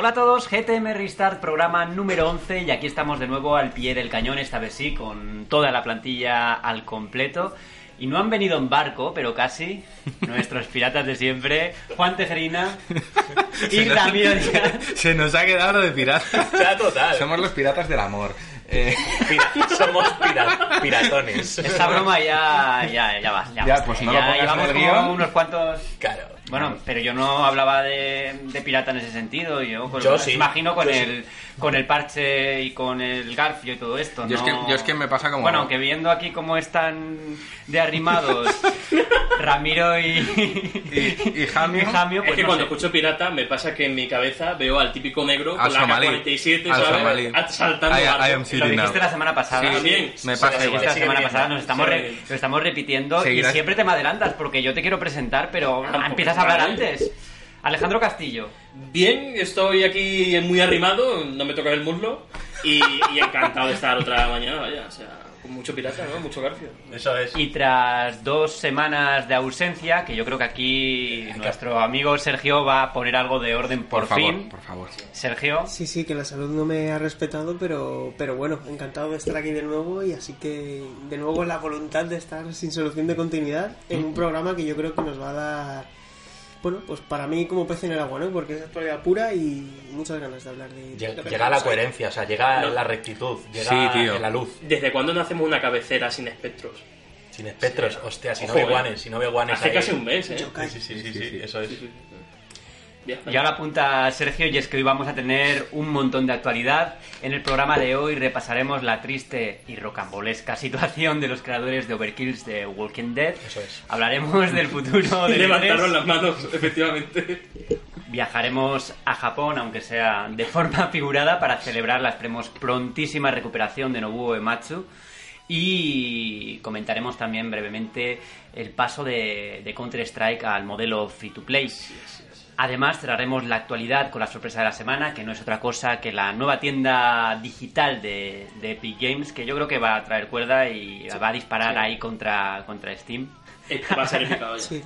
Hola a todos, GTM Restart, programa número 11 y aquí estamos de nuevo al pie del cañón, esta vez sí, con toda la plantilla al completo. Y no han venido en barco, pero casi, nuestros piratas de siempre, Juan Tejerina y Ramiro Díaz. Se nos ha quedado de pirata. Ya, total. Somos los piratas del amor. Eh, Pira- somos pira- piratones. Esta broma ya, ya, ya va. Ya, Ya, pues no lo ya pongas llevamos en el como guion. unos cuantos... Claro. Bueno, pero yo no hablaba de, de pirata en ese sentido. Yo, con- Yo sí. imagino con Yo sí. el con el parche y con el garfio y todo esto. Yo es que- yo es que me pasa como- Bueno, aunque viendo aquí cómo están de arrimados Ramiro y, Y- y Jamio. pues es que no cuando sé. escucho pirata me pasa que en mi cabeza veo al típico negro Al con la somalí. K-47, Al ¿sabes? somalí. Saltando I- I am Lo dijiste now. la semana pasada. Sí, También. me Sí, pasa sí, Lo igual. dijiste la semana pasada, nos estamos, re- Sí. lo estamos repitiendo Seguirás- y siempre te me adelantas porque yo te quiero presentar, pero empiezas a hablar antes. Alejandro Castillo. Bien, estoy aquí muy arrimado, no me toca el muslo y, y encantado de estar otra mañana, vaya, o sea, con mucho pirata, ¿no? Mucho garfio. Eso es. Y tras dos semanas de ausencia, que yo creo que aquí nuestro amigo Sergio va a poner algo de orden por, Por favor, fin. por favor. Sergio, Sí, sí, que la salud no me ha respetado, pero, pero bueno, encantado de estar aquí de nuevo y así que de nuevo la voluntad de estar sin solución de continuidad en un programa que yo creo que nos va a dar, bueno, pues para mí como pez en el agua, ¿no? Porque es actualidad pura y muchas ganas de hablar de... Llega, de llega la coherencia, o sea, llega No. la rectitud, llega Sí, tío. la luz. ¿Desde cuándo no hacemos una cabecera sin espectros? Sin espectros, hostia, si no Ojo, ve eh. guanes, si no ve guanes Hace ahí. casi un mes, ¿eh? Sí, sí, sí, sí, sí, eso es. Y ahora apunta Sergio y es que hoy vamos a tener un montón de actualidad. En el programa de hoy repasaremos la triste y rocambolesca situación de los creadores de Overkills de Walking Dead. Eso es. Hablaremos del futuro del Levantaron E3. las manos, efectivamente. Viajaremos a Japón, aunque sea de forma figurada, para celebrar la esperemos prontísima recuperación de Nobuo Ematsu. Y comentaremos también brevemente el paso de, de Counter-Strike al modelo free-to-play. Además, cerraremos la actualidad con la sorpresa de la semana, que no es otra cosa que la nueva tienda digital de, de Epic Games, que yo creo que va a traer cuerda y va a disparar Sí. ahí contra, contra Steam. Esto va a ser sí.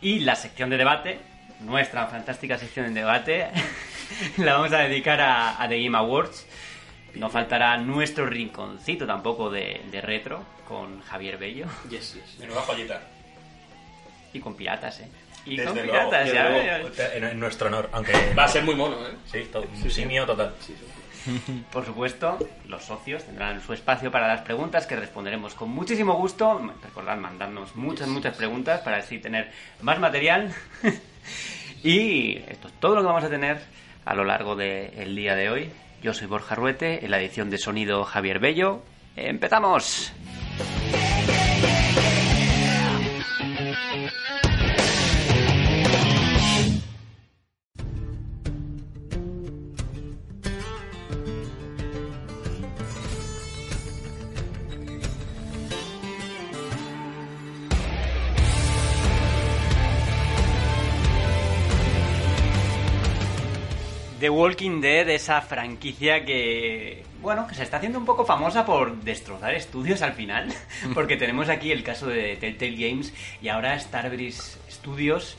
Y la sección de debate, nuestra fantástica sección de debate, la vamos a dedicar a, a The Game Awards. No faltará nuestro rinconcito tampoco de, de retro con Javier Bello Yes, yes. Menuda joyita. y con piratas, ¿eh? Y Desde con luego, piratas, ya luego. En, en nuestro honor, aunque... Va a ser muy mono, ¿eh? Sí, to- un simio total. Por supuesto, los socios tendrán su espacio para las preguntas que responderemos con muchísimo gusto. Recordad mandarnos muchas, muchas preguntas para así tener más material. y esto es todo lo que vamos a tener a lo largo del día de hoy. Yo soy Borja Ruete, en la edición de sonido Javier Bello. ¡Empezamos! The Walking Dead, esa franquicia que, bueno, que se está haciendo un poco famosa por destrozar estudios al final, porque tenemos aquí el caso de Telltale Games y ahora Starbreeze Studios,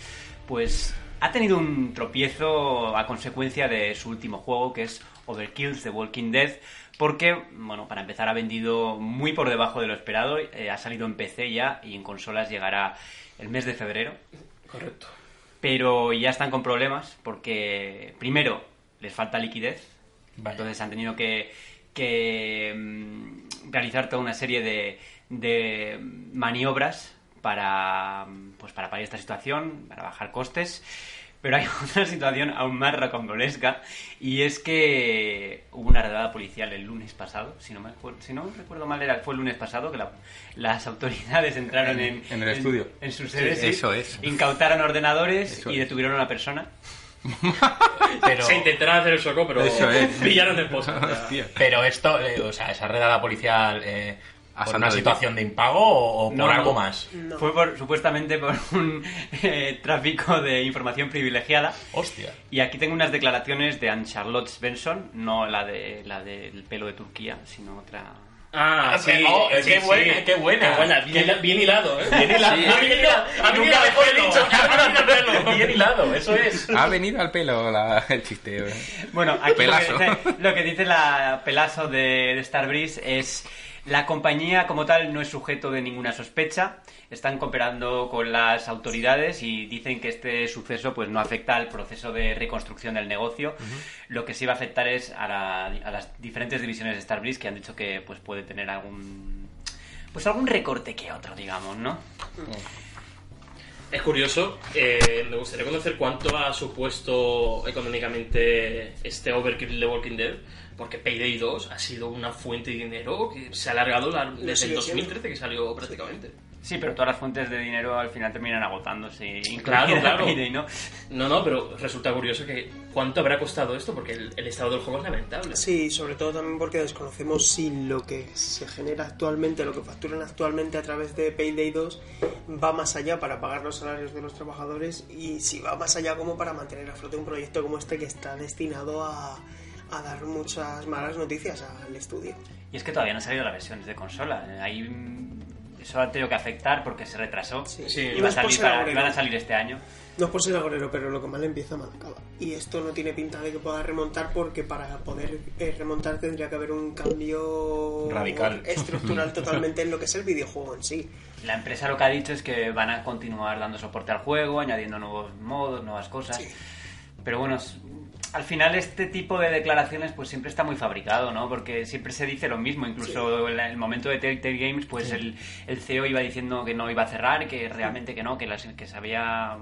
pues ha tenido un tropiezo a consecuencia de su último juego, que es Overkills The Walking Dead, porque, bueno, para empezar ha vendido muy por debajo de lo esperado, eh, ha salido en PC ya y en consolas llegará el mes de febrero Correcto. pero ya están con problemas porque primero les falta liquidez Vale. entonces han tenido que, que, mm, realizar toda una serie de, de maniobras para pues para paliar esta situación para bajar costes pero hay otra situación aún más rocambolesca y es que hubo una redada policial el lunes pasado si no me acuerdo, si no recuerdo mal era fue el lunes pasado que la- las autoridades entraron en, En el estudio. en su sede sí, eso es. incautaron ordenadores Eso y detuvieron a una persona Pero, Se intentaron hacer el soco, pero Eso es. pillaron el pozo. Hostia. pero esto, eh, o sea, esa redada policial, eh, ¿A ¿Por una situación de impago o, o por No, algo más? No. Fue por, supuestamente por un eh, tráfico de información privilegiada. Hostia. Y aquí tengo unas declaraciones de Anne-Charlotte Svensson, no la de la del pelo de Turquía, sino otra... Ah, Ah, sí. oh, eh, qué sí, buena, sí. qué buena. Bien, hila- bien hilado, ¿eh? Bien hilado. Sí. Ha venido, ha venido Nunca al mejor pelo. dicho. Ha venido al pelo. Bien hilado, eso es. Ha venido al pelo la- el chiste. eh. Bueno, aquí lo que, Pelazo. dice, lo que dice la Pelazo de, de Starbreeze es la compañía como tal no es sujeto de ninguna sospecha. Están cooperando con las autoridades y dicen que este suceso pues no afecta al proceso de reconstrucción del negocio. Lo que sí va a afectar es a, la- a las diferentes divisiones de Starbreeze que han dicho que pues puede tener algún pues algún recorte que otro, digamos, ¿no? Es curioso, eh, me gustaría conocer cuánto ha supuesto económicamente este Overkill de Walking Dead, porque Payday 2 ha sido una fuente de dinero que se ha alargado la- desde el sigue siendo. 2013 que salió prácticamente. Sí, pero todas las fuentes de dinero al final terminan agotándose. Claro, claro. Payday, ¿no? No, no, pero resulta curioso que cuánto habrá costado esto, porque el, el estado del juego es lamentable. Sí, sobre todo también porque desconocemos si lo que se genera actualmente, lo que facturan actualmente a través de Payday 2 va más allá para pagar los salarios de los trabajadores y si va más allá como para mantener a flote un proyecto como este que está destinado a, a dar muchas malas noticias al estudio. Y es que todavía no han salido las versiones de consola. Ahí eso ha tenido que afectar porque se retrasó. Sí. Sí. Iba a es por salir ser para- iban a salir este año. No es por ser agorero, pero lo que mal empieza mal acaba. Y esto no tiene pinta de que pueda remontar porque para poder eh, remontar tendría que haber un cambio Radical. estructural totalmente en lo que es el videojuego en sí. La empresa lo que ha dicho es que van a continuar dando soporte al juego, añadiendo nuevos modos, nuevas cosas. Sí. Pero bueno, al final este tipo de declaraciones pues siempre está muy fabricado, ¿no? Porque siempre se dice lo mismo. Incluso en el momento de Telltale Games, pues el, el CEO iba diciendo que no iba a cerrar, que realmente que no, que, las- que se había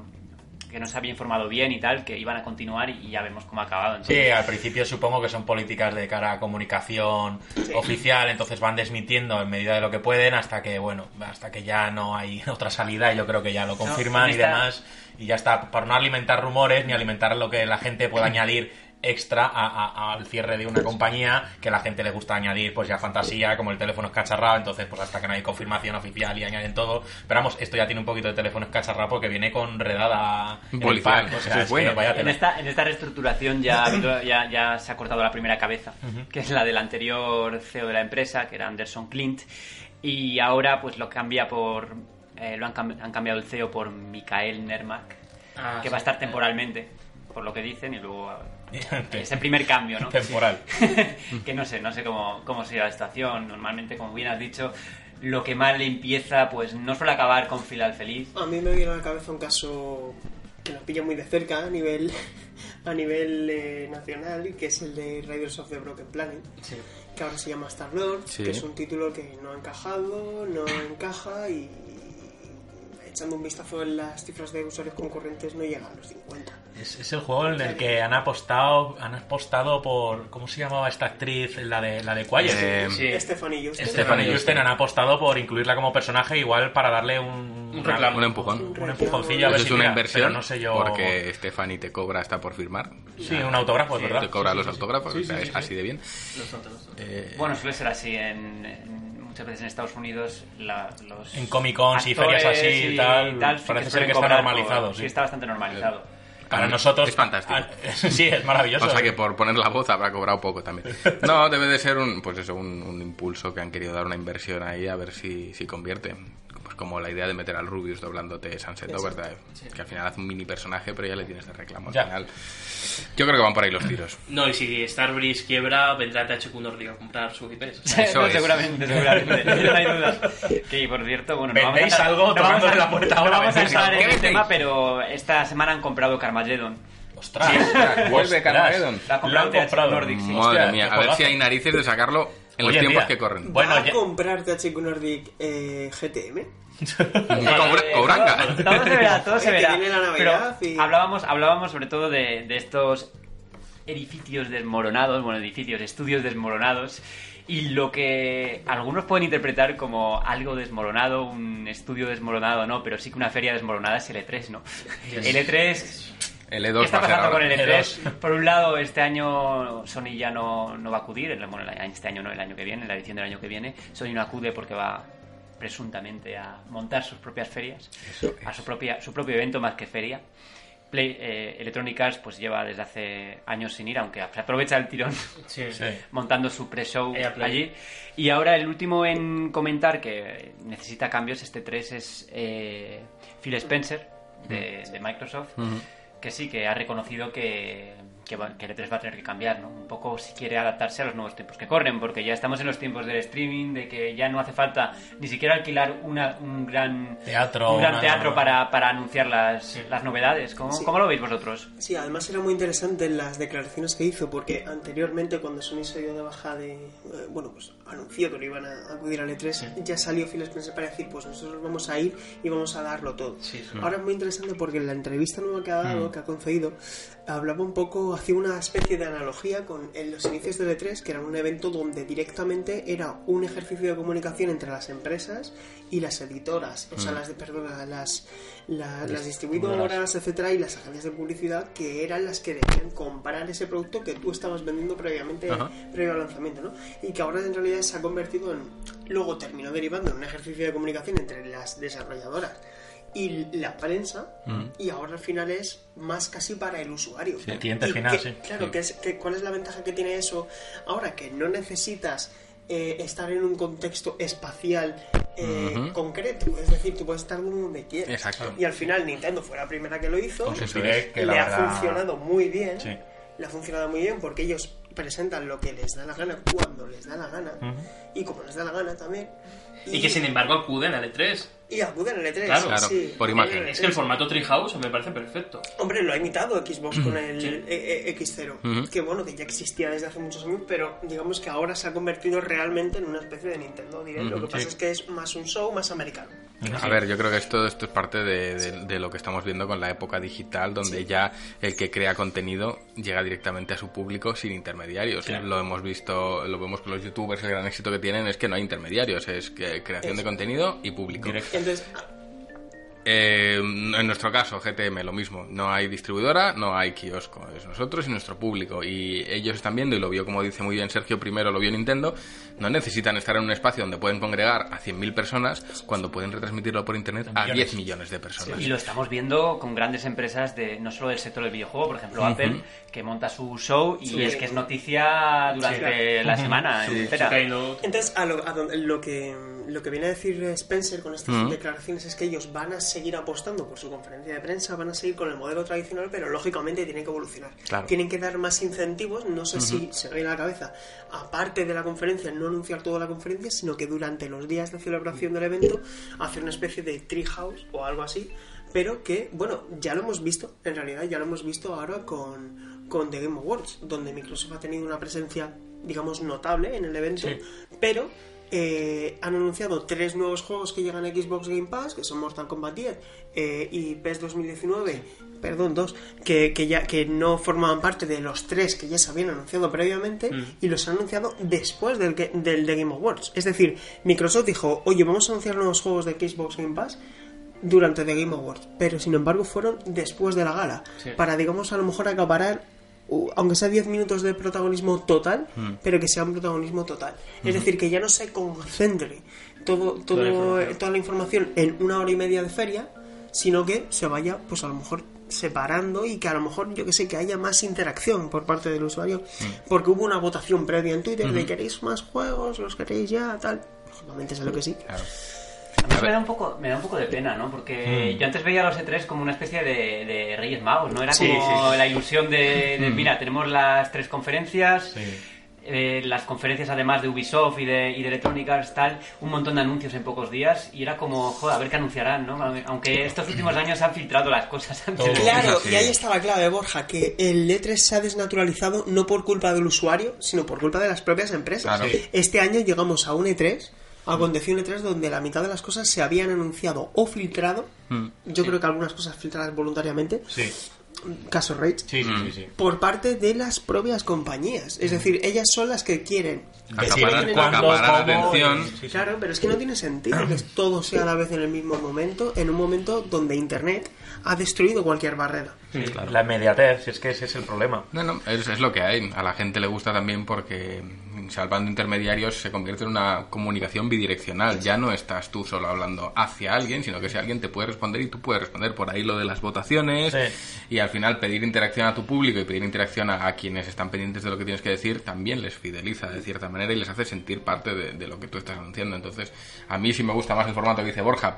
que no se había informado bien y tal, que iban a continuar y, ya vemos cómo ha acabado. Sí, Entonces, al principio supongo que son políticas de cara a comunicación oficial, entonces van desmitiendo en medida de lo que pueden hasta que, bueno, hasta que ya no hay otra salida y yo creo que ya lo confirman y demás y ya está, para no alimentar rumores ni alimentar lo que la gente pueda añadir extra a- a- al cierre de una compañía que a la gente le gusta añadir pues ya fantasía como el teléfono escacharrado entonces pues hasta que no hay confirmación oficial y añaden todo pero vamos esto ya tiene un poquito de teléfono escacharrado porque viene con redada Policial, o sea, eso es es que bueno. vaya En esta, en esta reestructuración ya, ya, ya se ha cortado la primera cabeza, que es la del anterior CEO de la empresa, que era Anderson Clint, y ahora pues lo cambia por... eh, lo han, cam- han cambiado el CEO por Mikael Nermak, Ah, que sí. va a estar temporalmente, por lo que dicen, y luego... Ese primer cambio, ¿no? temporal que no sé, no sé cómo, cómo sería la situación. Normalmente, como bien has dicho, lo que mal empieza, pues no suele acabar con final feliz. A mí me viene a la cabeza un caso que nos pilla muy de cerca a nivel a nivel eh, nacional, que es el de Riders of the Broken Planet, que ahora se llama Star Lord, Sí. que es un título que no ha encajado, no encaja y echando un vistazo en las cifras de usuarios concurrentes no llega a los 50. Es, es el juego en el que han apostado han apostado por ¿cómo se llamaba esta actriz la de la de Quiet? Eh, Sí. Stephanie Justin. Stephanie Justin han apostado por incluirla como personaje igual para darle un, Un reclamo. Un empujón. un empujoncillo a ver Eso es si una tira, inversión pero no sé yo porque Stephanie te cobra hasta por firmar. sí un autógrafo es verdad Te cobra Sí, los sí, sí. autógrafos, Sí, o sea, sí, es sí, así de bien. Es tonto. Eh, Bueno, suele ser así en, en- muchas veces en Estados Unidos. la- los En Comic Cons y ferias así y tal, sí parece se ser que está normalizado, por- sí. Sí, está bastante normalizado. Para nosotros es fantástico. sí es maravilloso O sea que por poner la voz habrá cobrado poco también. No, debe de ser un, pues eso, un, un impulso que han querido dar una inversión ahí a ver si, si convierte. Como la idea de meter al Rubius doblándote Sunset Overdrive, que al final hace un mini personaje, pero ya le tienes de reclamo al Ya. final. Yo creo que van por ahí los tiros. No, y si Starbreeze quiebra, vendrá THQ Nordic a comprar sus IPs. Sea, Eso No, es. seguramente, seguramente. no hay dudas. Que por cierto, bueno, no vamos a ¿Vendéis entrar- algo no vamos a- la puerta no ahora? vamos a ¿Vendéis entrar en ¿Qué el tema, pero esta semana han comprado Carmageddon. ostras Vuelve ostras. Carmageddon. La ha Lo comprado han comprado. Nordic, sí. Madre Hostia, mía, a ver si hay narices de sacarlo en los tiempos día. que corren. Bueno, ¿Va a ya- comprar THQ Nordic eh, GTM? Cobra- Eh, Cobranga. Todo, todo se verá, todo se verá. Pero hablábamos, hablábamos sobre todo de, de estos edificios desmoronados, bueno, edificios, estudios desmoronados, y lo que algunos pueden interpretar como algo desmoronado, un estudio desmoronado, no, pero sí que una feria desmoronada es el E3, ¿no? El E3 El E2 ¿Qué está pasando con el E2. E3? Por un lado, este año Sony ya no, no va a acudir, bueno, este año no, el año que viene, la edición del año que viene. Sony no acude porque va presuntamente a montar sus propias ferias, a su, propia, su propio evento más que feria. Play, eh, Electronic Arts pues lleva desde hace años sin ir, aunque se aprovecha el tirón Sí, Sí. montando su pre-show allí. Y ahora el último en comentar que necesita cambios este 3 es eh, Phil Spencer de, de Microsoft, que sí, que ha reconocido que, que, va- que el E3 va a tener que cambiar, ¿no? Un poco si quiere adaptarse a los nuevos tiempos que corren, porque ya estamos en los tiempos del streaming, de que ya no hace falta ni siquiera alquilar una, un gran Teatro, un gran una- teatro para, para anunciar las, las novedades. ¿Cómo, Sí. ¿Cómo lo veis vosotros? Sí, además era muy interesante las declaraciones que hizo, porque anteriormente cuando Sony se dio de baja de... eh, bueno, pues anunció que no iban a acudir al E3, ya salió Phil Spencer para decir, pues nosotros vamos a ir y vamos a darlo todo. Sí, sí. Ahora es muy interesante porque en la entrevista nueva que ha dado, que ha concedido, hablaba un poco, hacía una especie de analogía con en los inicios del E3, que era un evento donde directamente era un ejercicio de comunicación entre las empresas y las editoras, o sea, las, de, perdón, las, la- las distribuidoras, etcétera, y las agencias de publicidad que eran las que debían comprar ese producto que tú estabas vendiendo previamente, Ajá. previo al lanzamiento, ¿no? Y que ahora en realidad se ha convertido en, luego terminó derivando en un ejercicio de comunicación entre las desarrolladoras y la prensa y ahora al final es más casi para el usuario. El cliente Y final, que- sí. Claro, Sí. que es, que, ¿cuál es la ventaja que tiene eso? Ahora que no necesitas eh, estar en un contexto espacial eh, concreto, es decir, tú puedes estar donde quieras. Exacto. Y al final Nintendo fue la primera que lo hizo, Con su Eso direct, es. que la le verdad- ha funcionado muy bien. Sí. Le ha funcionado muy bien porque ellos presentan lo que les da la gana cuando les da la gana y como les da la gana también. Y que sin embargo acuden al E3. Y acuden al E3. Claro. Claro, sí. por imagen. Es que el formato Treehouse me parece perfecto. Hombre, lo ha imitado Xbox con el Sí. eh, eh, X0. Ujú. Que bueno, que ya existía desde hace muchos años, pero digamos que ahora se ha convertido realmente en una especie de Nintendo Direct. Lo que pasa es que es más un show más americano. A ver, yo creo que esto, esto es parte de, de- de lo que estamos viendo con la época digital, donde ya el que crea contenido llega directamente a su público sin intermediarios. Claro. Lo hemos visto, lo vemos con los youtubers, el gran éxito que tienen es que no hay intermediarios, es que creación de contenido y público. Directo. Entonces, Eh, en nuestro caso, GTM, lo mismo. No hay distribuidora, no hay kiosco. Es nosotros y nuestro público. Y ellos están viendo, y lo vio como dice muy bien Sergio, primero lo vio Nintendo, no necesitan estar en un espacio donde pueden congregar a 100.000 personas cuando pueden retransmitirlo por internet a Millones. 10 millones de personas. Y lo estamos viendo con grandes empresas de no solo del sector del videojuego, por ejemplo Apple, que monta su show y Sí. es que es noticia durante Sí. la semana Sí. entera. Entonces a lo, a lo que, lo que viene a decir Spencer con estas Ujú. declaraciones es que ellos van a seguir apostando por su conferencia de prensa, van a seguir con el modelo tradicional, pero lógicamente tienen que evolucionar. Claro. Tienen que dar más incentivos, no sé si se viene a la cabeza, aparte de la conferencia, no anunciar toda la conferencia, sino que durante los días de celebración del evento hacer una especie de treehouse o algo así, pero que, bueno, ya lo hemos visto, en realidad ya lo hemos visto ahora con, con The Game Awards, donde Microsoft ha tenido una presencia, digamos, notable en el evento, pero eh, han anunciado tres nuevos juegos que llegan a Xbox Game Pass, que son Mortal Kombat 10 eh, y PES 2019, perdón, dos, que, que ya que no formaban parte de los tres que ya se habían anunciado previamente y los han anunciado después del, del The Game Awards. Es decir, Microsoft dijo, oye, vamos a anunciar nuevos juegos de Xbox Game Pass durante The Game Awards, pero sin embargo fueron después de la gala, Sí. para, digamos, a lo mejor acaparar aunque sea 10 minutos de protagonismo total, pero que sea un protagonismo total. Es decir, que ya no se concentre todo, todo, Toda la información. toda la información en una hora y media de feria, sino que se vaya, pues a lo mejor separando y que a lo mejor, yo que sé, que haya más interacción por parte del usuario, porque hubo una votación previa en Twitter de queréis más juegos, los queréis ya, tal. Lógicamente sé lo que sí. Claro. A mí me da un poco, me da un poco de pena, ¿no? Porque yo antes veía a los E3 como una especie de, de Reyes Magos, ¿no? Era Sí, como sí. la ilusión de, de, mira, tenemos las tres conferencias, Sí. eh, las conferencias además de Ubisoft y de, y de Electronic Arts, tal, un montón de anuncios en pocos días y era como, joder, a ver qué anunciarán, ¿no? Aunque estos últimos años se han filtrado las cosas antes de-. Claro, Sí. y ahí está la clave, Borja, que el E3 se ha desnaturalizado no por culpa del usuario, sino por culpa de las propias empresas. Claro. Sí. Este año llegamos a un E3, aconteció un E3 donde la mitad de las cosas se habían anunciado o filtrado, Mm. yo creo que algunas cosas filtradas voluntariamente, Sí. caso Rage, Sí, sí, sí. sí. por parte de las propias compañías. Es decir, ellas son las que quieren. Acaparar, Sí, cuándo, acaparar cómo, atención. sí, sí. Claro, pero es que no tiene sentido que todo sea a la vez en el mismo momento, en un momento donde Internet ha destruido cualquier barrera. La inmediatez, es que ese es el problema. No, no, es, es lo que hay. A la gente le gusta también porque, salvando intermediarios, se convierte en una comunicación bidireccional. Ya no estás tú solo hablando hacia alguien, sino que si alguien te puede responder y tú puedes responder por ahí lo de las votaciones. Sí. Y al final pedir interacción a tu público y pedir interacción a, a quienes están pendientes de lo que tienes que decir también les fideliza de cierta manera y les hace sentir parte de, de lo que tú estás anunciando. Entonces, a mí sí me gusta más el formato que dice Borja,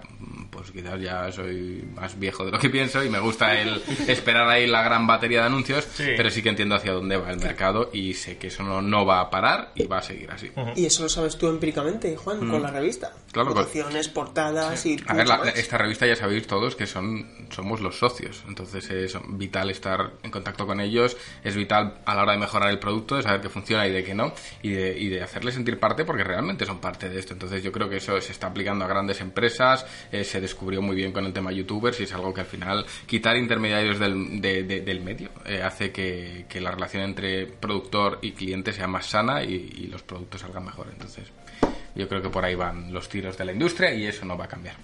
pues quizás ya soy más viejo de lo que pienso y me gusta el esperar ahí la gran batería de anuncios, Sí. pero sí que entiendo hacia dónde va el mercado y sé que eso no, no va a parar y va a seguir así. Y eso lo sabes tú empíricamente, Juan, con la revista. Claro, Votaciones, portadas y A ver, mucho la- más. esta revista ya sabéis todos que son somos los socios, entonces es vital estar en contacto con ellos, es vital a la hora de mejorar el producto, de saber qué funciona y de qué no, y de, y de hacerles sentir parte porque realmente son parte de esto. Entonces yo creo que eso se está aplicando a grandes empresas, eh, se descubrió muy bien con el tema youtubers y es algo que al final quitar intermediarios del, de- de- del medio eh, hace que, que la relación entre productor y cliente sea más sana y, y los productos salgan mejor. Entonces yo creo que por ahí van los tiros de la industria y eso no va a cambiar.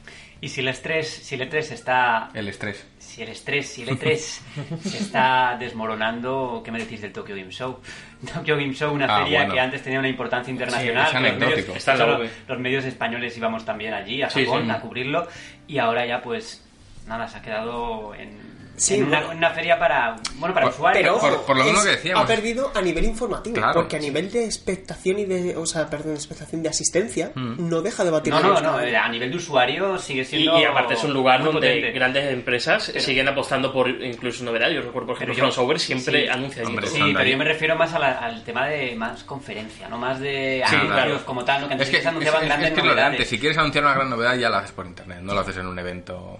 Y si el estrés, si el E3 está El estrés. si el estrés, si el E3 se está desmoronando, ¿qué me decís del Tokyo Game Show? Tokyo Game Show, una Ah, feria bueno. que antes tenía una importancia internacional. es que los anecdótico. medios- los medios españoles íbamos también allí, a Sí, Japón, sí. a cubrirlo. Y ahora ya, pues, nada, se ha quedado en, Sí, en una, bueno. en una feria para, bueno, para Por- usuarios. Pero Por- por lo es- que decíamos. ha perdido a nivel informativo, Claro, porque a sí. nivel de expectación y de, o sea, perdón, de expectación de asistencia, Mm. no deja de batir No, a no, no, caballos. a nivel de usuario sigue siendo. y aparte es un lugar donde potente. grandes empresas siguen apostando por incluso novedades. Yo recuerdo, por ejemplo, yo- Crossover siempre sí. anuncia Hombre. Sí, pero ahí. yo me refiero más a la- al tema de más conferencia, no más de Sí, anuncios claro. como tal, lo que antes Es que, se anunciaban es- es- grandes es que es lo de novedades. antes. Si quieres anunciar una gran novedad, ya la haces por internet, no lo haces en un evento.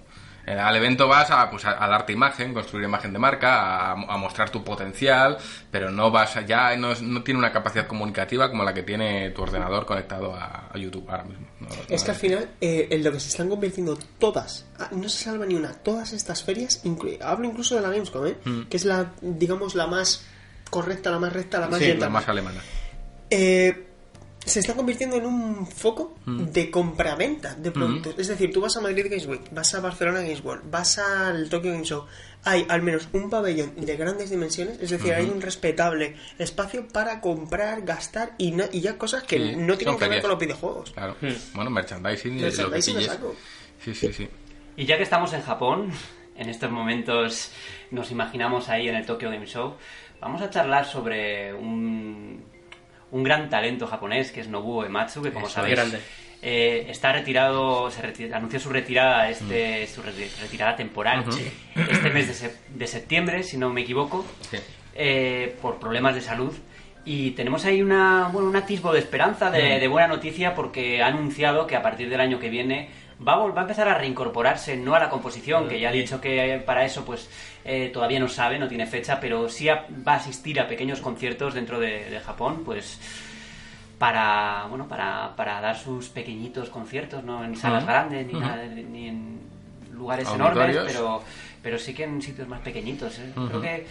Eh, Al evento vas a, pues, a, darte imagen, construir imagen de marca, a, a mostrar tu potencial, pero no vas a- ya no, no tiene una capacidad comunicativa como la que tiene tu ordenador conectado a, a YouTube ahora mismo. No- Es que al final, eh, en lo que se están convirtiendo todas, ah, no se salva ni una, todas estas ferias, inclu- hablo incluso de la Gamescom, ¿eh? que es la, digamos, la más correcta, la más recta, la más Sí, la más alemana. Eh, se está convirtiendo en un foco de compraventa de productos. Es decir, tú vas a Madrid Games Week, vas a Barcelona Games World, vas al Tokyo Game Show. Hay al menos un pabellón de grandes dimensiones, es decir, hay un respetable espacio para comprar, gastar y, no- y ya cosas que Sí, no tienen que ver con los videojuegos. Claro. Bueno, merchandising y lo que Merchandising a pilles. saco. Sí, sí, sí. Y ya que estamos en Japón, en estos momentos nos imaginamos ahí en el Tokyo Game Show, vamos a charlar sobre un, un gran talento japonés que es Nobuo Ematsu, que como Eso sabéis eh, está retirado, se reti- anunció su retirada, este, su re- retirada temporal este mes de, de septiembre, si no me equivoco, Sí. eh, por problemas de salud. Y tenemos ahí una, bueno, un atisbo de esperanza, de, de buena noticia, porque ha anunciado que a partir del año que viene va a, va a empezar a reincorporarse, no a la composición, que ya ha dicho que para eso pues eh, todavía no sabe, no tiene fecha, pero sí a- va a asistir a pequeños conciertos dentro de, de Japón, pues para bueno para, para dar sus pequeñitos conciertos, no en salas grandes ni, nada ni en lugares enormes, pero pero sí que en sitios más pequeñitos. ¿eh? Creo que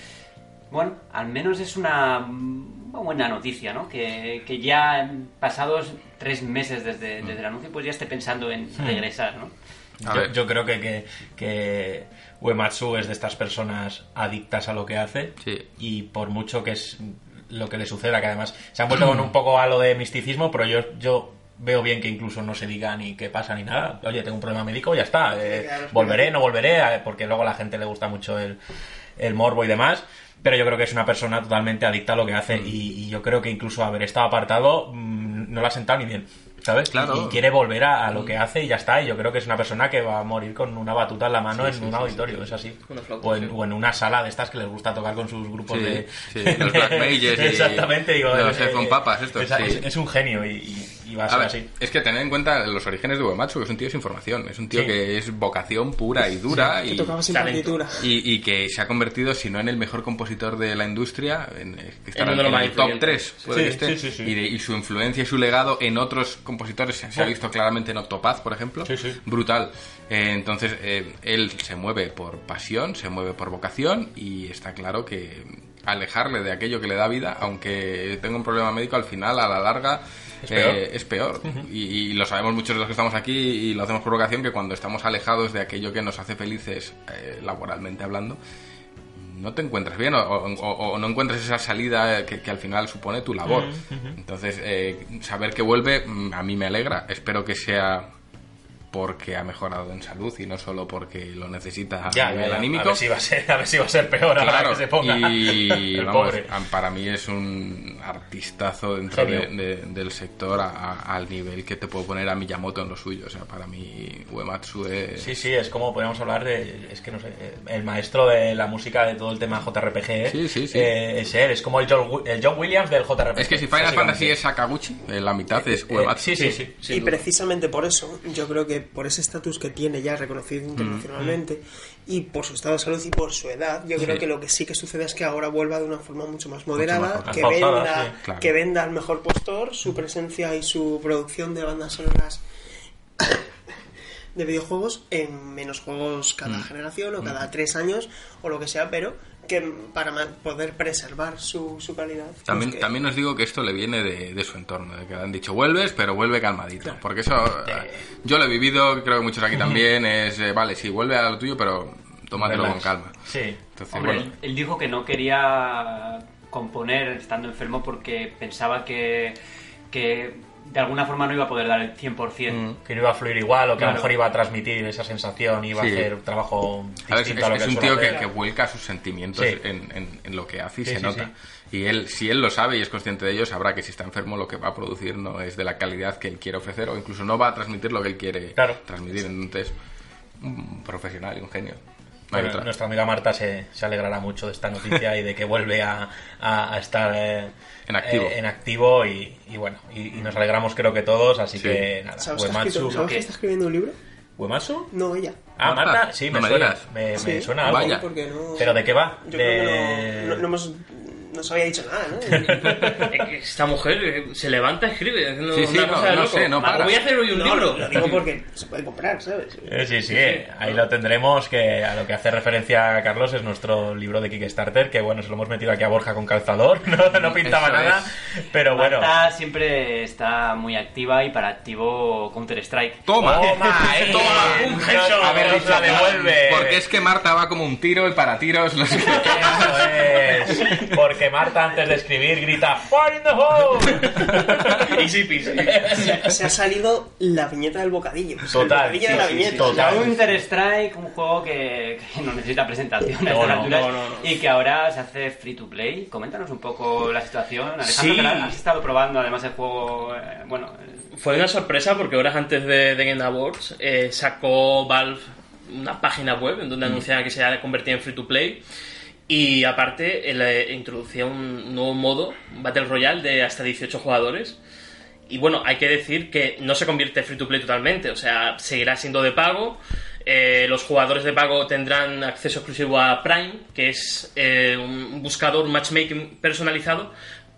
bueno, al menos es una, una buena noticia, ¿no? Que, que ya pasados tres meses desde, desde el anuncio, pues ya esté pensando en regresar, ¿no? A Yo, yo creo que, que, que Uematsu es de estas personas adictas a lo que hace Sí. y por mucho que es lo que le suceda, que además se han vuelto con un poco a lo de misticismo, pero yo, yo veo bien que incluso no se diga ni qué pasa ni nada. Oye, tengo un problema médico, ya está. eh, volveré, no volveré, eh, porque luego a la gente le gusta mucho el, el morbo y demás. Pero yo creo que es una persona totalmente adicta a lo que hace y, y yo creo que incluso haber estado apartado mm, no la ha sentado ni bien. ¿Sabes? Claro. Y, y quiere volver a, a lo que hace y ya está. Y yo creo que es una persona que va a morir con una batuta en la mano en un auditorio, es así. Flauta, o, en, sí. o en una sala de estas que les gusta tocar con sus grupos Sí, de. sí, los Black Mages Exactamente, digo, los eh, Headphone eh, Papas estos, es, sí. es- es un genio y, y- y va a A ser ver, así. es que tener en cuenta los orígenes de Uematsu, que es un tío sin formación, es un tío Sí. que es vocación pura y dura Que y, tocaba sin talento. partitura. y, y que se ha convertido, si no en el mejor compositor de la industria, en, que está En el top influyentes. 3, puede Sí, que esté, sí, sí, sí. Y, de- y su influencia y su legado en otros compositores se, se ha visto claramente en Octopath, por ejemplo, Sí, sí. brutal. Eh, entonces, eh, él se mueve por pasión, se mueve por vocación y está claro que alejarle de aquello que le da vida, aunque tenga un problema médico, al final, a la larga, Es peor. eh, es peor. y, y lo sabemos muchos de los que estamos aquí y lo hacemos por vocación, que cuando estamos alejados de aquello que nos hace felices, eh, laboralmente hablando, no te encuentras bien o, o- no encuentras esa salida que, que al final supone tu labor. Entonces, eh, saber que vuelve mm, a mí me alegra. Espero que sea porque ha mejorado en salud y no solo porque lo necesita Ya, a nivel ya, anímico. A ver si va a ser, a ver si va a ser peor ahora que se ponga. y el vamos, pobre. para mí es un artistazo dentro de- del sector a- a- al nivel que te puedo poner a Miyamoto en lo suyo. O sea, para mí Uematsu es... Sí, sí, es como podríamos hablar de. Es que no sé, el maestro de la música de todo el tema JRPG. ¿eh? Sí, sí, sí. Eh, es él, es como el John, el John Williams del JRPG. Es que si Final. Fantasy es Sakaguchi, eh, la mitad es Eh, Uematsu. sí, sí, sí. y duda. precisamente por eso, yo creo que por ese estatus que tiene ya reconocido Mm, internacionalmente y por su estado de salud y por su edad, yo creo que lo que sí que sucede es que ahora vuelva de una forma mucho más moderada, más que, venda, sí, claro. que venda al mejor postor su presencia y su producción de bandas sonoras de videojuegos en menos juegos Mm. cada generación o cada tres años o lo que sea, pero que para poder preservar su, su calidad. pues También, que- también os digo que esto le viene de, de su entorno, de que le han dicho vuelves, pero vuelve calmadito. Porque eso, eh, yo lo he vivido, creo que muchos aquí también, es, eh, vale, sí, vuelve a lo tuyo, pero tómatelo Relax. con calma. Sí. Entonces, Hombre, bueno, él, él dijo que no quería componer estando enfermo porque pensaba que, que de alguna forma no iba a poder dar el 100%. Que no iba a fluir igual o que a lo mejor iba a transmitir esa sensación, iba Sí. a hacer un trabajo a ver, es, distinto a lo que es un tío que, vuelca sus sentimientos Sí. en, en- en lo que hace y Sí, se sí, nota. Y él, si él lo sabe y es consciente de ello, sabrá que si está enfermo lo que va a producir no es de la calidad que él quiere ofrecer o incluso no va a transmitir lo que él quiere Claro. transmitir. Entonces, un profesional y un genio. Bueno, nuestra amiga Marta se, se alegrará mucho de esta noticia y de que vuelve a, a- a estar eh, En activo. eh, en activo y, y bueno, y, y nos alegramos creo que todos, así Sí. que nada, ¿Sabes, que, ha Uematsu. escrito- ¿sabes que- que está escribiendo un libro? ¿Uematsu? No, ella. Ah, Marta, Marta, sí, no me, me suena, me, me Sí, suena algo. Vaya. Porque no... ¿Pero de qué va? Yo De- creo que no, no, no hemos, no se había dicho nada, ¿no? Esta mujer eh, se levanta, escribe. haciendo Sí, sí, una no, cosa de no loco. sé, no para. Voy a hacer hoy un No, libro. Lo digo porque se puede comprar, ¿sabes? Eh, sí, sí, ahí lo tendremos, que a lo que hace referencia Carlos es nuestro libro de Kickstarter, que bueno, se lo hemos metido aquí a Borja con calzador, no, no pintaba Eso nada, pero bueno. Marta siempre está muy activa y para activo Counter-Strike. ¡Toma! Toma, eh, ¡Toma! un headshot, nos dicho, la devuelve. Porque es que Marta va como un tiro y para tiros los que... Eso es. Porque Marta antes de escribir grita ¡Fire in the hole! Easy peasy. Se ha salido la viñeta del bocadillo. Total, El bocadillo de la sí, sí, viñeta. sí, total. Counter-Strike, un juego que, que no necesita presentación a No, estas no, alturas no, no, no. y que ahora se hace free to play. Coméntanos un poco la situación. Alejandro, Sí. que la- has estado probando además el juego. eh, bueno, eh, Fue una sorpresa porque horas antes de, de Game Awards eh, sacó Valve una página web en donde anunciaba que se había convertido en free to play y aparte él, introducía un nuevo modo, Battle Royale de hasta 18 jugadores. Y bueno, hay que decir que no se convierte free to play totalmente, o sea, seguirá siendo de pago. Eh, los jugadores de pago tendrán acceso exclusivo a Prime, que es eh, un buscador matchmaking personalizado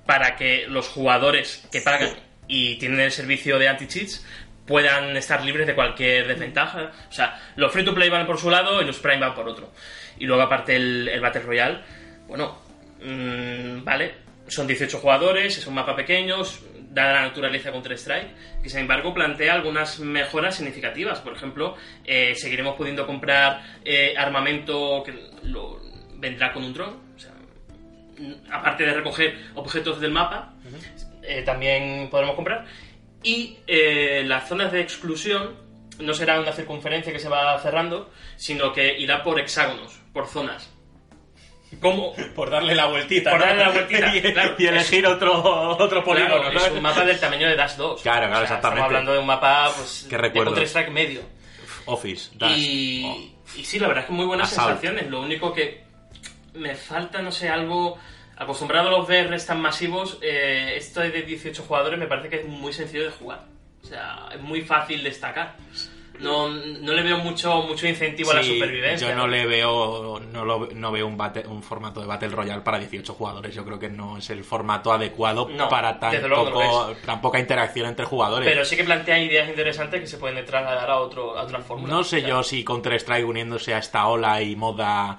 para que los jugadores que pagan y tienen el servicio de anti-cheats puedan estar libres de cualquier desventaja. O sea, los free to play van por su lado y los Prime van por otro. Y luego, aparte, el, el Battle Royale, bueno, mm, vale, son 18 jugadores, es un mapa pequeño, da la naturaleza Counter-Strike, que sin embargo plantea algunas mejoras significativas. Por ejemplo, eh, seguiremos pudiendo comprar eh, armamento que lo, vendrá con un dron. O sea, mm, aparte de recoger objetos del mapa, eh, también podremos comprar. Y las zonas de exclusión no será una circunferencia que se va cerrando, sino que irá por hexágonos, por zonas. ¿Cómo? Por darle la vueltita. Por ¿no? darle la vueltita, y, claro. y elegir otro, otro polígono. Claro, ¿no? es un mapa del tamaño de Dash 2. Claro, claro, O sea, exactamente. Estamos hablando de un mapa pues, Qué de recuerdos. Counter-Strike medio. Office, Dash. Y, Oh. y sí, la verdad es que muy buenas Assault. sensaciones. Lo único que me falta, no sé, algo acostumbrado a los VRs tan masivos, eh, esto de 18 jugadores me parece que es muy sencillo de jugar. O sea, es muy fácil destacar. No, no le veo mucho mucho incentivo a la supervivencia. Yo no le veo no, lo- no veo un, formato de Battle Royale para 18 jugadores. Yo creo que no es el formato adecuado No, para tan, poco- tan poca interacción entre jugadores. Pero sí que plantea ideas interesantes que se pueden trasladar a, otro, a otra fórmula. No sé O sea, yo si Counter-Strike uniéndose a esta ola y moda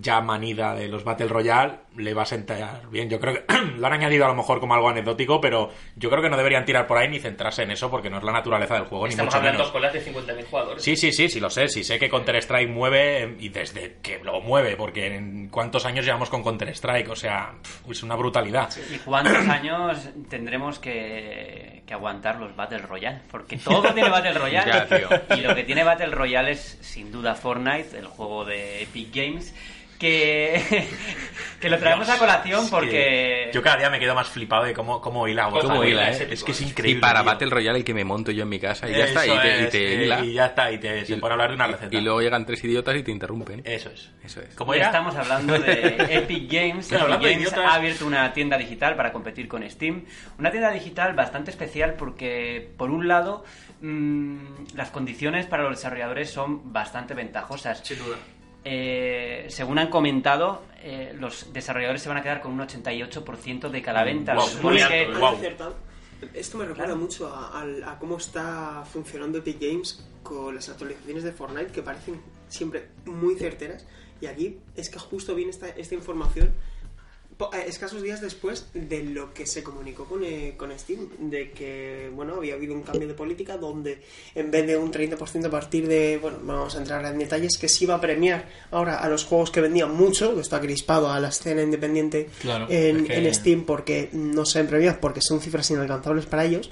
ya manida de los Battle Royale le va a sentar bien. Yo creo que lo han añadido a lo mejor como algo anecdótico, pero yo creo que no deberían tirar por ahí ni centrarse en eso porque no es la naturaleza del juego, ni Estamos mucho hablando menos. de escuelas de 50.000 jugadores. Sí, sí, sí, sí lo sé. Sí sé que Counter-Strike mueve eh, y desde que lo mueve, porque en cuántos años llevamos con Counter-Strike, o sea, es una brutalidad. ¿Y cuántos años tendremos que, que aguantar los Battle Royale? Porque todo tiene Battle Royale. Ya, tío. Y lo que tiene Battle Royale es sin duda Fortnite, el juego de Epic Games, que, que lo traemos a colación porque... Yo cada día me quedo más flipado de cómo, cómo hila. Cómo hila, es, ¿eh? es que es Y increíble. para tío. Battle Royale el que me monto yo en mi casa y ya está, y te, y es, te eh, hila. y ya está, y te, se Y- pone a hablar de una receta. Y luego llegan tres idiotas y te interrumpen. Eso es. Eso es. ¿Cómo Ya estamos hablando de Epic Games. Epic hablando de Games idiotas. ha abierto una tienda digital para competir con Steam. Una tienda digital bastante especial porque, por un lado, mm, las condiciones para los desarrolladores son bastante ventajosas. Sin duda. Eh, según han comentado, eh, los desarrolladores se van a quedar con un 88% de cada venta. Guau, Lo que acertado. Esto me recuerda mucho a, al- a cómo está funcionando Epic Games con las actualizaciones de Fortnite que parecen siempre muy certeras. Y aquí es que justo viene esta, esta información escasos días después de lo que se comunicó con, eh, con Steam, de que bueno había habido un cambio de política donde en vez de un 30% a partir de, bueno, no vamos a entrar en detalles, que se iba a premiar ahora a los juegos que vendían mucho, que está crispado a la escena independiente Claro, en, es que- en Steam porque no se ven premiados porque son cifras inalcanzables para ellos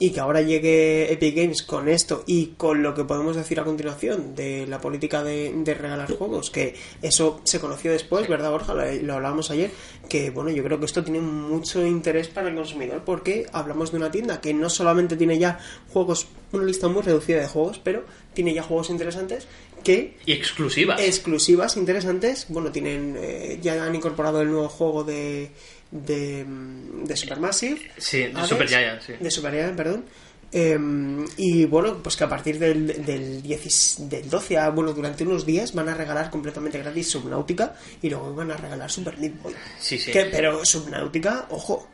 y que ahora llegue Epic Games con esto y con lo que podemos decir a continuación de la política de, de regalar juegos, que eso se conoció después, ¿verdad, Borja? Lo, lo hablábamos ayer, que bueno, yo creo que esto tiene mucho interés para el consumidor porque hablamos de una tienda que no solamente tiene ya juegos, una lista muy reducida de juegos, pero tiene ya juegos interesantes que Y exclusivas. exclusivas interesantes. Bueno, tienen eh, ya han incorporado el nuevo juego de de, mm, de Supermassive. Sí, de Hades, Super Giant, sí. De Super Giant, perdón. Eh, y bueno, pues que a partir del, del, 10 del 12 a, bueno, durante unos días van a regalar completamente gratis Subnautica y luego van a regalar Super Meat Boy. Sí, sí. Que- pero Subnautica, ojo,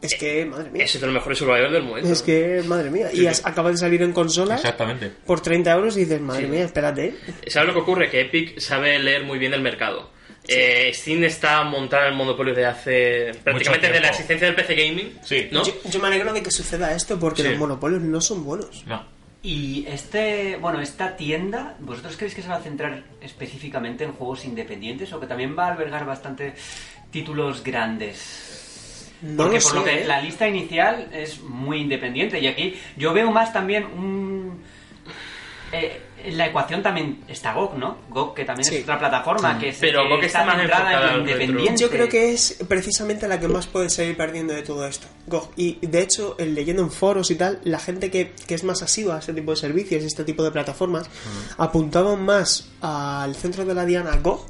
es que, madre mía. Ese es de los mejores survivors del momento. Es que, madre mía. Y as- acaba de salir en consola Exactamente. por 30 euros y dices, madre Sí. mía, espérate. ¿eh? ¿Sabes lo que ocurre? Que Epic sabe leer muy bien el mercado. Eh, Steam está montada en el monopolio de hace prácticamente de la existencia del PC Gaming. Sí. ¿no? Yo, yo me alegro de que suceda esto porque Sí. los monopolios no son buenos. No. Y este, bueno, esta tienda, ¿vosotros creéis que se va a centrar específicamente en juegos independientes o que también va a albergar bastante títulos grandes? No Porque lo por sé, lo que ¿eh? la lista inicial es muy independiente y aquí yo veo más también un eh, en la ecuación también está GOG, ¿no? GOG que también Sí. es otra plataforma que, es- Pero que GOG está más centrada en independiente. Yo creo que es precisamente la que más puede salir perdiendo de todo esto. GOG. Y de hecho, en leyendo en foros y tal, la gente que, que es más asidua a este tipo de servicios y este tipo de plataformas apuntaban más al centro de la diana GOG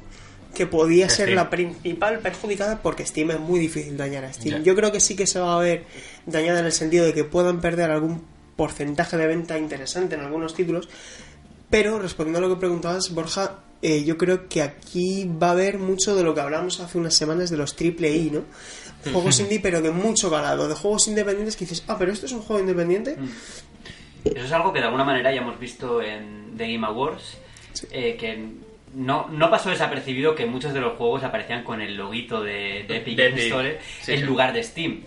que podía ser Steam. la principal perjudicada porque Steam es muy difícil dañar a Steam. Yo creo que sí que se va a ver dañada en el sentido de que puedan perder algún porcentaje de venta interesante en algunos títulos, pero respondiendo a lo que preguntabas, Borja, eh, yo creo que aquí va a haber mucho de lo que hablamos hace unas semanas de los triple I, ¿no? Juegos indie, pero de mucho calado, de juegos independientes que dices, ah, pero esto es un juego independiente. Eso es algo que de alguna manera ya hemos visto en The Game Awards, eh, que no, no pasó desapercibido que muchos de los juegos aparecían con el loguito de, de Epic De Games Store sí, en sí. lugar de Steam.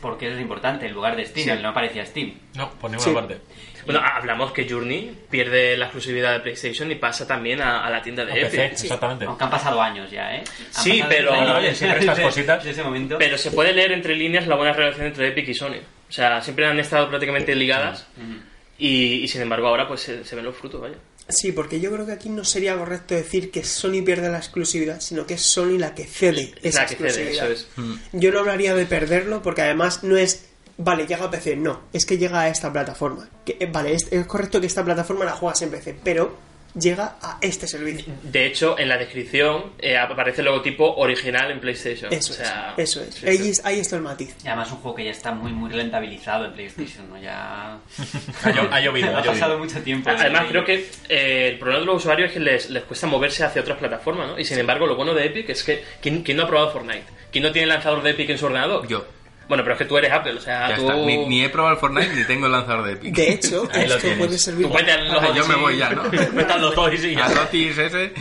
Porque eso es importante, en lugar de Steam, Sí. no aparecía Steam. No, por ninguna Sí. parte. Bueno, hablamos que Journey pierde la exclusividad de PlayStation y pasa también a, a la tienda de PC, Epic. exactamente. Aunque han pasado años ya, ¿eh? Han Sí, pero- años Oye, siempre estas desde- cositas. desde ese momento. Pero se puede leer entre líneas la buena relación entre Epic y Sony. O sea, siempre han estado prácticamente ligadas y, y sin embargo ahora pues se, se ven los frutos, vaya. Sí, porque yo creo que aquí no sería correcto decir que Sony pierde la exclusividad, sino que es Sony la que cede esa La que cede, exclusividad. eso es. Yo no hablaría de perderlo porque además no es, vale, llega a PC, no, es que llega a esta plataforma. Que, eh, vale, es, es correcto que esta plataforma la juegas en PC, pero llega a este servicio. De hecho, en la descripción eh, aparece el logotipo original en PlayStation. Eso O sea, es, eso es. Ahí, sí. es- ahí está el matiz. Y además un juego que ya está muy muy rentabilizado en PlayStation, ¿no? Ya Ha, llo- ha llovido, ha ha pasado mucho tiempo. Además, creo que que eh, el problema de los usuarios es que les, les cuesta moverse hacia otras plataformas, ¿no? Y sin embargo, lo bueno de Epic es que ¿quién, quién no ha probado Fortnite? ¿Quién no tiene el lanzador de Epic en su ordenador? Yo. Bueno, pero es que tú eres Apple, o sea, Ya tú... está. Ni, ni he probado el Fortnite ni tengo el lanzador de Epic. De hecho, Ahí esto puede servir Tú para, Ah, yo me voy ya, ¿no? Al doctor y sí, ya. A ese.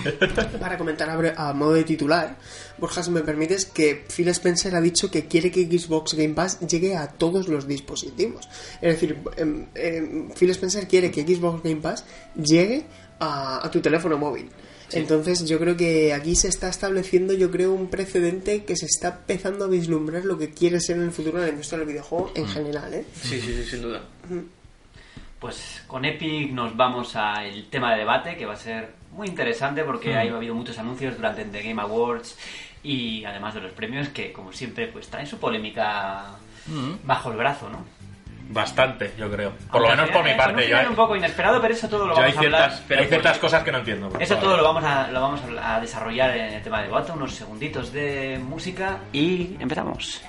para comentar a, bre- a modo de titular. Borja, si me permites, que Phil Spencer ha dicho que quiere que Xbox Game Pass llegue a todos los dispositivos. Es decir, em, em, Phil Spencer quiere que Xbox Game Pass llegue a, a tu teléfono móvil. Entonces yo creo que aquí se está estableciendo, yo creo, un precedente que se está empezando a vislumbrar lo que quiere ser en el futuro la industria del videojuego en general, ¿eh? Sí, sí, sí, sin duda. Pues con Epic nos vamos al tema de debate, que va a ser muy interesante porque ha habido muchos anuncios durante The Game Awards y además de los premios que, como siempre, pues traen su polémica bajo el brazo, ¿no? Bastante, yo creo. Por lo Aunque menos por mi final, parte. Yo, un poco inesperado, pero eso todo lo yo hay vamos a hablar. ciertas, pero hay ciertas cosas que no entiendo. Eso todo lo vamos a lo vamos a desarrollar en el tema de debate, unos segunditos de música y empezamos.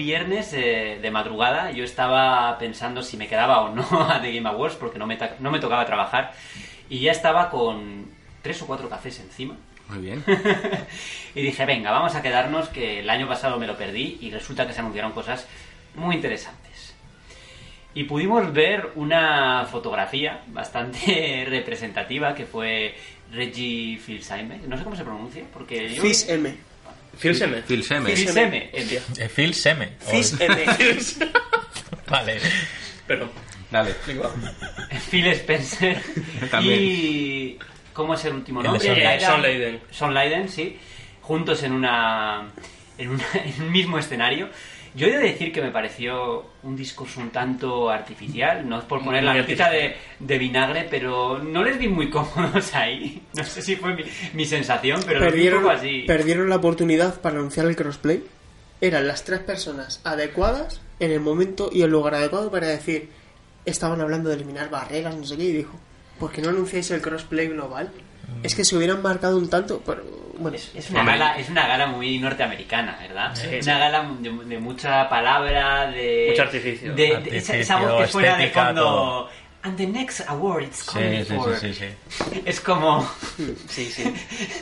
Viernes eh, de madrugada yo estaba pensando si me quedaba o no a The Game Awards porque no me, no me tocaba trabajar y ya estaba con tres o cuatro cafés encima Muy bien. y dije, venga, vamos a quedarnos que el año pasado me lo perdí y resulta que se anunciaron cosas muy interesantes. Y pudimos ver una fotografía bastante representativa que fue Reggie Fils-Aime. No sé cómo se pronuncia, porque yo... Phil Seme. Phil Seme. Fils-Aime. Eh, Phil Seme. Fis M. Vale. Perdón. Dale. Phil Spencer También. y... ¿Cómo es el último El nombre? Son Leiden. Son Leiden. Son Leiden, sí. Juntos en una... En, una- en un mismo escenario. Yo he de decir que me pareció un discurso un tanto artificial. No es por poner la notita de, de vinagre, pero no les vi muy cómodos ahí. No sé si fue mi, mi sensación, pero un perdieron, poco así. perdieron la oportunidad para anunciar el crossplay. Eran las tres personas adecuadas en el momento y el lugar adecuado para decir. Estaban hablando de eliminar barreras, no sé qué, y dijo: ¿Por qué no anunciáis el crossplay global? Es que se hubieran marcado un tanto. Pero, bueno, Es, es una gala, es una gala muy norteamericana, ¿verdad? Sí, una sí. gala de, de mucha palabra, de... Mucho artificio. De, de Artificio, esa, esa voz que suena de fondo... todo. And the next award it's Sí, coming sí, for... sí, sí, sí. Es como... Sí, sí.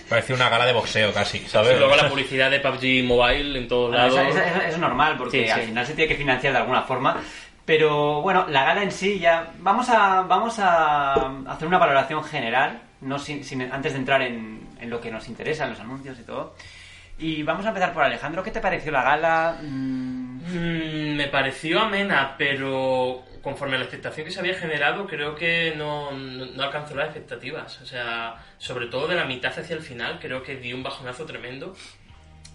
Parece una gala de boxeo casi, ¿sabes? luego la publicidad de PUBG Mobile en todos Bueno, lados. eso- eso es normal porque Sí, al sí. final se tiene que financiar de alguna forma. Pero bueno, la gala en sí ya... Vamos a, vamos a hacer una valoración general, no sin, sin- antes de entrar en, en lo que nos interesa, en los anuncios y todo. Y vamos a empezar por Alejandro. ¿Qué te pareció la gala? Mm, Mm, me pareció amena, pero conforme a la expectación que se había generado, creo que no, no, no alcanzó las expectativas. O sea, sobre todo de la mitad hacia el final, creo que dio un bajonazo tremendo.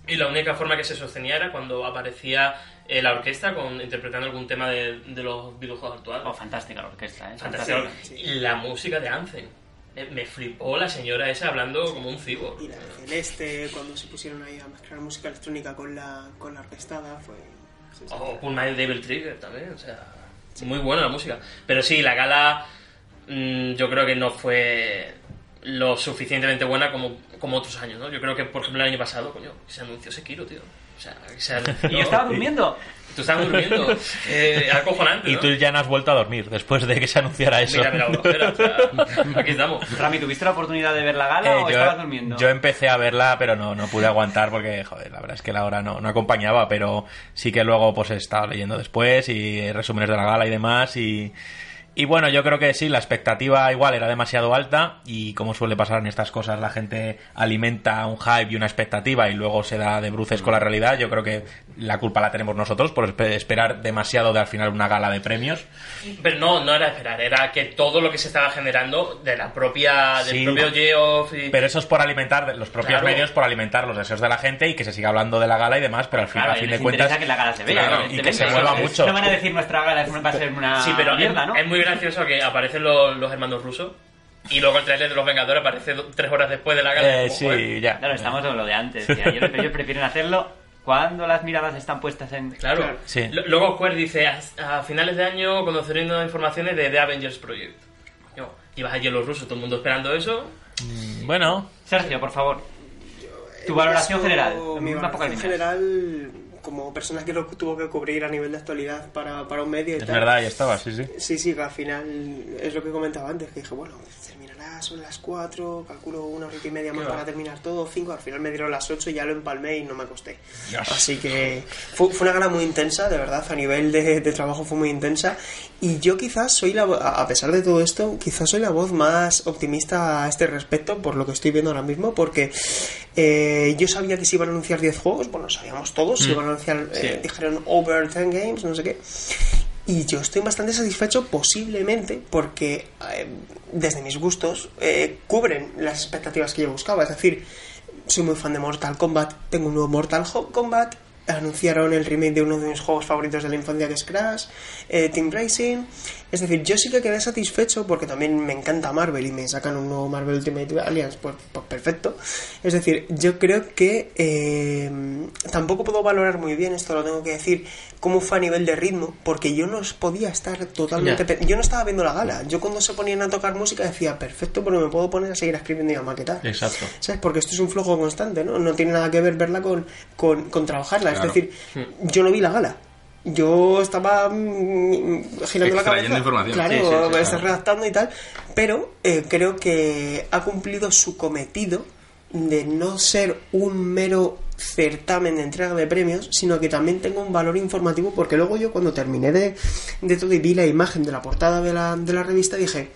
Y la única forma que se sostenía era cuando aparecía eh, la orquesta con, interpretando algún tema de, de los videojuegos actuales. Oh, fantástica la orquesta, ¿eh? Fantástico. Fantástica. Y La música de Anthem. Me, me flipó la señora esa hablando como un cibo. y la de Celeste, cuando se pusieron ahí a mezclar música electrónica con la, con la orquestada, fue. sí, sí. O Pull My Devil Trigger también, o sea, muy buena la música. Pero sí, la gala mm, yo creo que no fue lo suficientemente buena como, como otros años, ¿no? Yo creo que, por ejemplo, el año pasado, coño, se anunció Sekiro, tío. O sea, que se anunció... Y yo estaba durmiendo. Tú estabas durmiendo. Eh, acojonante, Y ¿no? tú ya no has vuelto a dormir después de que se anunciara eso. Mira, mira, sea, aquí estamos. Rami, ¿tuviste la oportunidad de ver la gala Eh, o yo, estabas durmiendo? yo empecé a verla, pero no, no pude aguantar porque, joder, la verdad es que la hora no, no acompañaba, pero sí que luego pues he estado leyendo después y resúmenes de la gala y demás y, Y bueno, yo creo que sí, la expectativa igual era demasiado alta y como suele pasar en estas cosas, la gente alimenta un hype y una expectativa y luego se da de bruces con la realidad. Yo creo que la culpa la tenemos nosotros por espe- esperar demasiado de al final una gala de premios. Pero no, no era esperar, era que todo lo que se estaba generando de la propia, del Sí. propio Geoff y... Pero eso es por alimentar, los propios Claro. medios por alimentar los deseos de la gente y que se siga hablando de la gala y demás, pero al fin, Claro, a fin de cuentas... que la gala se vea. Claro, y que se mueva No- mucho. No van a decir nuestra gala va a ser una Sí, pero mierda, es, ¿no? es muy gracioso que aparecen los, los hermanos rusos y luego el trailer de los Vengadores aparece tres horas después de la gala. Eh, sí, ya. Claro, estamos en lo de antes. tía. Ellos, ellos prefieren hacerlo cuando las miradas están puestas en... Claro. Claro. Sí. Luego Square dice, a, a finales de año conoceré nuevas informaciones de The Avengers Project. Yo, ibas allí los rusos, todo el mundo esperando eso. Bueno, Sergio, por favor. Tu valoración caso, general. Mi Una poca valoración general, como persona que lo tuvo que cubrir a nivel de actualidad para, para un medio y es tal. verdad, ya estaba, sí, sí. Sí, sí, que al final es lo que comentaba antes, que dije, bueno, son las 4, calculo una horita y media más para terminar todo, 5, al final me dieron las 8 y ya lo empalmé y no me acosté. Dios. Así que fue, fue una gala muy intensa, de verdad, a nivel de, de trabajo fue muy intensa y yo quizás soy la, a pesar de todo esto, quizás soy la voz más optimista a este respecto por lo que estoy viendo ahora mismo, porque eh, yo sabía que se iban a anunciar 10 juegos, bueno, sabíamos todos, se iban a anunciar, eh, dijeron over 10 games, no sé qué. Y yo estoy bastante satisfecho posiblemente porque eh, desde mis gustos eh, cubren las expectativas que yo buscaba. Es decir, soy muy fan de Mortal Kombat, tengo un nuevo Mortal Kombat, anunciaron el remake de uno de mis juegos favoritos de la infancia que es Crash, eh, Team Racing. Es decir, yo sí que quedé satisfecho porque también me encanta Marvel y me sacan un nuevo Marvel Ultimate Alliance, pues, pues perfecto. Es decir, yo creo que eh, tampoco puedo valorar muy bien, esto lo tengo que decir, cómo fue a nivel de ritmo, porque yo no podía estar totalmente... Yo no estaba viendo la gala. Yo cuando se ponían a tocar música decía, perfecto, pero me puedo poner a seguir escribiendo y a maquetar. Exacto. ¿Sabes? Porque esto es un flujo constante, ¿no? No tiene nada que ver verla con, con, con trabajarla. Claro. Es decir, yo no vi la gala. Yo estaba mm, girando la cabeza. información. Claro, Sí, sí, sí, me claro. redactando y tal. Pero eh, creo que ha cumplido su cometido de no ser un mero certamen de entrega de premios, sino que también tenga un valor informativo, porque luego yo cuando terminé de, de todo y vi la imagen de la portada de la, de la revista dije,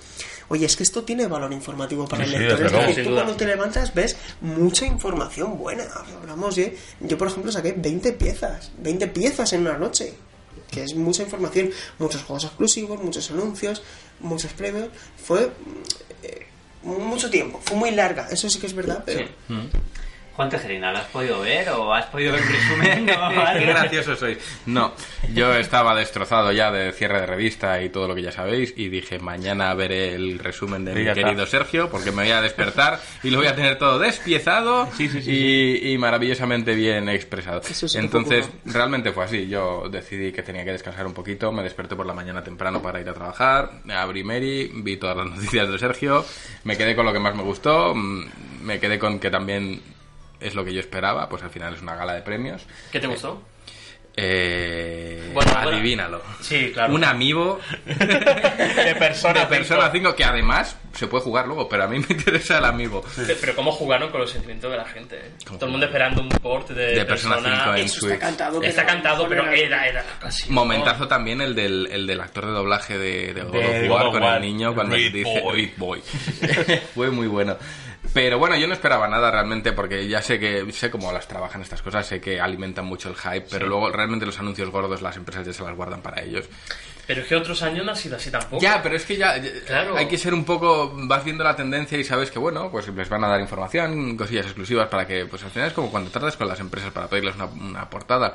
oye, es que esto tiene valor informativo para Sí, el sí, lector. desde Es decir, tú cuando te levantas ves mucha información buena. Hablamos de, yo por ejemplo saqué 20 piezas, 20 piezas en una noche, que es mucha información, muchos juegos exclusivos, muchos anuncios, muchos premios. Fue eh, mucho tiempo, fue muy larga, eso sí que es verdad, pero... Juan Tejerina, ¿lo has podido ver o has podido ver un resumen? Qué gracioso sois. No, yo estaba destrozado ya de cierre de revista y todo lo que ya sabéis y dije mañana veré el resumen de Sí, mi está. querido Sergio porque me voy a despertar y lo voy a tener todo despiezado Sí, sí, sí, y, y maravillosamente bien expresado. Eso sí que Entonces, realmente fue así. Yo decidí que tenía que descansar un poquito, me desperté por la mañana temprano para ir a trabajar, abrí Mary, vi todas las noticias de Sergio, me quedé con lo que más me gustó, mm, me quedé con que también es lo que yo esperaba, pues al final es una gala de premios. ¿Qué te gustó? Eh, Bueno, bueno. adivínalo. Sí, claro. Un amigo De persona, de Persona cinco. 5 que además se puede jugar luego, pero a mí me interesa el amigo. Pero cómo jugaron con los sentimientos de la gente. ¿eh? ¿Cómo Todo el mundo esperando un port de, De Persona 5 en Eso está Switch. cantado. Está pero- cantado, pero era, era casi. Momentazo también el del, el del actor de doblaje de, de God of War con el niño cuando Reed dice Boy. Reed Boy. Fue muy bueno. Pero bueno, yo no esperaba nada realmente porque ya sé que sé cómo las trabajan estas cosas, sé que alimentan mucho el hype, pero luego realmente los anuncios gordos las empresas ya se las guardan para ellos. Pero es que otros años no ha sido así tampoco. Ya, pero es que ya ya- Claro. hay que ser un poco, vas viendo la tendencia y sabes que bueno, pues les van a dar información, cosillas exclusivas para que, pues al final es como cuando tratas con las empresas para pedirles una, una portada.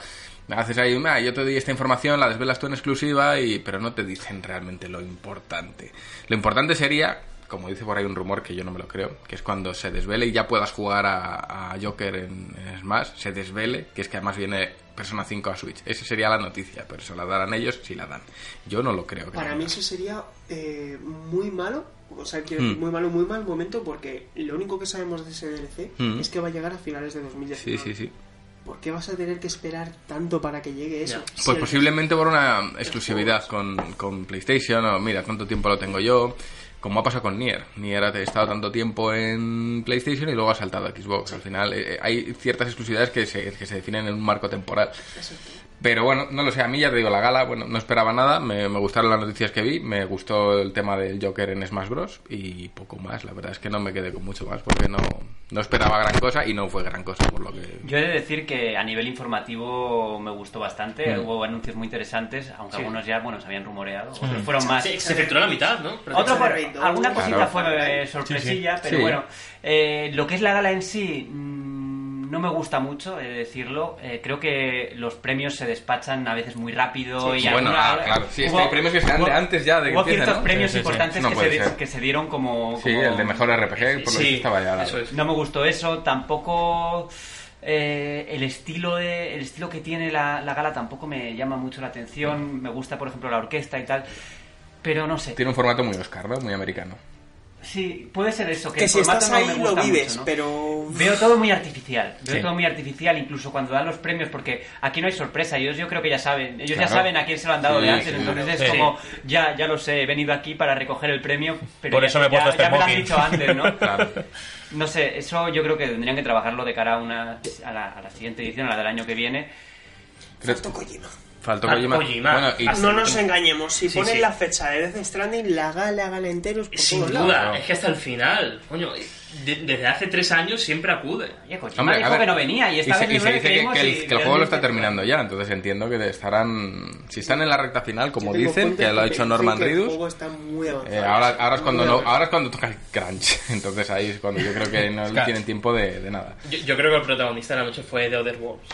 Haces ahí, "Mira, yo te doy esta información, la desvelas tú en exclusiva, y, pero no te dicen realmente lo importante. Lo importante sería, como dice por ahí un rumor que yo no me lo creo, que es cuando se desvele y ya puedas jugar a, a Joker en, en Smash, se desvele, que es que además viene Persona 5 a Switch. Esa sería la noticia, pero se la darán ellos si la dan. Yo no lo creo. que Para mí eso sería eh, muy malo, o sea, quiero Mm. decir, muy malo, muy mal momento, porque lo único que sabemos de ese DLC Mm. es que va a llegar a finales de 2019. Sí, sí, sí. ¿Por qué vas a tener que esperar tanto para que llegue eso? Pues posiblemente por una exclusividad con, con PlayStation, o mira, cuánto tiempo lo tengo yo, como ha pasado con Nier. Nier ha estado tanto tiempo en PlayStation y luego ha saltado a Xbox. Al final eh, hay ciertas exclusividades que se, que se definen en un marco temporal. Pero bueno, no lo sé, a mí ya te digo, la gala, bueno, no esperaba nada, me, me gustaron las noticias que vi, me gustó el tema del Joker en Smash Bros. y poco más, la verdad es que no me quedé con mucho más porque no, no esperaba gran cosa y no fue gran cosa por lo que... Yo he de decir que a nivel informativo me gustó bastante, Mm. hubo anuncios muy interesantes, aunque Sí. algunos ya, bueno, se habían rumoreado, Mm. otros fueron más... Sí, se efectuó la mitad, ¿no? Otro por- Raid dos. alguna cosita Claro. fue eh, sorpresilla, pero Sí. bueno, eh, lo que es la gala en sí mm, no me gusta mucho, he de decirlo. Eh, creo que los premios se despachan a veces muy rápido y Bueno, alguna- ah, claro, sí, es que hay premios que se dan de hubo- antes ya de que Hubo ciertos ¿no? premios Sí, sí, sí. importantes No que, se, ser. que se dieron como, Sí, el de mejor RPG, por lo Sí, que estaba ya. eso es. no me gustó eso, tampoco eh, el estilo de el estilo que tiene la, la gala tampoco me llama mucho la atención. Me gusta, por ejemplo, la orquesta y tal, pero no sé. Tiene un formato muy Oscar, ¿no? Muy americano. Sí, puede ser eso. Que, Que si estás no ahí me lo vives, mucho, ¿no? pero... Veo todo muy artificial, veo Sí. todo muy artificial, incluso cuando dan los premios, porque aquí no hay sorpresa, ellos yo creo que ya saben, ellos ya Claro. saben a quién se lo han dado Sí, de antes, sí. entonces es Sí. como, ya, ya lo sé, he venido aquí para recoger el premio, pero Por ya, eso me he puesto ya- este ya me lo han dicho antes, ¿no? Claro. No sé, eso yo creo que tendrían que trabajarlo de cara a, una, a, la, a la siguiente edición, a la del año que viene. Kojima. Faltó Ah, Kojima. Kojima. Bueno, y- No nos engañemos, si Sí, ponen sí. la fecha de Death Stranding, la gala, la gala enteros por Sin todos duda, lados. Es que hasta el final, coño, de- desde hace tres años siempre acude. Oye, Kojima Hombre, dijo ver, que no venía y esta se, vez y se dice que, el, y que el juego lo está terminando ya, entonces entiendo que estarán... Si están en la recta final, como dicen, que lo ha hecho Norman Reedus, eh, ahora, ahora, es cuando no, ahora es cuando toca el crunch, entonces ahí es cuando yo creo que no tienen tiempo de, de nada. Yo, yo creo que el protagonista de la noche fue The Other Worlds.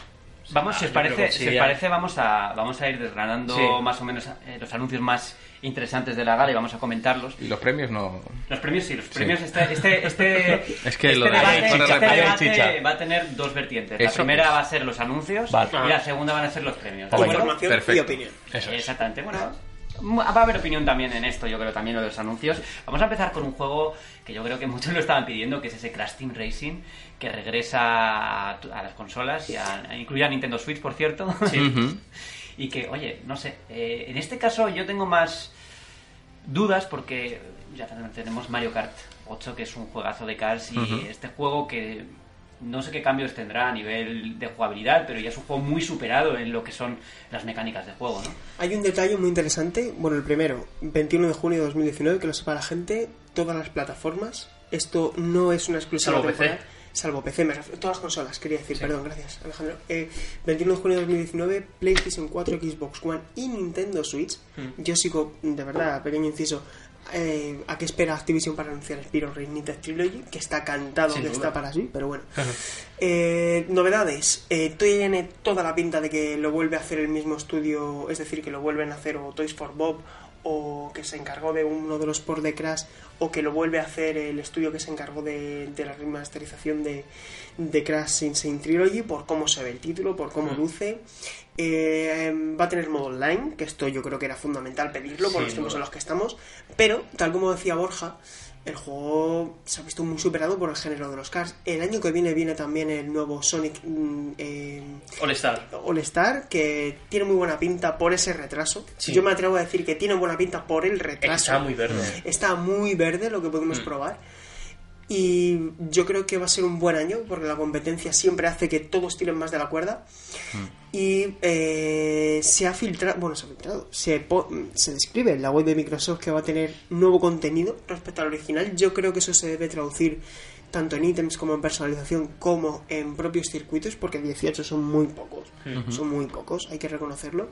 Vamos, si os parece, si os parece vamos, a, vamos a ir desgranando Sí. más o menos eh, los anuncios más interesantes de la gala y vamos a comentarlos. Y los premios no... Los premios sí, los premios este, este, este, Es que este lo de- debate, este chicha, debate chicha. va a tener dos vertientes. La primera es. va a ser los anuncios Vale. y la segunda van a ser los premios. Información y opinión. Eso es. Exactamente, bueno, va a haber opinión también en esto, yo creo también lo de los anuncios. Vamos a empezar con un juego que yo creo que muchos lo estaban pidiendo, que es ese Crash Team Racing, que regresa a, a las consolas, y a, incluye a Nintendo Switch, por cierto. Y que, oye, no sé, eh, en este caso yo tengo más dudas porque ya tenemos Mario Kart 8, que es un juegazo de cars, y este juego que no sé qué cambios tendrá a nivel de jugabilidad, pero ya es un juego muy superado en lo que son las mecánicas de juego, ¿no? Hay un detalle muy interesante. Bueno, el primero, 21 de junio de 2019, que lo sepa la gente, todas las plataformas. Esto no es una exclusiva Salvo PC. temporal. Salvo PC, me refiero- todas las consolas, quería decir, perdón, gracias Alejandro. Eh, 21 de junio de 2019, PlayStation 4, Xbox One y Nintendo Switch. Mm. Yo sigo, de verdad, pequeño inciso, eh, ¿a qué espera Activision para anunciar Spyro Reignited Trilogy? Que está cantado Sin que duda. está para sí, pero bueno. Eh, novedades. Eh, tiene toda la pinta de que lo vuelve a hacer el mismo estudio, es decir, que lo vuelven a hacer o Toys for Bob o que se encargó de uno de los por de Crash o que lo vuelve a hacer el estudio que se encargó de, de la remasterización de, de Crash Insane Trilogy por cómo se ve el título, por cómo luce. Eh, va a tener modo online, que esto yo creo que era fundamental pedirlo por los tiempos en los que estamos, pero tal como decía Borja, el juego se ha visto muy superado por el género de los cars. El año que viene viene también el nuevo Sonic mm, eh, All Star. All Star, que tiene muy buena pinta por ese retraso. Sí. Yo me atrevo a decir que tiene buena pinta por el retraso. está muy verde. Está muy verde lo que podemos Mm. probar. Y yo creo que va a ser un buen año, porque la competencia siempre hace que todos tiren más de la cuerda. Y eh, se ha filtrado, bueno, se ha filtrado, se, po- se describe en la web de Microsoft que va a tener nuevo contenido respecto al original. Yo creo que eso se debe traducir tanto en ítems como en personalización como en propios circuitos, porque 18 son muy pocos, son muy pocos, hay que reconocerlo.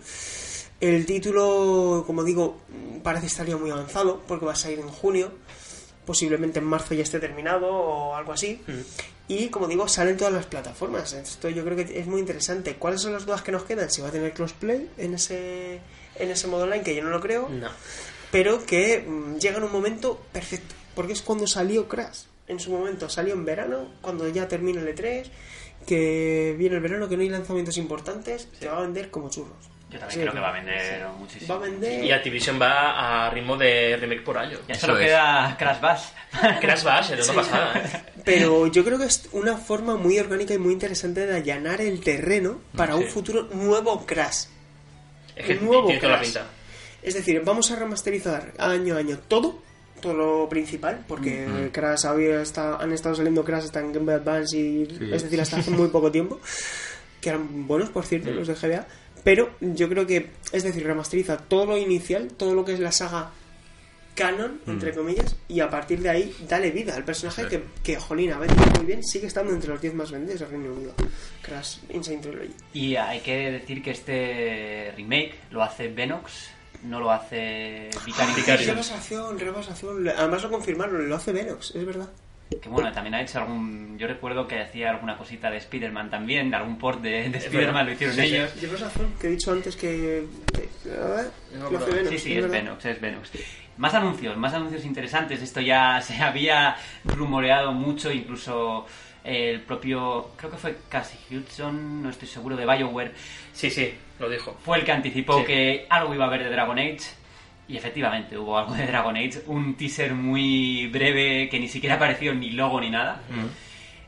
El título, como digo, parece estar ya muy avanzado, porque va a salir en junio, posiblemente en marzo ya esté terminado o algo así. Y como digo, salen todas las plataformas. Esto yo creo que es muy interesante. ¿Cuáles son las dudas que nos quedan? Si va a tener crossplay en ese, en ese modo online, que yo no lo creo, No. pero que mm, llega en un momento perfecto. Porque es cuando salió Crash. En su momento salió en verano, cuando ya termina el E3, que viene el verano, que no hay lanzamientos importantes, se va a vender como churros. Yo también Sí, creo que sí. va a vender muchísimo. Va a vender. Y Activision va a ritmo de remake por año. Ya Eso solo es. queda Crash Bash. Crash Bash, no pasa nada. Pero yo creo que es una forma muy orgánica y muy interesante de allanar el terreno para un Sí. futuro nuevo Crash. Es que Un nuevo tiene toda la Crash. pinta. Es decir, vamos a remasterizar año a año todo, todo lo principal, porque Crash había está- han estado saliendo Crash hasta en Game Boy Advance y Sí. es decir, hasta hace muy poco tiempo, que eran buenos, por cierto, Mm. los de GBA, Pero yo creo que, es decir, remasteriza todo lo inicial, todo lo que es la saga canon, entre comillas, y a partir de ahí dale vida al personaje Sí. que, que, jolín, ha vendido muy bien, sigue estando entre los 10 más vendidos del Reino Unido. Crash Insane Trilogy. Y hay que decir que este remake lo hace Venox, no lo hace Vicarious. Rebasación, rebasación. Además lo confirmaron, lo hace Venox, es verdad. Que bueno, también ha hecho algún. Yo recuerdo que hacía alguna cosita de Spider-Man también, algún port de, de Spider-Man lo hicieron Sí, sí. ellos. Llevas razón, que he dicho antes que. que- a ver, No, Venox, Sí, sí, es es. Venox, es Venox. Más anuncios, más anuncios interesantes. Esto ya se había rumoreado mucho, incluso el propio, creo que fue Cassie Hudson, no estoy seguro, de BioWare, Sí, sí, lo dijo. fue el que anticipó Sí. que algo iba a haber de Dragon Age. Y efectivamente hubo algo de Dragon Age, un teaser muy breve que ni siquiera apareció ni logo ni nada.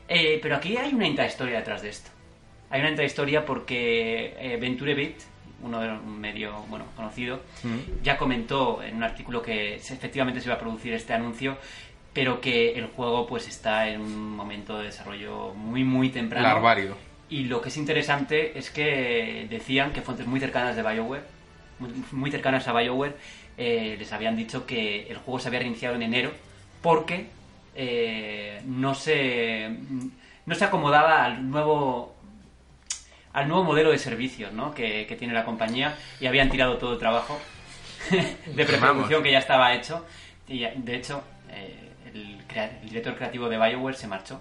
Eh, pero aquí hay una intrahistoria detrás de esto. Hay una intrahistoria porque eh, Venture Beat, uno de los medio bueno conocido, ya comentó en un artículo que efectivamente se iba a producir este anuncio, pero que el juego pues está en un momento de desarrollo muy muy temprano. Larvario. Y lo que es interesante es que decían que fuentes muy cercanas de BioWare, muy, muy cercanas a BioWare, eh, les habían dicho que el juego se había reiniciado en enero porque eh, no se no se acomodaba al nuevo al nuevo modelo de servicios ¿no? que, que tiene la compañía y habían tirado todo el trabajo de preproducción que ya estaba hecho. Y de hecho eh, el, el director creativo de BioWare se marchó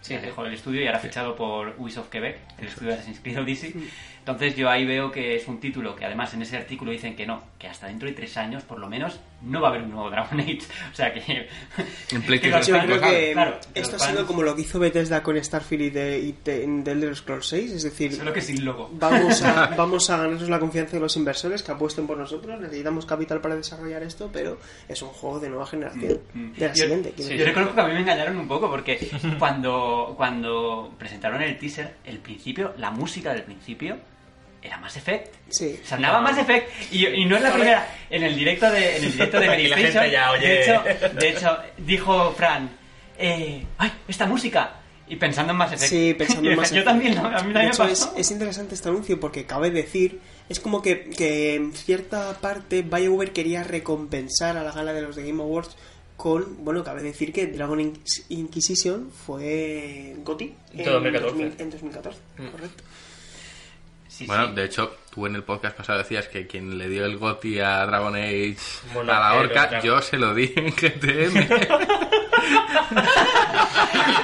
Sí, dejó el estudio y ahora fichado por Ubisoft Quebec, el estudio de Assassin's Creed Odyssey. Entonces yo ahí veo que es un título que además en ese artículo dicen que no, que hasta dentro de tres años por lo menos no va a haber un nuevo Dragon Age. O sea que... Los Yo creo que claro, esto ha sido como lo que hizo Bethesda con Starfield y de, y de, de Elder Scrolls 6, es decir, Solo que sin logo. vamos a, vamos a ganarnos la confianza de los inversores que apuesten por nosotros, necesitamos capital para desarrollar esto, pero es un juego de nueva generación, de la Yo- siguiente. sí, yo reconozco que a mí me engañaron un poco porque cuando, cuando presentaron el teaser, el principio, la música del principio era Mass Effect. Sí. Sonaba Mass Effect y, y no es la primera. En el directo de, en el directo de la gente ya, oye. de, hecho, de hecho, dijo Fran, eh, ¡ay, esta música! Y pensando en Mass Effect. Sí, pensando en yo Mass Yo Effect. también, ¿no? a mí De también me hecho, es, interesante este anuncio porque cabe decir, es como que, que en cierta parte BioWare quería recompensar a la gala de los de Game Awards con, bueno, cabe decir que Dragon Inquis- Inquisition fue GOTY en, 2014. 2000 en 2014, correcto. Sí, Bueno, sí. de hecho, tú en el podcast pasado decías que quien le dio el GOTI a Dragon Age Bueno, a la eh, horca, pero- yo se lo di en GTM.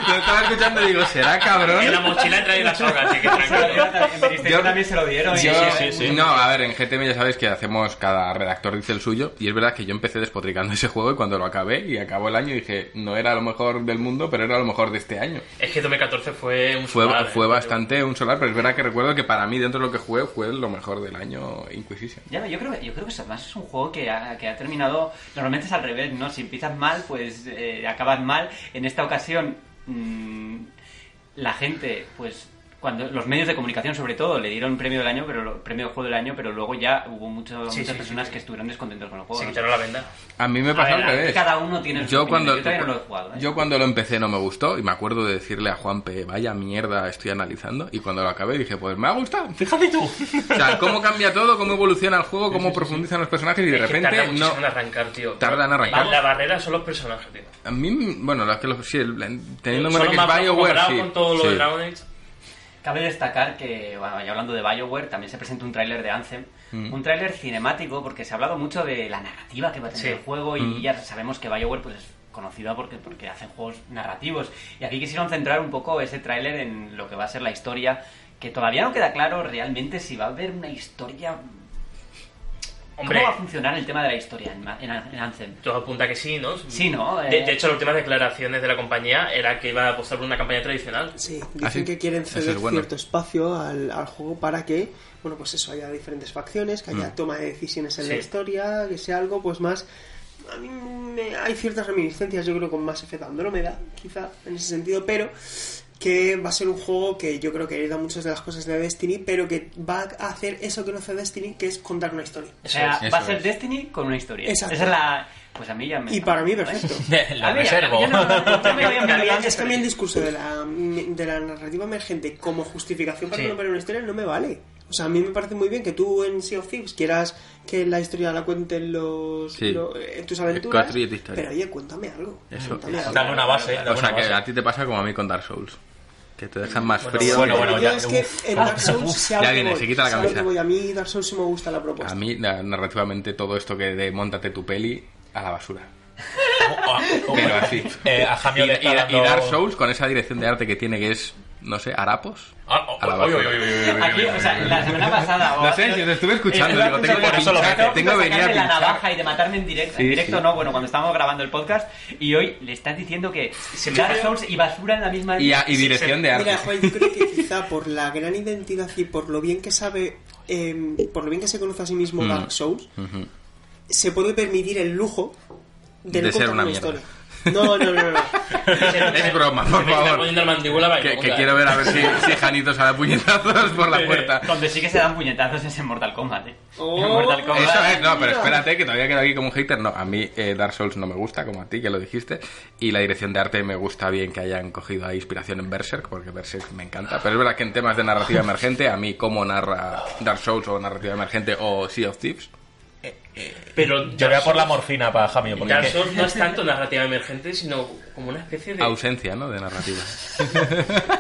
Yo estaba escuchando y digo, ¿será cabrón? En la mochila entra ahí la soga, así que tranquilo. Yo- también se lo dieron. y- Yo- sí, sí. No, a ver, en GTM ya sabéis que hacemos, cada redactor dice el suyo, y es verdad que yo empecé despotricando ese juego y cuando lo acabé y acabó el año dije, no era lo mejor del mundo, pero era lo mejor de este año. Es que 2014 fue un Fue, solar, fue eh, bastante un solar, pero es verdad que recuerdo que para mí, dentro de lo que jugué, fue lo mejor del año Inquisition. Ya, yo creo, yo creo que además es un juego que ha, que ha terminado. Normalmente es al revés, ¿no? Si empiezas mal, pues eh, acabas mal. En esta ocasión, mm, la gente, pues. Cuando los medios de comunicación, sobre todo, le dieron premio del año, pero premio de juego del año, pero luego ya hubo mucho- Sí, muchas sí, personas sí, sí. que estuvieron descontentos con el juego. Se ¿no? quitaron la venda. A mí me pasó al revés. cada uno tiene yo opiniones. cuando, Yo no lo he jugado, ¿eh? yo cuando lo empecé no me gustó y me acuerdo de decirle a Juanpe, vaya mierda estoy analizando y cuando lo acabé dije, pues me ha gustado. Fíjate tú. O sea, cómo cambia todo, cómo evoluciona el juego, cómo profundizan los personajes y de Es que repente tarda no... en arrancar, tío. Tarda en arrancar. La, la barrera son los personajes, tío. A mí, bueno, las que los, sí, el- teniendo en cuenta que es BioWare, comparados sí. con todo lo sí. de Dragon Age. Cabe destacar que, bueno, ya hablando de BioWare, también se presenta un tráiler de Anthem. Mm. Un tráiler cinemático, porque se ha hablado mucho de la narrativa que va a tener Sí. el juego y Mm. ya sabemos que BioWare pues, es conocida porque, porque hacen juegos narrativos. Y aquí quisieron centrar un poco ese tráiler en lo que va a ser la historia, que todavía no queda claro realmente si va a haber una historia... Hombre, ¿Cómo va a funcionar el tema de la historia en, en, en Anthem? todo apunta que sí, ¿no? Sí, ¿no? De, Eh, de hecho, las últimas declaraciones de la compañía era que iba a apostar por una campaña tradicional. Sí, dicen Ah, sí. que quieren ceder es bueno. cierto espacio al, al juego para que, bueno, pues eso, haya diferentes facciones, que haya Mm. toma de decisiones en Sí. la historia, que sea algo pues más... A mí me- hay ciertas reminiscencias, yo creo, con Mass Effect Andrómeda, quizá, en ese sentido, pero que va a ser un juego que yo creo que hereda muchas de las cosas de Destiny, pero que va a hacer eso que no hace Destiny, que es contar una historia. o sea, Eso va a ser es. Destiny con una historia. Exacto. Esa es la... Pues a mí ya me... Y para mí, perfecto. La A mí ya- reservo. es que a mí el discurso de la, de la narrativa emergente como justificación para Sí. no poner una historia no me vale. O sea, a mí me parece muy bien que tú en Sea of Thieves quieras que la historia la cuenten los, Sí. lo- en tus aventuras. Cuatro y de historia. Pero oye, cuéntame algo. Eso, cuéntame eso. algo. Dale una base. dale O sea una que base. a ti te pasa como a mí con Dark Souls. Que te dejan más Bueno, frío. bueno, bueno, ya, es que en Dark Souls Ya viene, voy, se quita la sé a lo que camisa. voy. A mí Dark Souls sí me gusta la propuesta. A mí, na- narrativamente, todo esto que de montate tu peli, a la basura. Pero así. Eh, a y, Dark Souls, con esa dirección de arte que tiene, que es, no sé, harapos. Ah, oh, oh, Aquí, o sea, la semana pasada... o- No sé, si te estuve escuchando, Eh, digo, tengo por que eso lo pinchar, tengo que venir a sacarme la pinchar. navaja y de matarme en directo, Sí, en directo sí. no, bueno, cuando estábamos grabando el podcast y hoy le estás diciendo que me Dark Souls y basura en la misma Y, a- y dirección sí. de arte. Mira, Juan, yo creo que quizá por la gran identidad y por lo bien que sabe, eh, por lo bien que se conoce a sí mismo Mm. Dark Souls, Ujú. se puede permitir el lujo de, no De ser contar una una mierda. historia. No, no, no, no. Es broma, por favor. poniendo la mandíbula Que, que quiero ver a ver si, si Janito se da puñetazos por la puerta. Donde sí que se dan puñetazos es en Mortal Kombat, eh. Oh, en Mortal Kombat. Eso es, no, pero espérate, que todavía quedo aquí como un hater. No, a mí eh, Dark Souls no me gusta, como a ti, que lo dijiste. Y la dirección de arte me gusta bien que hayan cogido ahí inspiración en Berserk, porque Berserk me encanta. Pero es verdad que en temas de narrativa emergente, a mí, como narra Dark Souls o narrativa emergente o Sea of Thieves, Pero Yo voy a por la morfina para Jamio. Porque Dark Souls no es tanto narrativa emergente, sino como una especie de... ausencia, ¿no? De narrativa.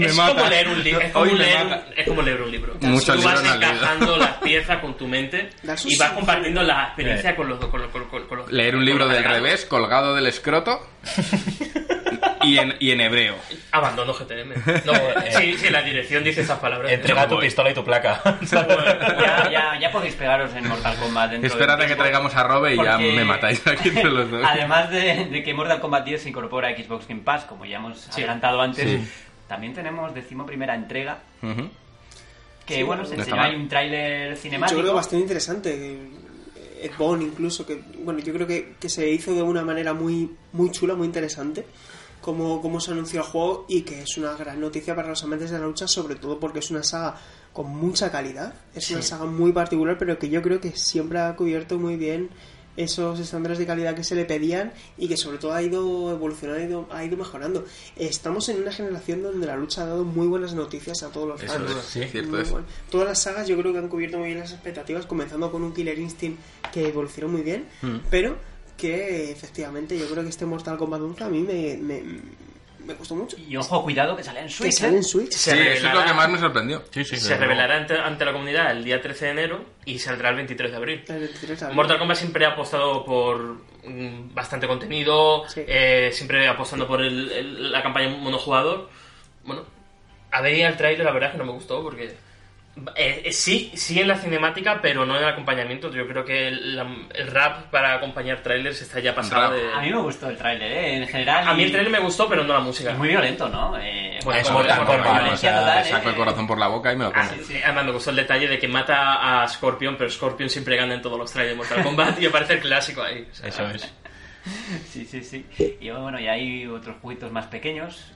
es mata. como leer un libro. Es, como Hoy leer un- mata. es como leer un libro. Muchos Tú vas encajando las piezas con tu mente y vas compartiendo la experiencia con los... Con, los- con, con- con los Leer un libro del revés, colgado del escroto y en, y en hebreo. Abandono GTM. No, sí, sí, la dirección dice esas palabras. Entrega tu voy. pistola y tu placa. Ya, ya, ya podéis pegaros en Mortal Kombat dentro Espérate de que traigamos a Robe y ya me matáis aquí entre los dos. Además de, de que Mortal Kombat 10 se incorpora a Xbox Game Pass, como ya hemos adelantado antes, Sí. también tenemos decimoprimera entrega, Ujú. que Sí, bueno, se no enseñó ahí un tráiler Yo cinemático. creo que bastante interesante. Ed Boon incluso, que bueno, yo creo que, que se hizo de una manera muy, muy chula, muy interesante. Como, como se anunció el juego y que es una gran noticia para los amantes de la lucha, sobre todo porque es una saga con mucha calidad. Es una saga muy particular, pero que yo creo que siempre ha cubierto muy bien esos estándares de calidad que se le pedían y que sobre todo ha ido evolucionando, ha ido, ha ido mejorando. Estamos en una generación donde la lucha ha dado muy buenas noticias a todos los fans. es, sí, cierto Muy es. bueno. Todas las sagas yo creo que han cubierto muy bien las expectativas, comenzando con un Killer Instinct que evolucionó muy bien, Mm. pero que efectivamente yo creo que este Mortal Kombat 11 a mí me, me, me gustó mucho. Y ojo, cuidado que sale en Que Switch. sale ¿eh? en Switch. Se Sí, eso es lo revelará- que más me sorprendió. Sí, sí. Se revelará ante, ante la comunidad el día 13 de enero y saldrá el 23 de abril. El 23 de abril. Mortal Kombat siempre ha apostado por mm, bastante contenido, Sí. eh, siempre apostando por el- el- la campaña monojugador. Bueno, a ver el trailer la verdad es que no me gustó porque eh, eh, sí, sí en la cinemática, pero no en el acompañamiento. Yo creo que el, la- el rap para acompañar trailers está ya pasado de... A mí me gustó el tráiler, ¿eh? En general. A mí el trailer me gustó, pero no la música. Es muy violento, ¿no? Eh, Bueno, Es como- Mortal como- o sea, saco ¿eh? el corazón por la boca y me lo como. Ah, sí, además me gustó el detalle de que mata a Scorpion, pero Scorpion siempre gana en todos los trailers de Mortal Kombat y me parece el clásico ahí. O sea, Eso es. Sí, sí, sí. Y bueno, y hay otros jueguitos más pequeños.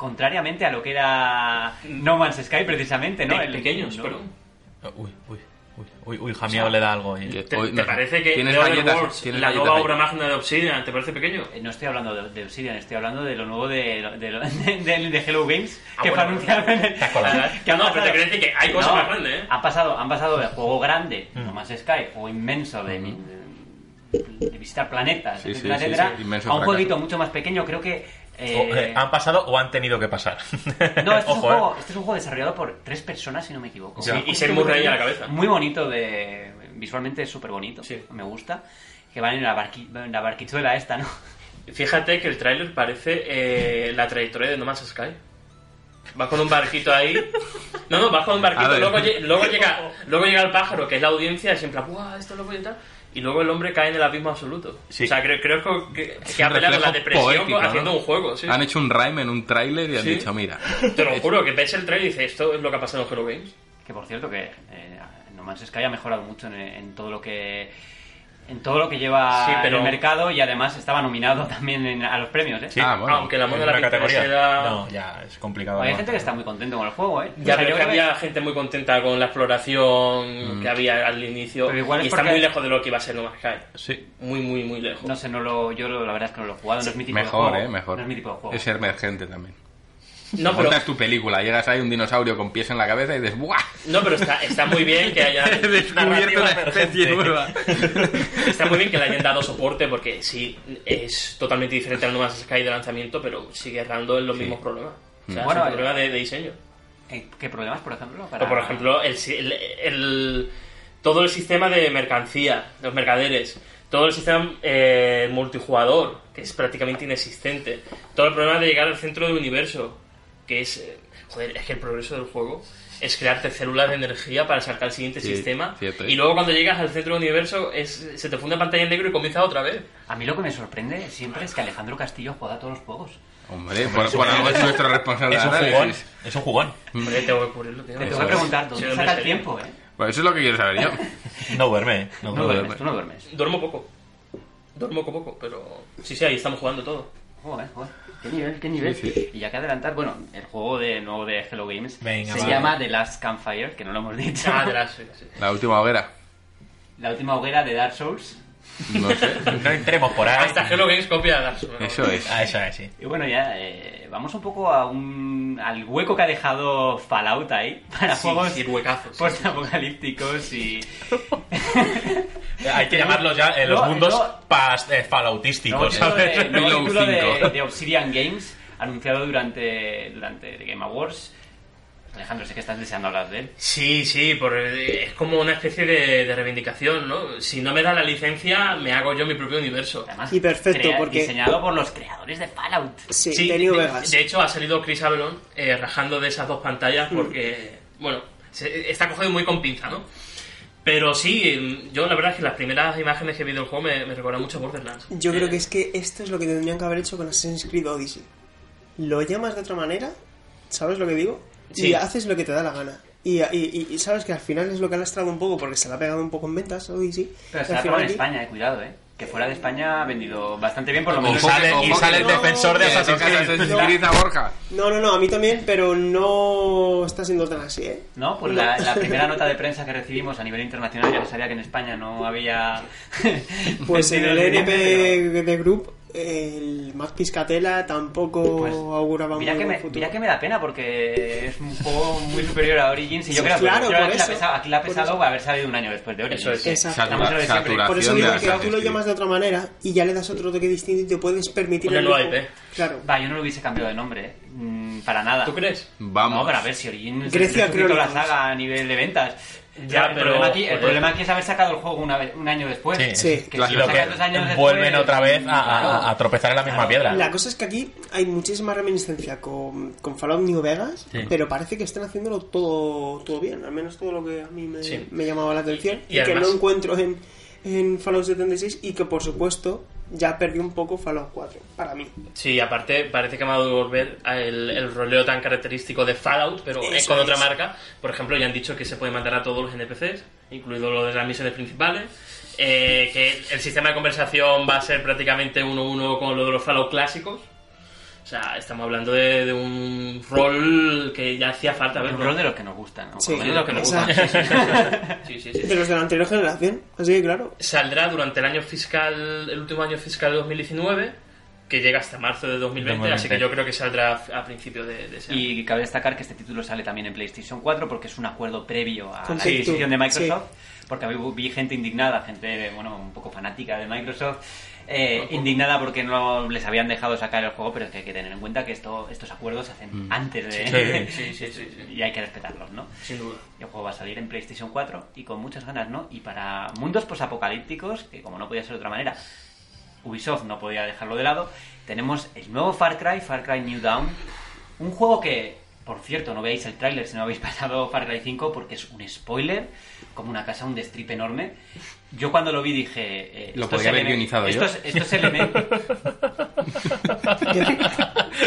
Contrariamente a lo que era No Man's Sky, precisamente, ¿no? pe- El- pequeños, no- pero... Uy, uy, uy, uy, uy, Jamio le da algo. ahí. Que ¿Te, no, parece que tienes The Other galletas, Worlds, tienes la nueva obra magna de Obsidian, te parece pequeño? Eh, No estoy hablando de, de Obsidian, estoy hablando de lo nuevo de, de, de- de Hello Games Ah, que bueno, fue anunciado en que han No, pero te pasado- decir que hay cosas No, más grandes, ¿eh? Han pasado, han pasado de juego grande, Mm. No Man's Sky, juego inmenso de, de- de visitar planetas, Sí, etcétera, sí, sí, a un fracaso. jueguito mucho más pequeño, creo que... eh, O, eh, ¿Han pasado o han tenido que pasar? No, este, es un eh. juego, este es un juego desarrollado por tres personas, si no me equivoco. Sí, y Seymour muy Ray a la cabeza. Muy bonito, de visualmente es súper bonito, Sí. me gusta. Que van en la, barqui- en la barquichuela esta, ¿no? Fíjate que el tráiler parece eh, la trayectoria de No Man's Sky. Vas con un barquito ahí. No, no, vas con un barquito, luego, luego, llega, luego llega el pájaro, que es la audiencia, y siempre, ¡buah, esto es lo voy a tal! Y luego el hombre cae en el abismo absoluto. Sí. O sea, creo, creo que, Es que ha a la depresión poético, haciendo ¿no? un juego, sí. Han hecho un rhyme en un tráiler y han Sí. dicho, mira. Te lo juro, que ves el trailer y dices, esto es lo que ha pasado en Hello Games. Que por cierto, que eh, No Man's Sky ha mejorado mucho en, en todo lo que en todo lo que lleva Sí, pero- el mercado y además estaba nominado también en- a los premios, ¿eh? Sí. Ah, bueno. Aunque la ¿En moda de la categoría? era... No, ya, es complicado. Hay ¿no? gente que está muy contento con el juego, ¿eh? Ya, O sea, yo que creo que- había gente muy contenta con la exploración que había al inicio. Pero igual es y está muy lejos de lo que iba a ser No Man's Sky. Sí. Muy, muy, muy lejos. No sé, no lo, yo lo- la verdad es que no lo he jugado, no es mi tipo de Mejor, juego. eh, mejor. No es mi tipo de juego. Es emergente también. No, pero, Montas tu película, llegas ahí un dinosaurio con pies en la cabeza y dices ¡buah! no, pero está, está muy bien que haya He descubierto una especie emergente. nueva. Está muy bien que le hayan dado soporte porque sí, es totalmente diferente al No Man's Sky de lanzamiento, pero sigue errando en los mismos problemas. O sea, Bueno, es un eh, problema de, de diseño. Eh, ¿Qué problemas, por ejemplo? Para- O, por ejemplo, el, si- el- el- todo el sistema de mercancía, los mercaderes, todo el sistema eh, multijugador, que es prácticamente inexistente, todo el problema de llegar al centro del universo, que es, eh, joder, es que el progreso del juego es crearte células de energía para saltar al siguiente Sí, sistema cierto, y ¿eh? luego cuando llegas al centro del universo es, se te funde pantalla en negro y comienza otra vez. A mí lo que me sorprende siempre es que Alejandro Castillo juega a todos los juegos. Hombre, por, por algo es nuestro responsable Es un jugón. Es un jugón. Hombre, tengo que cubrirlo, tío. Te tengo que preguntar, ¿dónde saca el tiempo, eh? Pues eso es lo que quiero saber yo. No duerme. ¿eh? No No duerme. duermes, tú no duermes. Duermo poco. Duermo poco, pero sí, sí, ahí estamos jugando todo. Joder, joder. Qué nivel, qué nivel. Sí, sí. Y ya que adelantar, bueno, el juego de nuevo de Hello Games Venga, se llama The Last Campfire, que no lo hemos dicho. Ah, de las- sí, sí. La última hoguera. La última hoguera de Dark Souls. No sé. No entremos por ahí. Hasta Hello Games copia de Dark Souls. Eso es. Ah, eso es, sí. Y bueno, ya eh, vamos un poco a un, al hueco que ha dejado Fallout ahí para Sí, juegos sí, huecazos, sí. post-apocalípticos y... Hay que llamarlos ya eh, los No, mundos no. past eh, falloutísticos, ¿sabes? de, de- 5. de Obsidian Games, anunciado durante, durante The Game Awards. Alejandro, sé que estás deseando hablar de él. Sí, sí, por, es como una especie de, de reivindicación, ¿no? Si no me da la licencia, me hago yo mi propio universo. Además, Y perfecto, crea- porque- diseñado por los creadores de Fallout. Sí, Sí, de New de, Vegas. de hecho ha salido Chris Avalon eh, rajando de esas dos pantallas porque, bueno, se- está cogido muy con pinza, ¿no? Pero sí, yo la verdad es que las primeras imágenes que vi del juego me, me recuerdan mucho a Borderlands. Yo Eh, creo que es que esto es lo que tendrían que haber hecho con Assassin's Creed Odyssey. Lo llamas de otra manera, ¿sabes lo que digo? Sí. Y haces lo que te da la gana. Y, y- y- y sabes que al final es lo que ha lastrado un poco porque se le ha pegado un poco en ventas Odyssey. Pero Y se al ha probado en aquí- España, eh, cuidado, eh. Que fuera de España ha vendido bastante bien, por lo menos. sale- y sale el defensor de Assassin's Creed. No. Borja. No, no, no, a mí también, pero no está siendo tan así, ¿eh? No, pues No. La, la primera nota de prensa que recibimos a nivel internacional ya sabía que en España no había... Pues en el NP de Group, el Mac Piscatela tampoco Pues, auguraba Mira muy que, me, futuro. mira que me da pena porque es un juego muy superior a Origins y yo Sí, creo claro, que creo ha eso. pesado- aquí le ha pesado haber salido un año después de Origins. Eso es. Exacto. Por eso digo que tú lo llamas de otra manera y ya le das otro toque distinto y te puedes permitir... El. IP. Claro. Va, yo no lo hubiese cambiado de nombre, ¿eh? Mm, para nada. ¿Tú crees? Vamos. No, pero a ver si Origins Grecia resucitó la saga a nivel de ventas. Ya, el, pero, problema aquí, el problema aquí es haber sacado el juego una vez- un año después. Sí. Sí. Que Y si Y lo lo que sacas dos años después, vuelven otra vez a, a- claro. a tropezar en la misma Claro. piedra. La cosa es que aquí hay muchísima reminiscencia con, con Fallout New Vegas, Sí. pero parece que están haciéndolo todo, todo bien, al menos todo lo que a mí me, Sí. me llamaba la atención Y y, que además- no encuentro en, en Fallout 76 y que por supuesto ya perdió un poco Fallout 4, para mí. Sí, aparte parece que me va a devolver a el, el roleo tan característico de Fallout, pero es con otra marca. Por ejemplo, ya han dicho que se puede mandar a todos los NPCs, incluido los de las misiones principales. eh, que el sistema de conversación va a ser prácticamente uno a uno con lo de los Fallout clásicos. O sea, estamos hablando de, de un rol que ya hacía falta Un verlo. rol de los que nos gustan, ¿no? Sí, de los que nos gustan. Sí, sí, sí. De los de la anterior generación, así que claro. Saldrá durante el año fiscal, el último año fiscal de 2019, que llega hasta marzo de 2020, así que 2020. yo creo que saldrá a principios de, de ese año. Y cabe destacar que este título sale también en PlayStation 4 porque es un acuerdo previo a Con la adquisición de Microsoft. Porque vi, vi gente indignada, gente bueno un poco fanática de Microsoft, eh, indignada porque no les habían dejado sacar el juego, pero es que hay que tener en cuenta que esto, estos acuerdos se hacen antes de... Sí, sí, sí, sí, sí. y hay que respetarlos, ¿no? Sin duda. Y el juego va a salir en PlayStation 4 y con muchas ganas, ¿no? Y para mundos posapocalípticos, que como no podía ser de otra manera, Ubisoft no podía dejarlo de lado, tenemos el nuevo Far Cry, Far Cry New Dawn, un juego que, por cierto, no veáis el tráiler si no habéis pasado Far Cry 5 porque es un spoiler, como una casa, un destripe enorme. Yo cuando lo vi dije... eh, Lo podría haber guionizado yo. estos, estos elementos...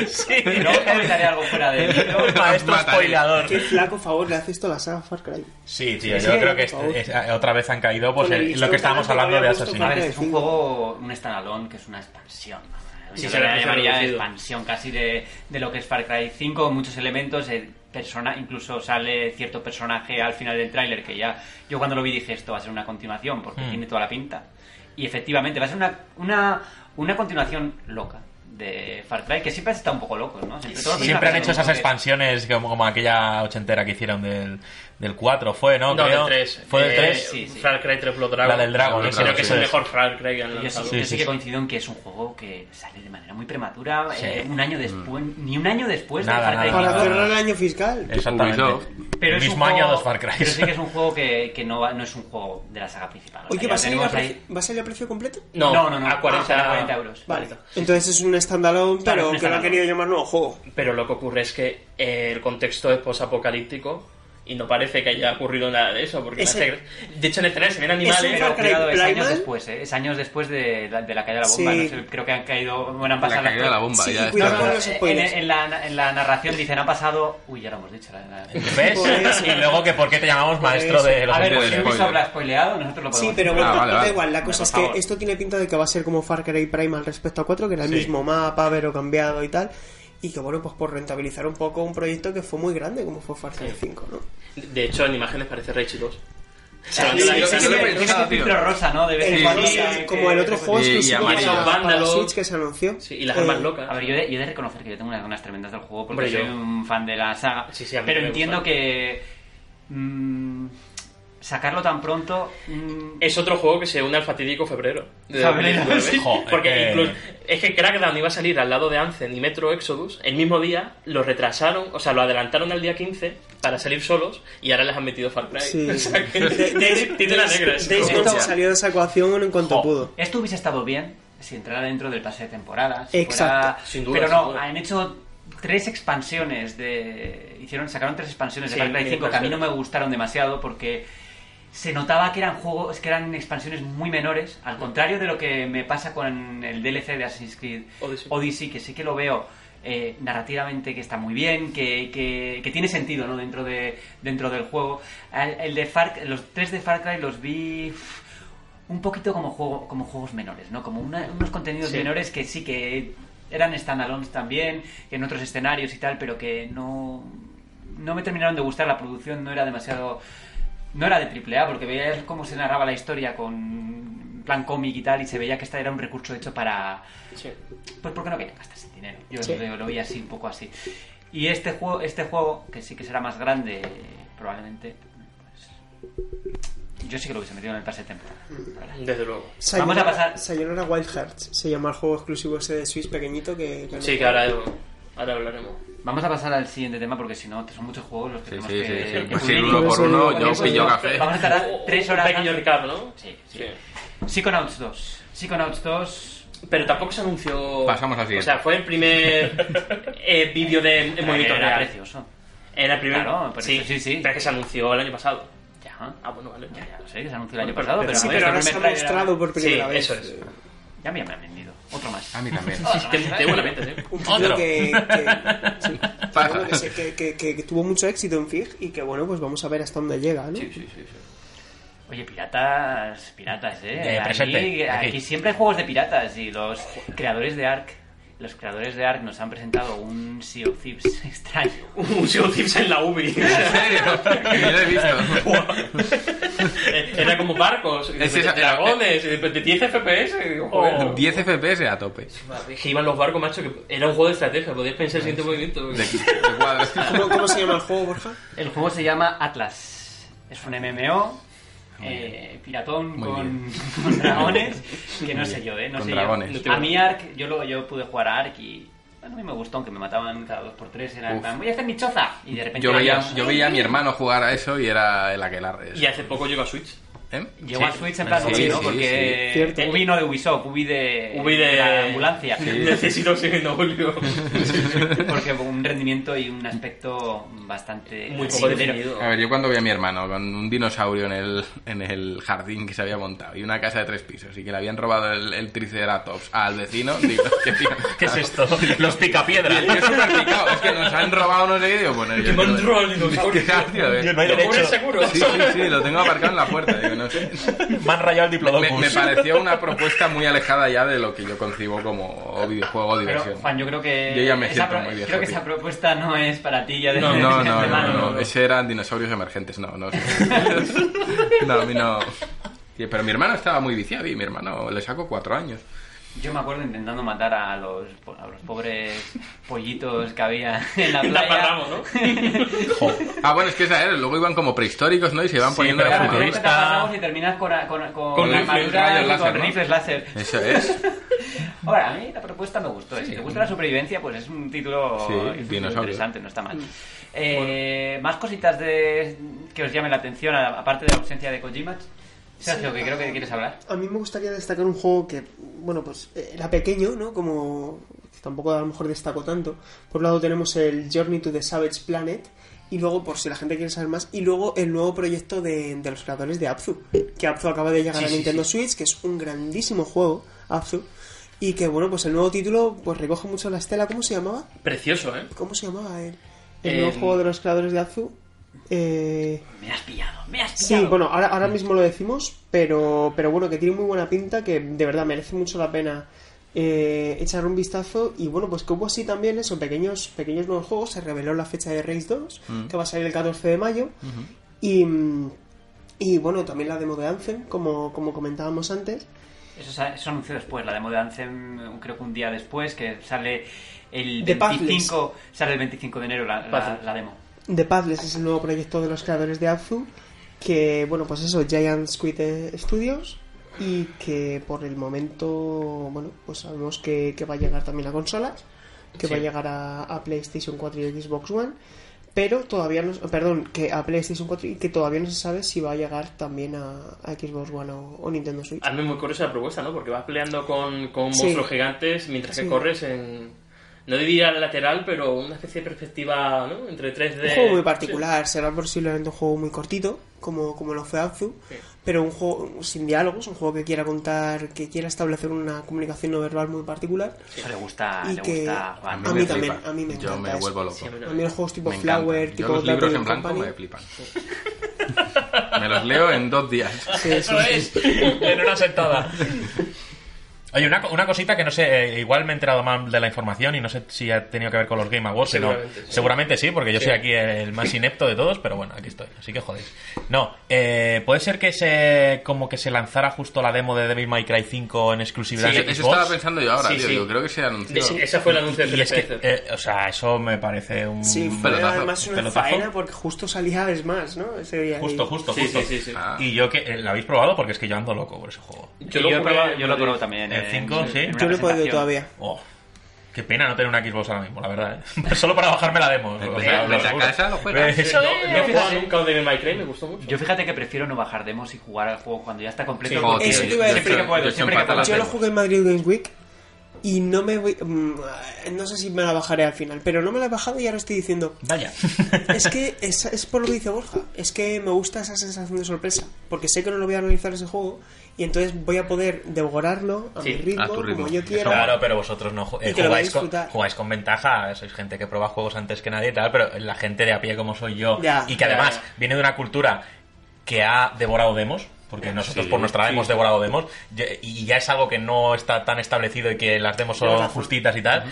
sí, luego comentaré algo fuera de micro. Maestro spoilador. Qué flaco favor le hace esto a la saga Far Cry. Sí, tío, Sí, yo sí, creo que es- es- otra vez han caído pues, el en lo que estábamos hablando de A Assassin's ver, Far es un juego, un standalone que es una expansión. ¿no? Sí, Yo se lo llamaría expansión casi de, de lo que es Far Cry 5, muchos elementos, eh, persona, incluso sale cierto personaje al final del tráiler que ya yo cuando lo vi dije esto va a ser una continuación porque Hmm. tiene toda la pinta. Y efectivamente va a ser una, una, una continuación loca. de Far Cry, que siempre has estado un poco locos, ¿no? Siempre, Siempre han hecho esas expansiones como, como aquella ochentera que hicieron del, del 4, fue, ¿no? No, Creo. del 3. ¿Fue del Eh, 3? sí, sí. Far Cry 3 Blood Dragon. La del Dragon, Creo Dragon, que es el mejor Far Cry que han Yo sí, lanzado. Sí, yo sí sí, que coincido en que es un juego que sale de manera muy prematura, Sí. eh, un año después, ni un año después Nada, de Far Cry nada, Para nada. 5. cerrar el año fiscal. Exactamente. Pero el es un mismo año juego- dos Far Cry. Pero sí que es un juego que, que no, va, no es un juego de la saga principal. Oye, sea, ¿va a, salir a precio, ahí- ¿va a salir a precio completo? No, No, no, no, a 40, a 40 euros. Vale. Entonces es un standalone, Claro, pero un que lo han querido llamar nuevo juego. Pero lo que ocurre es que eh, el contexto es posapocalíptico y no parece que haya ocurrido nada de eso. Porque Ese- hace De hecho, en el se ven animales. Far Pero cuidado, es años después, ¿eh? Es años después de la, de la caída de la bomba. Sí. No sé, creo que han caído... Bueno, han La pasado... caída de la bomba, Sí, ya cuidado está. con los en, spoilers. en la, en la narración dicen, ha pasado... Uy, ya lo hemos dicho. la- la- ¿Ves? Pues- y luego que por qué te llamamos maestro Pues- de los A ver, spoilers. si spoilers. Ubisoft la ha spoileado, nosotros lo podemos Sí, pero bueno, Ah, vale, da vale. igual. La cosa Por es que esto tiene pinta de que va a ser como Far Cry Primal respecto a 4, que era el Sí. mismo mapa, pero cambiado y tal. Y que bueno, pues por rentabilizar un poco un proyecto que fue muy grande como fue Far Cry 5, ¿no? De hecho, en imágenes parece Rage 2. Sí, Sí, sí, sí, sí, sí, sí, sí, tiene pensado, ese filtro rosa, ¿no? Debe El eh, como que- el otro juego para Vándalo. Switch que se anunció. Sí, y las armas Eh, locas. A ver, yo he, de, yo he de reconocer que yo tengo unas ganas tremendas del juego porque Hombre, soy yo. un fan de la saga. Sí, sí, pero entiendo gusta. que mm, sacarlo tan pronto. mm, Es otro juego que se une al fatídico febrero. De Febrero, 2019. sí. Porque eh. incluso, es que Crackdown iba a salir al lado de Anthem y Metro Exodus el mismo día, lo retrasaron, o sea, lo adelantaron al día 15 para salir solos y ahora les han metido Far Cry. Sí. O sea, que negra. salió de esa ecuación en cuanto jo, pudo. Esto hubiese estado bien si entrara dentro del pase de temporada. si Exacto. fuera- Sin duda, Pero sin no, duda. han hecho tres expansiones de. Hicieron, sacaron tres expansiones Sí, de Far Cry mini 5 que a mí no me gustaron demasiado porque se notaba que eran juegos, que eran expansiones muy menores, al contrario de lo que me pasa con el DLC de Assassin's Creed Odyssey. Odyssey, que sí que lo veo eh, narrativamente que está muy bien, que, que- que tiene sentido ¿no? dentro, de, dentro del juego. El, el de Far, los tres de Far Cry los vi un poquito como, juego, como juegos menores, ¿no? como una- unos contenidos Sí. menores que sí que eran standalones también, en otros escenarios y tal, pero que no, no me terminaron de gustar. La producción no era demasiado no era de triple A porque veías cómo se narraba la historia con plan cómic y tal y se veía que esta era un recurso hecho para Sí. pues porque no querían gastarse dinero yo Sí. lo, lo veía así un poco así y este juego este juego que sí que será más grande probablemente pues, yo sí que lo hubiese metido en el pase de temporada verdad. Desde luego. Vamos a pasar- Sayonara Wild Hearts. Se llama el juego exclusivo ese de Switch pequeñito que... que Sí, que ahora, ahora hablaremos. Vamos a pasar al siguiente tema porque si no son muchos juegos los que Sí, tenemos sí, que, sí, sí. que Pues cubrir. sí, uno por uno, yo pillo café. vamos a Un- tres un horas pequeño recap, ¿no? sí, sí. Psychonauts 2 Psychonauts 2 Pero tampoco se anunció. Pasamos al O siguiente. sea, fue el primer eh, vídeo de en movimiento era real. precioso Era el primer. Claro, sí, sí, sí. Pero es que se anunció el año pasado. ya Ah, bueno, vale. Ya, ya lo sé, que se anunció el año pasado, pero pero, Sí, joder, pero ahora este se ha mostrado por primera Sí, vez. eso es. Ya me han vendido. Otro más. A mí también. Es que te buena mente, ¿eh? Un título Otro. que, que, sí, que, Pasa. bueno, que, se- que- que- que- que tuvo mucho éxito en FIG y que bueno, pues vamos a ver hasta dónde llega, ¿no? Sí, sí, sí, sí. Oye, piratas, piratas, ¿eh? Eh, presente, aquí. aquí siempre hay juegos de piratas y los creadores de Ark, los creadores de Ark nos han presentado un Sea of Thieves extraño. Un Sea of Thieves en la UBI. ¿En serio? Yo lo he visto. Era como barcos, Es esa- dragones, de 10 FPS. y digo, joder. Oh. 10 FPS a tope. Que iban los barcos, macho, que era un juego de estrategia, podías pensar el siguiente movimiento. De, de. ¿Cómo, cómo se llama el juego, Borja? El juego se llama Atlas. Es un MMO. Eh, piratón con, con dragones que no sé yo, ¿eh? No Con sé dragones. yo. A mí Ark, yo, lo, yo pude jugar a Ark y bueno, a mí me gustó, aunque me mataban cada dos por tres. Era plan, voy a hacer mi choza. Y de repente Yo veía, yo veía a mi hermano jugar a eso y era el aquelarre. Y hace poco llegó a Switch. ¿Eh? Llegó Sí. a Switch en plan Ubi, ¿no? sí, Porque sí. Cierto. Ubi no de Ubisoft, Ubi de, Ubi de- la ambulancia. Necesito oxígeno, Julio. Porque un rendimiento y un aspecto bastante Muy poco definido. A ver, yo cuando vi a mi hermano con un dinosaurio en el, en el jardín que se había montado y una casa de tres pisos y que le habían robado el, el Triceratops al vecino, digo, ¿qué, tío? ¿Qué es esto? Los Y picapiedras. súper picado, es que nos han robado no sé bueno, yo... Que me han yo- robado el dinosaurio. No hay ¿Lo derecho. seguro? Sí, sí, sí, lo tengo aparcado en la puerta, digo, no sé. Me han rayado el Me, diplodocus. me pareció una propuesta muy alejada ya de lo que yo concibo como videojuego o Pero, diversión. Juan, yo creo que. Yo ya me esa siento muy viejo, Creo que tío. esa propuesta no es para ti ya de No, No, no, no, mano. no, ese eran dinosaurios emergentes, no, no. No, a mí no. Pero mi hermano estaba muy viciado y mi hermano le sacó cuatro años. Yo me acuerdo intentando matar a los, a los pobres pollitos que había en la Y playa. taparramos, ¿no? Ah, bueno, es que esa era. Luego iban como prehistóricos, ¿no? Y se iban Sí, poniendo Claro, futurista. y terminas con, con, con, Con rifles, armadura rayos y láser, con ¿no? rifles láser. Eso es. Ahora, a mí la propuesta me gustó. ¿eh? Si te gusta la supervivencia, pues es un título Sí, interesante, no está mal. Eh, Más cositas de que os llamen la atención, aparte de la ausencia de Kojima. Sergio, que creo que quieres hablar. A mí me gustaría destacar un juego que, bueno, pues eh, era pequeño, ¿no? Como tampoco a lo mejor destacó tanto. Por un lado tenemos el Journey to the Savage Planet y luego, por si la gente quiere saber más, y luego el nuevo proyecto de, de los creadores de Abzu, que Abzu acaba de llegar Sí, a sí, Nintendo sí. Switch, que es un grandísimo juego, Abzu, y que, bueno, pues el nuevo título pues recoge mucho la estela, ¿cómo se llamaba? Precioso, ¿eh? ¿Cómo se llamaba el, el Eh, nuevo juego de los creadores de Abzu? Eh... Me has pillado, me has pillado. Sí, bueno, ahora, ahora mismo lo decimos, pero, pero bueno, que tiene muy buena pinta, que de verdad merece mucho la pena eh, echar un vistazo. Y bueno, pues que hubo así también eso, pequeños, pequeños nuevos juegos. Se reveló la fecha de Race 2, que va a salir el 14 de mayo. y, mm, y bueno, también la demo de Anthem, como, como comentábamos antes. Eso se, anunció después, la demo de Anthem, creo que un día después, que sale el The 25, sale el 25 de enero la, la demo. The Pathless es el nuevo proyecto de los creadores de Abzu, que, bueno, pues eso, Giant Squid Studios, y que por el momento, bueno, pues sabemos que, que va a llegar también a consolas, que va a llegar a, a PlayStation 4 y Xbox One, pero todavía no, perdón, que a PlayStation 4 y que todavía no se sabe si va a llegar también a, a Xbox One o, o Nintendo Switch. A mí muy curiosa la propuesta, ¿no? Porque vas peleando con, con Sí. monstruos gigantes mientras que Sí. corres en... No diría lateral, pero una especie de perspectiva, ¿no? Entre 3D... Un juego muy particular, será posiblemente un juego muy cortito, como, como lo fue Abzu, Sí. pero un juego sin diálogos, un juego que quiera contar, que quiera establecer una comunicación no verbal muy particular. Eso le gusta, Y le que gusta a a Juan. mí me también, flipa. a mí me Yo encanta me eso. vuelvo loco. Sí, a mí A mí los juegos tipo Me encanta. Flower, Yo tipo los libros en blanco Company, me flipan. Me los leo en dos días. sí, Eso sí, es, sí. en una sentada. Oye, una, una cosita que no sé, eh, igual me he enterado mal de la información y no sé si ha tenido que ver con los Game Awards. sino- Seguramente, sí. seguramente sí, porque yo Sí. soy aquí el más inepto de todos, pero bueno, aquí estoy, así que jodéis. No, eh, puede ser que se como que se lanzara justo la demo de Devil May Cry 5 en exclusividad Sí, Eso Xbox. estaba pensando yo ahora, Sí, tío. sí. Digo, creo que se anunció. Sí, ese fue el anuncio de Y es que, eh, o sea, eso me parece un Sí, fue pelotazo. además una Pelotazo. faena porque justo salía Smash, ¿no? Ese día Justo, ahí. justo, Sí, justo. sí, sí, sí. Ah. Y yo que eh, ¿la habéis probado? Porque es que yo ando loco por ese juego. Yo, lo probado, yo lo he probado también. ¿El en- cinco, sí? en una Yo no he podido todavía. Oh, qué pena no tener una Xbox ahora mismo, la verdad. ¿eh? Solo para bajarme la demo. O sea, lo a seguro. casa, lo juegas. Eso No, no he jugado nunca a Devil May Cry, me gustó mucho. Yo fíjate que prefiero no bajar demos y jugar al juego cuando ya está completo. Sí, porque Eso te iba a siempre decir. que puedo, Yo siempre que puedo. Yo lo jugué en Madrid Games Week y no me voy... mm, No sé si me la bajaré al final, pero no me la he bajado y ahora estoy diciendo... Vaya. Es que es, es por lo que dice Borja. Es que me gusta esa sensación de sorpresa. Porque sé que no lo voy a analizar ese juego. Y entonces voy a poder devorarlo a Sí, mi ritmo, a tu ritmo. como yo Eso quiera. Claro, pero vosotros no eh, jugáis, con, jugáis con ventaja, sois gente que prueba juegos antes que nadie y tal, pero la gente de a pie como soy yo Ya, y que además ya. viene de una cultura que ha devorado demos, porque nosotros Sí, por nuestra sí. hemos devorado demos, y ya es algo que no está tan establecido y que las demos son justitas y tal,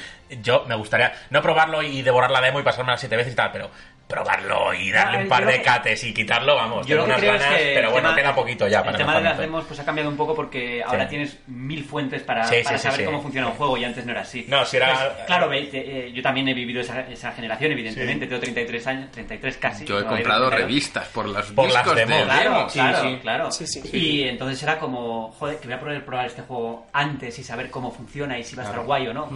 yo me gustaría no probarlo y devorar la demo y pasarme las siete veces y tal, pero probarlo y darle Ah, un par de cates y quitarlo, vamos, Yo tengo lo que unas creo ganas, es que pero bueno, tema- queda poquito ya para El tema de las demos pues ha cambiado un poco porque ahora Sí. tienes mil fuentes para, Sí, sí, para sí, saber sí. cómo funciona un juego y antes no era así. No, si era- Pues, claro, ve, te- eh, yo también he vivido esa, esa generación, evidentemente. Tengo 33 años, 33 casi. Yo he no, comprado 32. revistas por las Por las discos de demos. Claro, demos. Sí, claro, sí. claro. Sí, sí. Y entonces era como, joder, que voy a poder probar este juego antes y saber cómo funciona y si va a estar guay o no.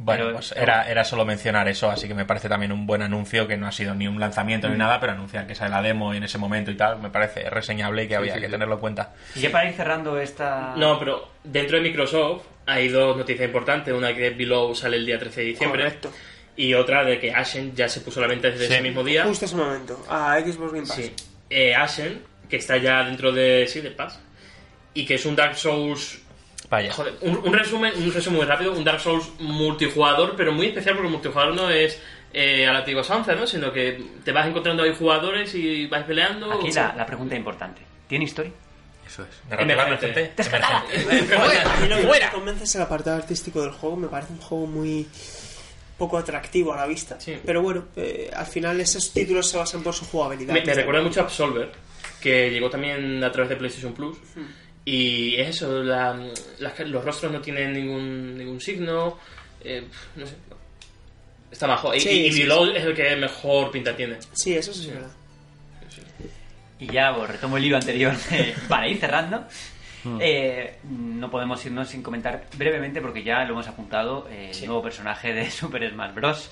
Bueno, Pero- pues era, era solo mencionar eso, así que me parece también un buen anuncio que no ha sido ni un lanzamiento ni Mm. nada, pero anunciar que sale la demo en ese momento y tal, me parece reseñable y que había sí, que sí. tenerlo en cuenta. Y ya para ir cerrando esta... No, pero dentro de Microsoft hay dos noticias importantes. Una que Below sale el día 13 de diciembre. Correcto. Y otra de que Ashen ya se puso a la venta desde Sí. ese mismo día. Justo ese momento. A Xbox Game Pass. Sí. Eh, Ashen, que está ya dentro de. Sí, de Pass. Y que es un Dark Souls. Vaya. Joder, un, un resumen, un resumen muy rápido. Un Dark Souls multijugador, pero muy especial porque el multijugador no es eh, a la antigua Sanza, ¿no? Sino que te vas encontrando ahí jugadores y vas peleando. Aquí la, la pregunta importante. ¿Tiene historia? Eso es. Emergente. A mí lo que ¡Fuera! me convence es el apartado artístico del juego. Me parece un juego muy poco atractivo a la vista. Sí. Pero bueno, eh, al final esos títulos se basan por su jugabilidad. Me, me recuerda mucho a Absolver, que llegó también a través de PlayStation Plus. Y es eso, la- las- los rostros no tienen ningún, ningún signo. eh, no sé. Está majo. Y, Sí, y- y sí, es el que mejor pinta tiene. Sí, eso sí es verdad. Y ya pues, retomo el hilo anterior para ir cerrando. Eh, no podemos irnos sin comentar brevemente porque ya lo hemos apuntado eh, el nuevo personaje de Super Smash Bros.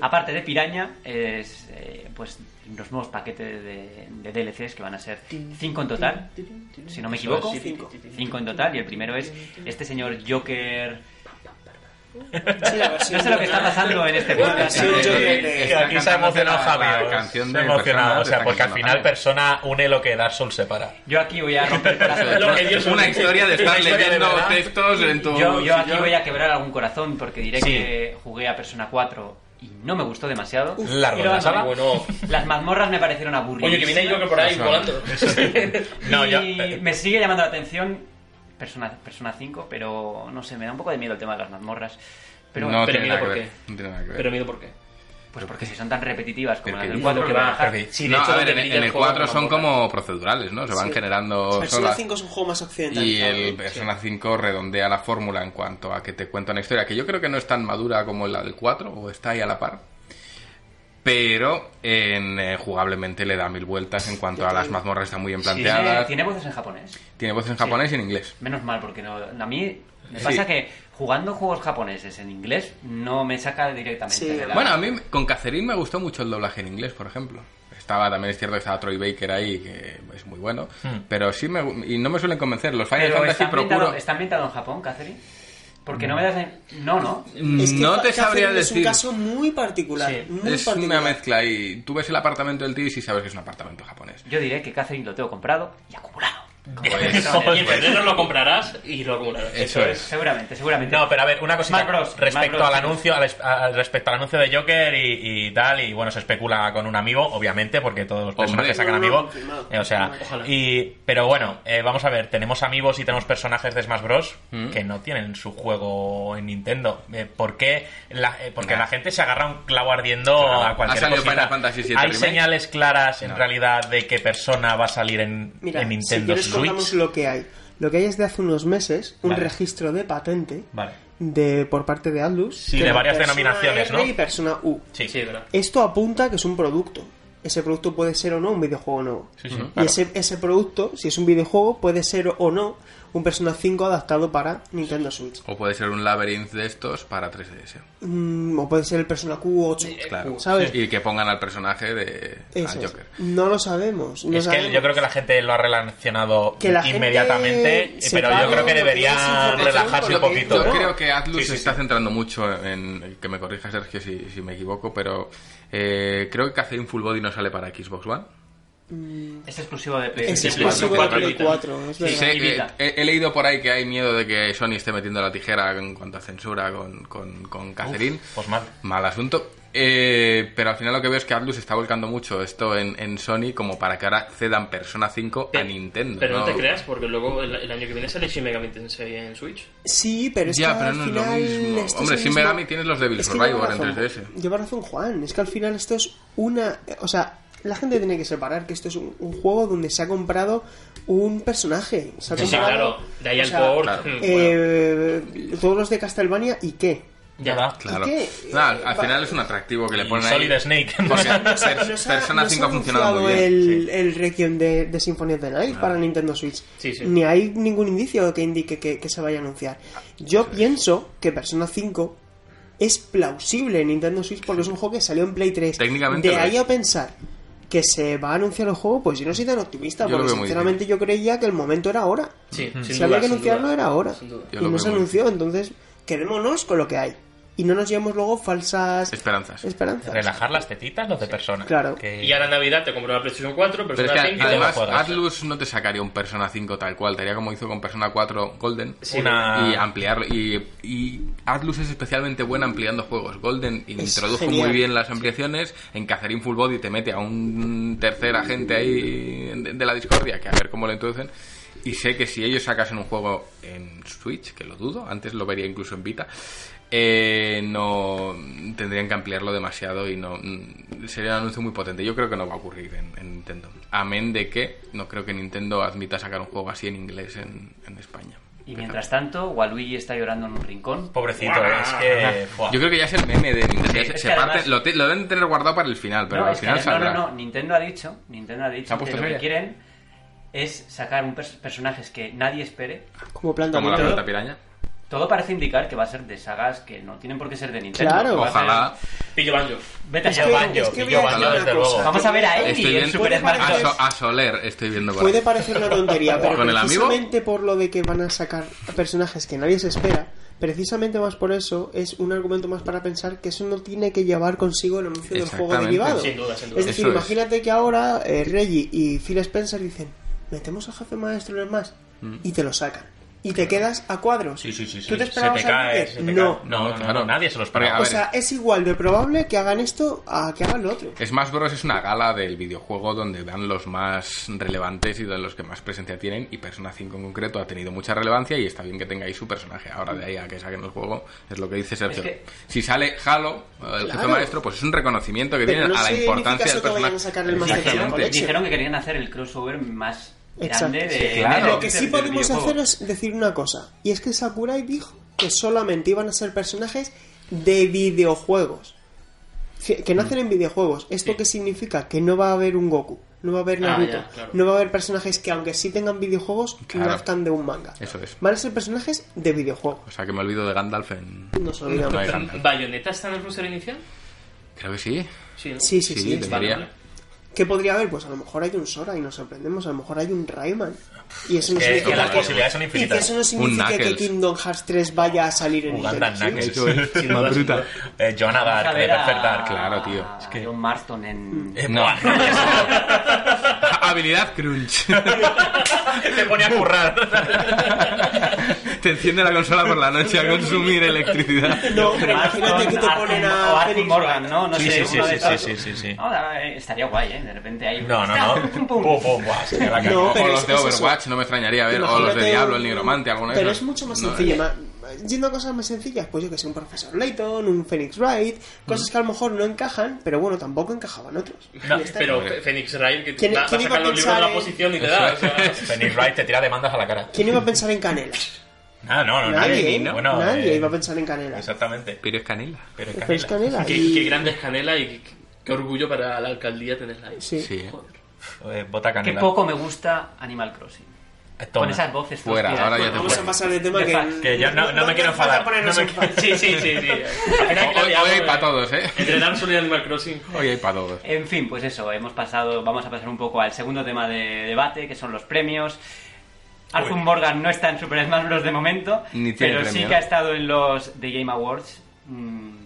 Aparte de Piraña, es eh, pues los nuevos paquetes de, de DLCs que van a ser cinco en total, si no me equivoco, es, cinco. cinco en total y el primero es este señor Joker. Sí, No sé lo que está pasando en este podcast. Sí, yo- que aquí se ha emocionado la- Javi. la canción se ha emocionado, Persona, o sea, porque al final. Persona une lo que Dark Souls separa. Yo aquí voy a romper corazones. Que Una historia de estar leyendo textos en tu Yo, yo aquí voy a quebrar algún corazón porque diré Sí. que jugué a Persona 4 y no me gustó demasiado. Largo lo la abandoné. Bueno, Las mazmorras me parecieron aburridas. oye, que viene Joker por ahí volando. No, y yo- eh, me sigue llamando la atención Persona, Persona 5, pero no sé, me da un poco de miedo el tema de las mazmorras. Pero no pero tiene mira nada que por ver. qué. No tiene nada que ver. Pero miedo por qué. pues porque si son tan repetitivas como Porque las del dices 4 que van a dejar- Sí, de no, hecho, a ver, en, en el juego 4 con son como procedurales, ¿no? Se van Sí. generando Persona solas. 5 es un juego más Y occidental. el Persona 5 redondea la fórmula en cuanto a que te cuenta una historia que yo creo que no es tan madura como la del 4, o está ahí a la par. Pero en, eh, jugablemente le da mil vueltas en cuanto a las mazmorras están muy bien ¿Tiene, planteadas. tiene voces en japonés. Tiene voces en japonés y en inglés. Menos mal, porque no, a mí me Sí. pasa que jugando juegos japoneses en inglés no me saca directamente Sí. de la... Bueno, a mí con Catherine me gustó mucho el doblaje en inglés, por ejemplo. Estaba, también es cierto que estaba Troy Baker ahí, que es muy bueno. Pero sí me... Y no me suelen convencer. Los Final. Pero Fantasy ¿está ambientado, procuro... ¿está ambientado en Japón, Catherine? Porque no me das... en- No, no. Es que no te sabría Catherine Es un decir. caso muy particular. Sí. muy Es particular. una mezcla y tú ves el apartamento del tío y sí sabes que es un apartamento japonés. Yo diré que Catherine lo tengo comprado y acumulado. Pues, Y en febrero lo comprarás y lo acumularás. eso es. Seguramente, seguramente. No, pero a ver, una cosita Bros, respecto Bros, al anuncio, al, respecto al anuncio de Joker y, y tal, y bueno, se especula con un amigo, obviamente, porque todos los personajes sacan No, no, amigo. confirmado. Eh, o sea, Ojalá. y pero bueno, eh, vamos a ver, tenemos amigos y tenemos personajes de Smash Bros Mm. que no tienen su juego en Nintendo. Eh, ¿Por qué? La- eh, porque Nah. la gente se agarra un clavo ardiendo Claro, a cualquier ha salido cosita. Final Fantasy VII Hay Remake. señales claras en No. realidad de qué persona va a salir en, Mira, en Nintendo contamos lo que hay. Lo que hay es de hace unos meses un Vale. registro de patente Vale. de por parte de Atlus. Sí, de varias denominaciones, R ¿no? Y Persona U. Sí, Sí, verdad. Esto apunta que es un producto. Ese producto puede ser o no un videojuego nuevo. Sí, sí, Y claro. ese, ese producto, si es un videojuego, puede ser o no un Persona 5 adaptado para Nintendo Switch. O puede ser un Labyrinth de estos para 3DS. Mm, o puede ser el Persona Q8. Claro. ¿Sabes? Y que pongan al personaje de al. Joker. No lo sabemos. no es que yo creo que la gente lo ha relacionado Que la gente inmediatamente, eh, pero yo creo que lo que es debería información relajarse un poquito. Yo No. creo que Atlus Sí, sí, se está sí. centrando mucho en. Que me corrija Sergio si, si me equivoco, pero eh, creo que Catherine Full Body no sale para Xbox One. Es exclusivo de Es PlayStation exclusivo de 4. Play 4, es Sí, verdad. Sé y que- Vita. he, he leído por ahí que hay miedo de que Sony esté metiendo la tijera en cuanto a censura con, con, con Catherine. Pues mal. Mal asunto. Eh, pero al final lo que veo es que Atlus está volcando mucho esto en, en Sony como para que ahora cedan Persona 5 a Nintendo. Pero no te creas, porque luego el, el año que viene sale Shin Megami Tensei en Switch. Sí, pero es Ya, que pero al no es lo final mismo. esto Hombre, Shin mismo- Megami tienes los Devil Survivor en razón, 3DS. Lleva razón Juan, es que al final esto es una... O sea, la gente tiene que separar que esto es un, un juego donde se ha comprado un personaje. Se ha Sí, sí, claro. De ahí o al sea, port. claro. bueno. todos los de Castlevania y qué. Ya da. Claro. Al, al Va- final es un atractivo que le ponen Solid ahí. Snake. Porque Persona nos 5 ha funcionado muy bien. El, el Requiem de, de Symphony of the Night para Nintendo Switch. Sí, sí. Ni hay ningún indicio que indique que, que se vaya a anunciar. Yo pienso que Persona 5 es plausible en Nintendo Switch porque es un juego que salió en Play 3. Técnicamente De ahí es. a pensar que se va a anunciar el juego, pues yo no soy tan optimista, Yo porque sinceramente yo creía que el momento era ahora. Sí, sin Si duda, había que anunciarlo duda. era ahora. Y no se anunció, entonces quedémonos con lo que hay. Y no nos llevemos luego falsas Esperanzas. esperanzas. Relajar las tetitas los de persona. Claro. Que- Y ahora en Navidad te compro la PlayStation 4, Pero es Persona que 5. además. Atlus no te sacaría un Persona 5 tal cual, te haría como hizo con Persona 4 Golden Una- y ampliarlo. Y, y Atlus es especialmente buena ampliando juegos. Golden introdujo genial. muy bien las ampliaciones, en Catherine Full Body te mete a un tercer agente ahí de, de la discordia, que a ver cómo lo introducen. Y sé que si ellos sacasen un juego en Switch, que lo dudo, antes lo vería incluso en Vita, eh, no tendrían que ampliarlo demasiado y no mm, sería un anuncio muy potente. Yo creo que no va a ocurrir en, en Nintendo. Amén de que no creo que Nintendo admita sacar un juego así en inglés en, en España. Y mientras tanto, Waluigi está llorando en un rincón. Pobrecito, es que... buah. Yo creo que ya es el meme de Nintendo. Sí, Se- es se que parte- además- lo, te- lo deben tener guardado para el final, pero no, al es que- final no, no, no, Nintendo ha dicho, Nintendo ha ¿Se dicho ha que lo que quieren es sacar un pers- personajes que nadie espere. Como planta Como la pelota piraña. Todo parece indicar que va a ser de sagas que no tienen por qué ser de Nintendo. Claro. a ser- Ojalá. Pillo Banjo. Vete Es que- Banjo. es que pillo a Banjo, desde luego. Vamos a ver a en viendo- Super Smash A, Bros. So- a Soler estoy viendo por Puede parecer una tontería, pero ¿Con el amigo? precisamente por lo de que van a sacar personajes que nadie se espera, precisamente más por eso es un argumento más para pensar que eso no tiene que llevar consigo el anuncio del juego derivado. Sin duda, sin duda. Es decir, Eso es. imagínate que ahora eh, Reggie y Phil Spencer dicen, metemos al jefe maestro en el más Mm. y te lo sacan. Y te quedas a cuadros. Sí, sí, sí. sí. ¿Tú te se esperabas te cae, algo se te No. cae. No, no, no, claro. nadie se lo Porque, esperaba. a O sea, es igual de probable que hagan esto a que hagan lo otro. Smash Bros. es una gala del videojuego donde dan los más relevantes y de los que más presencia tienen y Persona 5 en concreto ha tenido mucha relevancia y está bien que tengáis su personaje. Ahora de ahí a que saquen el juego es lo que dice Sergio. Es que- Si sale Halo, el jefe Claro. maestro, pues es un reconocimiento que Pero tienen no a la importancia del que vayan a personaje. Dijeron que querían hacer el crossover más Exacto. grande de, Sí, claro. de- Lo que sí podemos hacer es decir una cosa, y es que Sakurai dijo que solamente iban a ser personajes de videojuegos. Que nacen en videojuegos. ¿Esto Sí. qué significa? Que no va a haber un Goku, no va a haber Ah, Naruto, ya, claro. no va a haber personajes que aunque sí tengan videojuegos, Claro. nazcan de un manga. Eso es. Van a ser personajes de videojuegos. O sea que me olvido de Gandalf en... Nos olvidamos. No Gandalf. ¿Bayonetta está en el roster inicial? Creo que sí. Sí, ¿no? Sí, sí, Sí, sí. debería. Vale, ¿Qué podría haber? Pues a lo mejor hay un Sora y nos sorprendemos, a lo mejor hay un Rayman. Y eso no que- significa que las que, posibilidades son y que infinitas. eso no significa que. Kingdom Hearts 3 vaya a salir en Uganda Nintendo Switch. Knuckles. Sin duda, sin. Eh, Joanna Dark, Perfect Dark. claro, tío. Es que- John Marston en... Eh, No. Habilidad crunch. Te pone a currar. te enciende la consola por la noche a consumir electricidad. No, pero imagínate que te ponen Arthur- o a Arthur Morgan. ¿no? No Sí, sé, sí, sí, sí, sí, sí, eh, estaría guay, ¿eh? De repente hay... No, no, no. Pum, pum. Pum, No, pero o los de eso. Overwatch, no me extrañaría ver. O los de Diablo, el Nigromante, alguno de Pero es mucho más No, sencillo. ma- Yendo a cosas más sencillas, pues yo que sé, un profesor Layton, un Phoenix Wright, cosas que a lo mejor no encajan, pero bueno, tampoco encajaban otros. No. Pero Hombre. Phoenix Wright, que ¿Quién- va, va a sacar a los libros de la pensar en- posición y te da. o sea, Phoenix Wright te tira demandas a la cara. ¿Quién iba a pensar en Canela? Ah, no, no, Nadie, nadie. ¿eh? ¿no? Bueno, Nadie eh, iba a pensar en Canela. Exactamente. Pero es canela. Pero es Pero es Canela. Canela. qué, y- qué grande es Canela y qué, qué orgullo para la alcaldía tenerla ahí. Sí. Sí. Joder. Eh, Bota Qué Canela. poco me gusta Animal Crossing. Eh, toma. Con esas voces Fuera, ahora ya te Vamos fuera. a pasar de tema que... que yo no- no me quiero enfadar, no me. Sí, sí, sí, sí. Hoy, ya, hoy hay para todos, ¿eh? Entre Dark Souls y Animal Crossing. Hoy hay para todos. En fin, pues eso, hemos pasado, vamos a pasar un poco al segundo tema de debate, que son los premios. Arthur. Morgan no está en Super Smash Bros. de momento, Ni tiene pero sí que ha estado en los The Game Awards. Mm,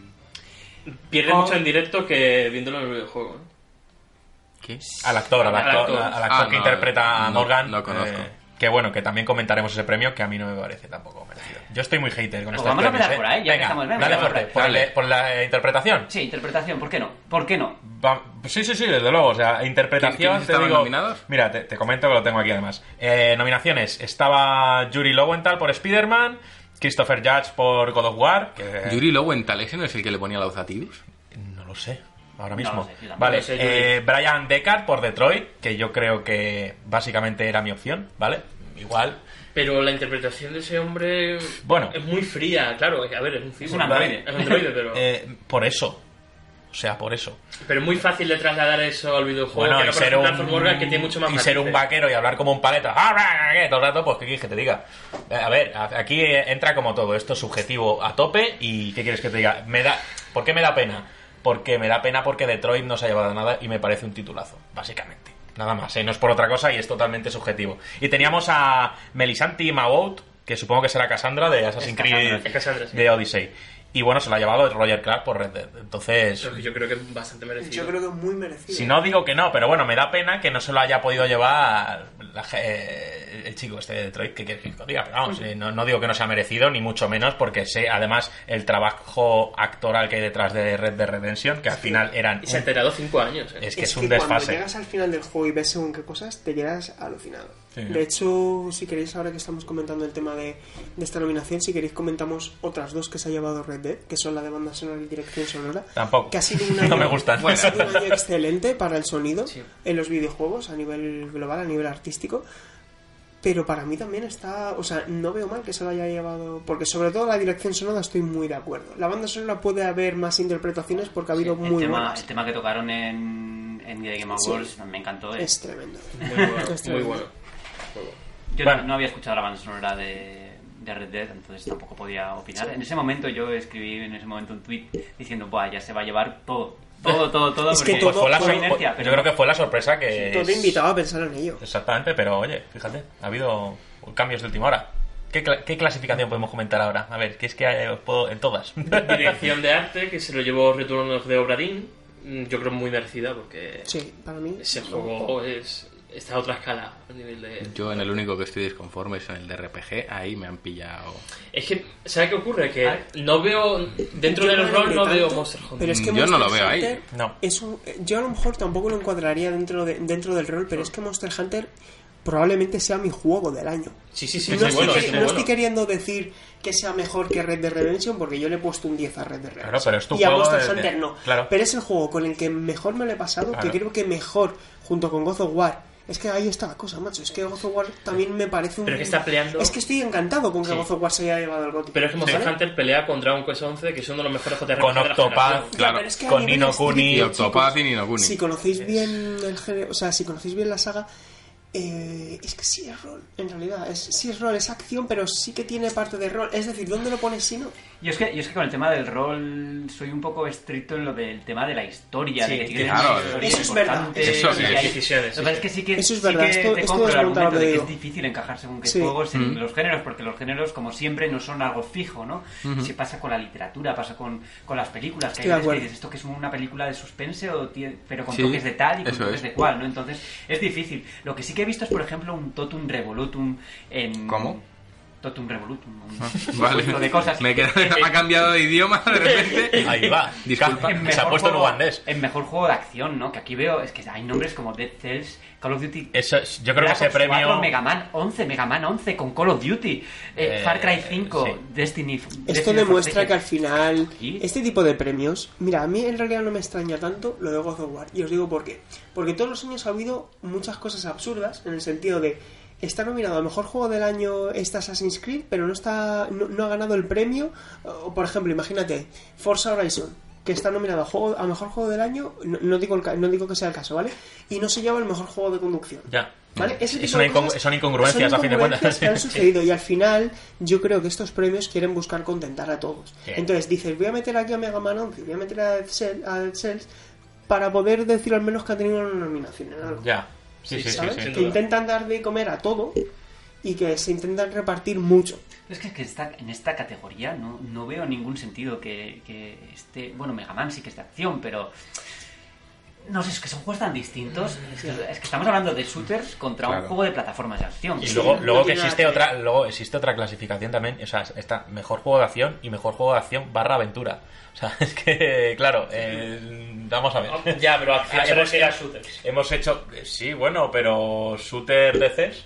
Pierde Oh. mucho en directo que viéndolo en el videojuego. ¿eh? ¿Qué? Al actor, al Al actor, actor. al actor Ah, que no, interpreta a no, Morgan. no conozco. eh, que bueno, que también comentaremos ese premio que a mí no me parece tampoco merecido. Yo estoy muy hater con Pues estos vamos a empezar ¿eh? por ahí, ya que Venga, estamos- venga, dale fuerte. por el- la eh, interpretación. Sí, interpretación, ¿por qué no? ¿Por qué no? Va- sí, sí, sí, desde luego. O sea, interpretación. ¿Quién- quiénes te estaban digo- nominados? Mira, te, te comento que lo tengo aquí además. Eh, nominaciones: estaba Yuri Lowenthal por Spider-Man, Christopher Judge por God of War. Que, Yuri Lowenthal, ¿ese no es el que le ponía la voz a Tidus? No lo sé, ahora No mismo. sé, yo tampoco vale, sé, eh, Brian Deckard por Detroit, que yo creo que básicamente era mi opción, ¿vale? Igual. Pero la interpretación de ese hombre Bueno. es muy fría, claro. A ver, es un cyborg, un androide. Es un androide, pero, Eh, por eso. O sea, por eso. pero es muy fácil de trasladar eso al videojuego. Bueno, que y no, ser, un, Morgan, que tiene mucho más y ser un vaquero y hablar como un paleta ¡Ah, ¿qué? todo el rato, pues ¿qué quieres que te diga? Eh, A ver, aquí entra como todo, esto es subjetivo a tope y ¿qué quieres que te diga? Me da, ¿Por qué me da pena? Porque me da pena porque Detroit no se ha llevado nada y me parece un titulazo, básicamente. Nada más, ¿eh? no es por otra cosa y es totalmente subjetivo. Y teníamos a Melisanti Mawout, que supongo que será Cassandra de Assassin's Creed es Cassandra, sí. de Odyssey. Y bueno, se lo ha llevado Roger Clark por Red Dead. Entonces, Pero yo creo que es bastante merecido. Yo creo que es muy merecido. si no digo que no, pero bueno, me da pena que no se lo haya podido llevar la eh, el chico este de Detroit, que quieres que diga? Pero vamos, eh, no, no digo que no sea merecido, ni mucho menos, porque sé además el trabajo actoral que hay detrás de Red Dead Redemption, que al final eran... Y se ha un- enterado cinco años. ¿eh? es que es, es un que cuando desfase. llegas al final del juego y ves según qué cosas, te quedas alucinado. Sí. De hecho, si queréis, ahora que estamos comentando el tema de, de esta nominación, si queréis comentamos otras dos que se ha llevado Red Dead, que son la de banda sonora y dirección sonora. Tampoco. Que ha sido un año, No me gustan. ha sido un año excelente para el sonido Sí. en los videojuegos a nivel global, a nivel artístico. Pero para mí también está, o sea, no veo mal que se lo haya llevado, porque sobre todo la dirección sonora estoy muy de acuerdo. La banda sonora puede haber más interpretaciones porque ha habido el, muy tema, buenas. el tema que tocaron en, en The Game Sí. Awards me encantó. eh. Es tremendo. Muy bueno, Es muy tremendo. bueno. Muy bueno. Yo Bueno. no, no había escuchado la banda sonora de, de Red Dead, entonces tampoco podía opinar. En ese momento yo escribí en ese momento un tweet diciendo, Buah, ya se va a llevar todo. Todo, todo, todo. Es que todo- fue la sor- inercia, yo pero creo que fue la sorpresa que... Todo es- invitaba a pensar en ello. Exactamente, pero oye, fíjate, ha habido cambios de última hora. ¿Qué, cla- qué clasificación podemos comentar ahora? A ver, que es que eh, os puedo en todas. Dirección de arte, que se lo llevó Return of the Obra Dinn. Mm, Yo creo muy merecida porque Sí, para mí. ese juego es está a otra escala a nivel de... Yo en el único que estoy disconforme es en el de RPG, ahí me han pillado. Es que, ¿sabes qué ocurre? Que no veo, dentro Yo del no rol no tanto, veo Monster Hunter. Pero es que Yo no lo veo ahí. No. Es un, yo a lo mejor tampoco lo encuadraría dentro, de, dentro del rol, pero es que Monster Hunter probablemente sea mi juego del año. Sí, sí, sí, no sí, estoy, bueno, queri- sí, no bueno. estoy queriendo decir que sea mejor que Red Dead Redemption porque yo le he puesto un 10 a Red Dead Redemption. Claro, pero es tu y a Monster de- Hunter no. claro. Pero es el juego con el que mejor me lo he pasado, Claro. que creo que mejor junto con God of War. Es que ahí está la cosa, macho. Es que God of War también me parece un... Pero es que está peleando- Es que estoy encantado con que Sí. God of War se haya llevado el GOTY. Pero es que Monster ¿Vale? Hunter pelea con Dragon Quest 11, que es uno de los mejores JRPG Con Octopath. Claro, es que con Nino Kuni. Octopath y Nino Kuni. Si conocéis bien el género, o sea, si conocéis bien la saga, eh, es que sí es rol, en realidad. Es, sí es rol, es acción, pero sí que tiene parte de rol. Es decir, ¿dónde lo pones si no? Yo es, que, yo es que con el tema del rol soy un poco estricto en lo del tema de la historia. Sí, de que claro, eso es verdad. Eso y sí. que hay- Decisiones, Lo que pasa sí, es que sí que, Eso es sí verdad, que esto- te esto compro es el argumento de que es difícil encajar según qué Sí. juegos en Mm. los géneros, porque los géneros, como siempre, no son algo fijo, ¿no? Si pasa con la literatura, pasa con, con las películas, que hay veces que acuerdo. dices esto que es una película de suspense, o pero con Sí, toques de tal y con toques es. de cual, ¿no? Entonces, es difícil. Lo que sí que he visto es, por ejemplo, un Totum Revolutum en... ¿Cómo? Totum Revolutum. Un Vale. conjunto de cosas. Me ha cambiado de idioma de repente. Ahí va. Disculpa. Se ha puesto en juego- ugandés. En mejor juego de acción, ¿no? Que aquí veo, es que hay nombres como Dead Cells, Call of Duty. Eso es- yo creo que ese Ops 4, premio... Mega Man 11, Mega Man 11 con Call of Duty, eh, Eh, Far Cry 5, sí. Destiny. Esto Destiny demuestra que al final, ¿Y? este tipo de premios, mira, a mí en realidad no me extraña tanto lo de God of War. Y os digo por qué. Porque todos los años ha habido muchas cosas absurdas, en el sentido de, está nominado a mejor juego del año este Assassin's Creed, pero no, está, no, no ha ganado el premio. O, por ejemplo, imagínate, Forza Horizon, que está nominado a, juego, a mejor juego del año, no, no digo el no digo que sea el caso, ¿vale? Y no se lleva el mejor juego de conducción. Ya. ¿Vale? Ese tipo de son incongruencias, a fin de cuentas. que han sucedido y al final yo creo que estos premios quieren buscar contentar a todos. Entonces dices, voy a meter aquí a Mega Man 11, voy a meter a Dead Cell- a Dead Cells para poder decir al menos que ha tenido una nominación en algo. Ya. Sí, sí, sí. ¿Sabes? sí. que intentan dar de comer a todo y que se intentan repartir mucho. Es que, que esta- en esta categoría no, no veo ningún sentido que, que esté. Bueno, Mega Man sí que es de acción, pero. No sé, es que son juegos tan distintos. Es que, es que estamos hablando de shooters contra un juego de plataformas de acción. Y Sí, luego, no que existe que otra, luego existe otra clasificación también, o sea, está mejor juego de acción y mejor juego de acción barra aventura. O sea, es que, claro, eh, vamos a ver. Ya, pero acción Ah, hemos, refiere a shooters. hemos hecho, sí, bueno, pero shooter DCs.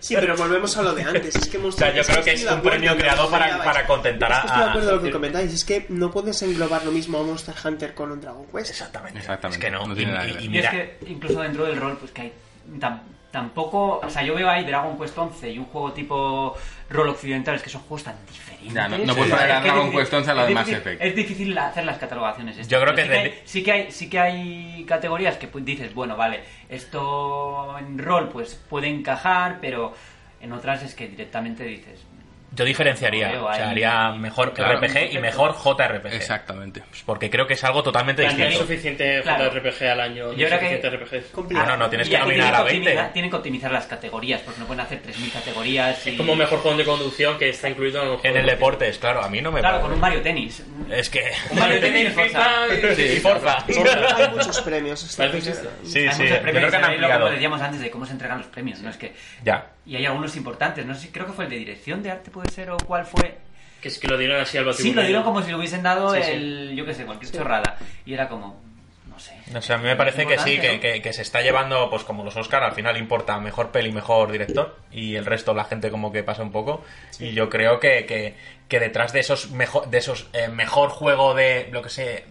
Sí, pero volvemos a lo de antes. Es que O sea, yo creo que es un premio creado para, para contentar Es que estoy de a... acuerdo con lo que a- comentáis. Es que no puedes englobar lo mismo a Monster Hunter con un Dragon Quest. Exactamente. Exactamente. Es que no. No tiene y, y- y Y mira, es que incluso dentro del rol, pues que hay tam- tampoco, o sea, yo veo ahí Dragon Quest 11 y un juego tipo rol occidentales que son juegos tan diferentes. Ya, no- no puedes poner a Dragon Quest 11 a la de Mass Effect. Es difícil hacer las catalogaciones. estas, Yo creo que sí, que hay, sí que hay sí que hay categorías que dices, bueno, vale, esto en rol pues puede encajar, pero en otras es que directamente dices Yo diferenciaría, o sea, haría mejor Claro. RPG y mejor JRPG. Exactamente. Pues porque creo que es algo totalmente Hay distinto. suficiente Claro. JRPG al año. Yo creo que- RPG. Ah, no, no, tienes Y que nominar a que 20. optimizar- Tienen que optimizar las categorías, porque no pueden hacer 3.000 categorías. Y... Es como mejor juego de conducción que está incluido en el En el deportes, claro, a mí no me Claro, con un Mario Tennis. Es que... Un Mario Tennis, Forza. Y- y Forza. Hay muchos premios. Sí, Hay sí, muchos yo premios, creo que han y lo ampliado. que decíamos antes de cómo se entregan los premios, ¿no? Es que... Ya. Y hay algunos importantes, no sé si creo que fue el de dirección de arte, puede ser, o cuál fue. Que es que lo dieron así al Sí, lo dieron como si le hubiesen dado Sí, sí. el, yo qué sé, cualquier chorrada. Y era como, no sé. No sé, a mí me parece que sí, que, Importante, que- que se está llevando, pues como los Oscar, al final importa mejor peli, mejor director, y el resto la gente como que pasa un poco. Y yo creo que, que, que detrás de esos mejor, de esos eh, mejor juego de, lo que sé,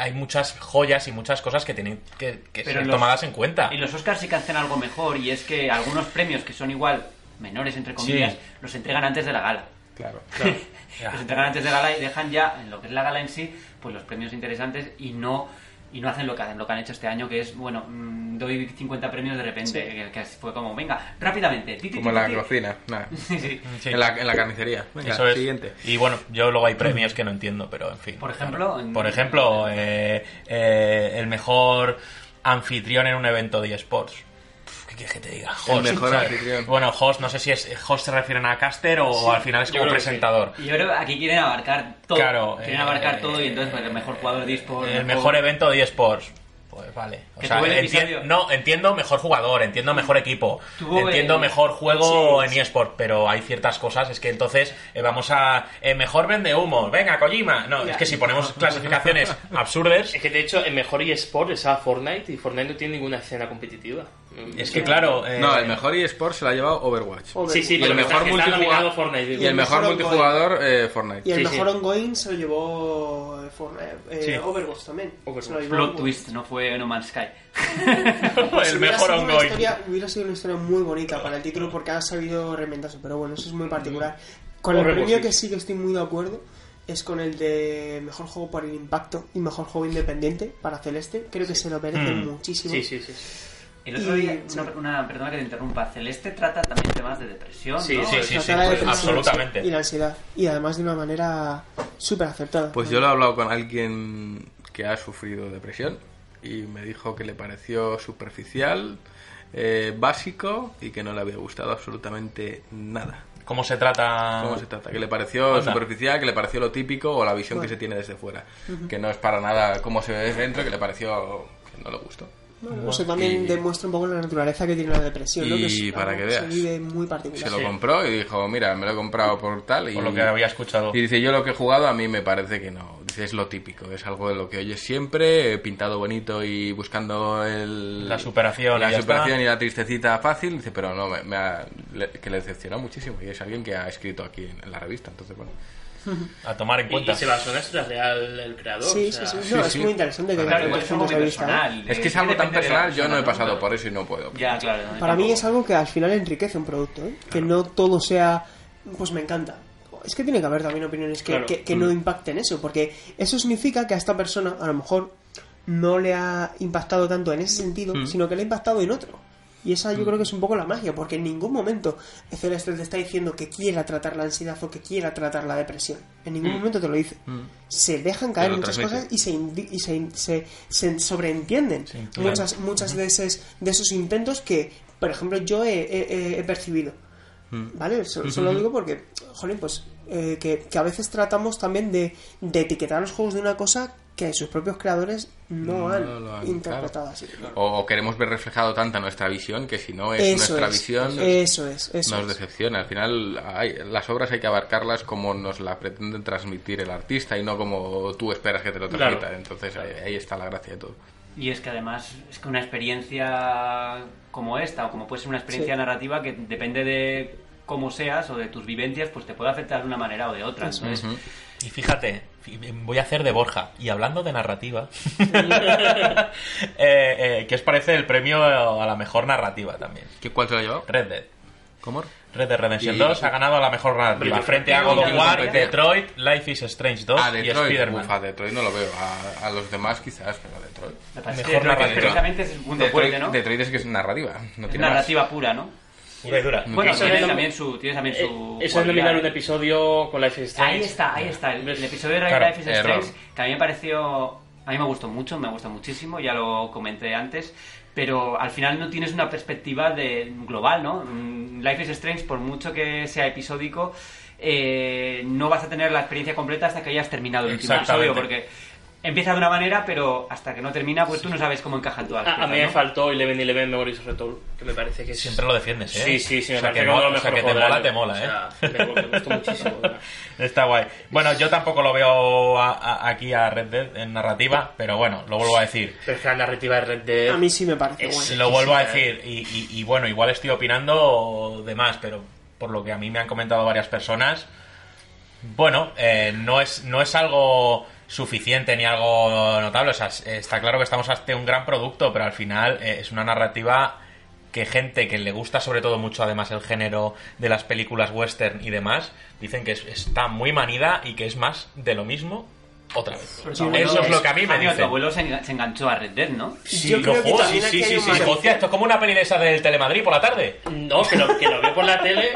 hay muchas joyas y muchas cosas que tienen que, ser los- tomadas en cuenta. Y los Oscars sí que hacen algo mejor, y es que algunos premios que son igual menores, entre comillas, Sí. los entregan antes de la gala. Claro. Ya. los entregan antes de la gala y dejan ya, en lo que es la gala en sí, pues los premios interesantes y no y no hacen lo que, lo que han hecho este año, que es, bueno, mm, doy 50 premios de repente, que, que fue como, venga, rápidamente. ti, ti, Como ti, en la ti. cocina. Sí. Sí. En, la, en la carnicería. Venga, Eso es. siguiente. Y bueno, yo luego hay premios que no entiendo, pero en fin. Por ejemplo, en- por ejemplo, eh, eh, el mejor anfitrión en un evento de eSports. Pf, ¿Qué quieres que te diga? El Host. mejor anfitrión. Bueno, host, no sé si es host se refieren a caster o al final es como sí. presentador. Y yo creo que aquí quieren abarcar todo. Claro, quieren eh, abarcar todo y entonces pues, el mejor jugador de eSports. El mejor evento de eSports. Pues vale. O sea, el enti- no, entiendo mejor jugador, entiendo mejor equipo, entiendo el- mejor juego Sí, en sí. eSport, pero hay ciertas cosas, es que entonces eh, vamos a... eh, mejor vende humo, venga, Kojima. No, es que si ponemos clasificaciones absurdas, Es que de hecho, en mejor eSport está Fortnite y Fortnite no tiene ninguna escena competitiva. Es que claro... eh, No, el mejor eSport se lo ha llevado Overwatch. Overwatch. Sí, sí, Y el mejor multijugador- nominado Fortnite. Y el mejor multijugador, eh, Fortnite. Y el Sí, mejor ongoing se lo llevó eh, Fortnite, eh, Sí. Overwatch también. Overwatch. Plot Overwatch. twist, no fue No Man's Sky. Pues el mejor ongoing. historia- hubiera sido una historia muy bonita para el título porque ha sabido reinventarse, pero bueno, eso es muy particular. Con el Overwatch, premio sí. que sí que estoy muy de acuerdo es con el de mejor juego por el impacto y mejor juego independiente para Celeste. Creo que se lo merece Mm. muchísimo. Sí, sí, sí. El otro Y- día, una, una- perdona que te interrumpa, Celeste trata también temas de depresión, Sí, ¿no? sí, sí, la pues, depresión absolutamente. Y la ansiedad. Y además de una manera súper acertada. Pues yo lo he hablado con alguien que ha sufrido depresión y me dijo que le pareció superficial, eh, básico y que no le había gustado absolutamente nada. ¿Cómo se trata? ¿Cómo se trata? Que le pareció Anda. superficial, que le pareció lo típico o la visión que Bueno. se tiene desde fuera. Que no es para nada como se ve desde dentro, que le pareció que no le gustó. Bueno, eso también Y- demuestra un poco la naturaleza que tiene la depresión, ¿no? Y Que es para que se veas. vive muy particular. Se lo compró y dijo, mira, me lo he comprado por tal. Y, Por lo que había escuchado. Y dice, yo lo que he jugado a mí me parece que no. Dice, es lo típico, es algo de lo que oyes siempre, pintado bonito y buscando el... La superación y La superación está. y la tristecita fácil. Dice, pero no, me, me ha- le- que le decepcionó muchísimo. Y es alguien que ha escrito aquí en, en la revista, entonces bueno. A tomar en Y, cuenta. y se basó en la historia real el creador. Sí, o sea, sí, sí. No, sí, es muy interesante que Claro, es muy. Es que es algo tan personal, yo no he pasado Claro. por eso y no puedo. Ya, claro. Para mí tampoco. es algo que al final enriquece un producto, ¿eh? Que no todo sea, pues me encanta. Es que tiene que haber también opiniones que, Claro. que- que no impacten eso, porque eso significa que a esta persona a lo mejor no le ha impactado tanto en ese sentido, sino que le ha impactado en otro. Y esa yo creo que es un poco la magia, porque en ningún momento Celeste te está diciendo que quiera tratar la ansiedad o que quiera tratar la depresión. En ningún momento te lo dice. Se dejan caer lo muchas cosas y se, y se, se- se sobreentienden. Muchas, muchas de, esos, de esos intentos que, por ejemplo, yo he, he- he- he percibido. ¿Vale? So- Solo digo porque, jolín, pues eh, que, que a veces tratamos también de, de etiquetar los juegos de una cosa que sus propios creadores no, No han, lo han, interpretado claro. así. O, o queremos ver reflejado tanta nuestra visión que si no es Eso nuestra es, visión eso es, eso nos es. decepciona. Al final hay- las obras hay que abarcarlas como nos la pretenden transmitir el artista y no como tú esperas que te lo Claro. transmita. Entonces ahí, ahí está la gracia de todo. Y es que además es que una experiencia como esta, o como puede ser una experiencia Sí. narrativa que depende de cómo seas o de tus vivencias, pues te puede afectar de una manera o de otra. Y fíjate, voy a hacer de Borja. Y hablando de narrativa, eh, eh, ¿qué os parece el premio a la mejor narrativa también? ¿Qué, ¿Cuál se lo ha llevado? Red Dead. ¿Cómo? Red Dead Redemption Y- 2 ha ganado a la mejor narrativa Pero- frente a God of ¿Quién War? Detroit, Life is Strange 2 Ah, y Detroit. Spider-Man. Uf, a Detroit no lo veo. A, a los demás quizás, pero a Detroit. Mejor que narrativa. precisamente es el punto Detroit, fuerte, ¿no? Detroit es que es narrativa. No es tiene más. narrativa pura, ¿no? Y dura. Bueno, Eso tienes es- también su, tienes también Eh, su eso es nominar un ¿eh? episodio con Life is Strange. Ahí está, ahí está. El, el episodio de Claro, Life is error. Strange, que a mí me pareció. A mí me gustó mucho, me gusta muchísimo, ya lo comenté antes. Pero al final no tienes una perspectiva de global, ¿no? Mm, Life is Strange, por mucho que sea episódico, eh, no vas a tener la experiencia completa hasta que hayas terminado el último episodio, porque empieza de una manera, pero hasta que no termina, pues tú no sabes cómo encajan todas las A, a mí me faltó Eleven Eleven Memories of Retold, que me parece que es... Siempre lo defiendes, ¿eh? Sí, sí, sí, me o sea, parece que, o sea, que te mola, te mola, O ¿eh? sea, me, me gustó muchísimo. ¿verdad? Está guay. Bueno, yo tampoco lo veo a- a- aquí a Red Dead en narrativa, pero bueno, lo vuelvo a decir. Pero es que la narrativa de Red Dead... A mí sí me parece Es- guay. Lo vuelvo a exquisita, decir, y, y- y bueno, igual estoy opinando de más, pero por lo que a mí me han comentado varias personas, bueno, eh, no, es, no es algo suficiente ni algo notable. O sea, es- está claro que estamos ante un gran producto, pero al final eh, es una narrativa que gente que le gusta sobre todo mucho además el género de las películas western y demás, dicen que es- está muy manida y que es más de lo mismo otra vez. Eso es lo que a mí me Jaime, tu abuelo se, enga- se enganchó a Red Dead, ¿no? Yo creo que sí, sí, sí, sí. esto es como una peli de esa del Telemadrid por la tarde. No, que lo, que lo veo por la tele.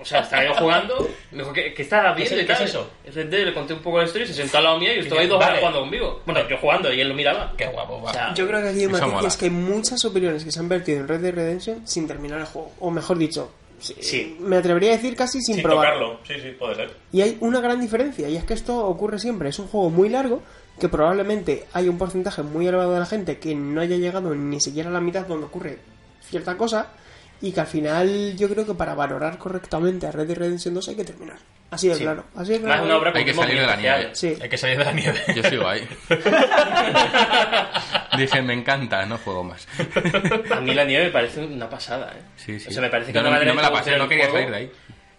O sea, estaba yo jugando. Me dijo, ¿qué, qué estaba ¿Qué es- viendo? y qué es eso? Red Dead, le conté un poco la historia y se sentó al lado mío y yo estaba ahí dos Vale. horas jugando conmigo. Bueno, yo jugando y él lo miraba. Qué guapo, va. O sea, Yo creo que aquí hay matiz es que hay muchas opiniones que se han vertido en Red Dead Redemption sin terminar el juego. O mejor dicho, sí, Sí. me atrevería a decir casi sin, Sin probarlo. tocarlo. Sí, sí, puede ser. Y hay una gran diferencia, y es que esto ocurre siempre. Es un juego muy largo, que probablemente hay un porcentaje muy elevado de la gente que no haya llegado ni siquiera a la mitad donde ocurre cierta cosa, y que al final yo creo que para valorar correctamente a Red Dead Redemption 2 hay que terminar. Así de Sí. claro. Así de más claro. una obra Hay que salir de la nieve. Sí. Hay que salir de la nieve. Yo sigo ahí. Dije, me encanta, no juego más. A mí la nieve me parece una pasada, ¿eh? Sí, sí. O sea, me parece que no, manera no me la pasé, no quería juego- salir de ahí.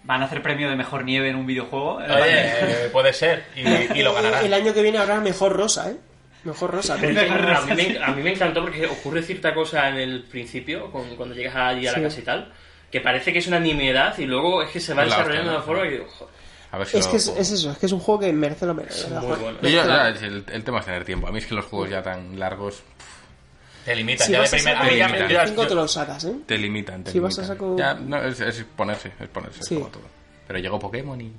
Van a hacer premio de mejor nieve en un videojuego. Oye, eh, puede ser. Y, y lo ganará. El año que viene habrá mejor rosa, ¿eh? Mejor rosa. A, mí me, a mí me encantó porque ocurre cierta cosa en el principio, con- cuando llegas allí a la Sí. casa y tal, que parece que es una nimiedad y luego es que se va Es la desarrollando de una forma que digo, joder, A ver si Es lo que es, eso, es que es un juego que merece lo merece. es ¿verdad, muy Juan? bueno. Yo ya- ya, el, el tema es tener tiempo. A mí es que los juegos ya tan largos Te limitan. Si ya de vas a ya limitan. me- ya- 25 te lo sacas, ¿eh? te limitan. Te Si vas a limitan. saco- Ya, no, es, es ponerse, es ponerse, Sí. como todo. Pero llegó Pokémon y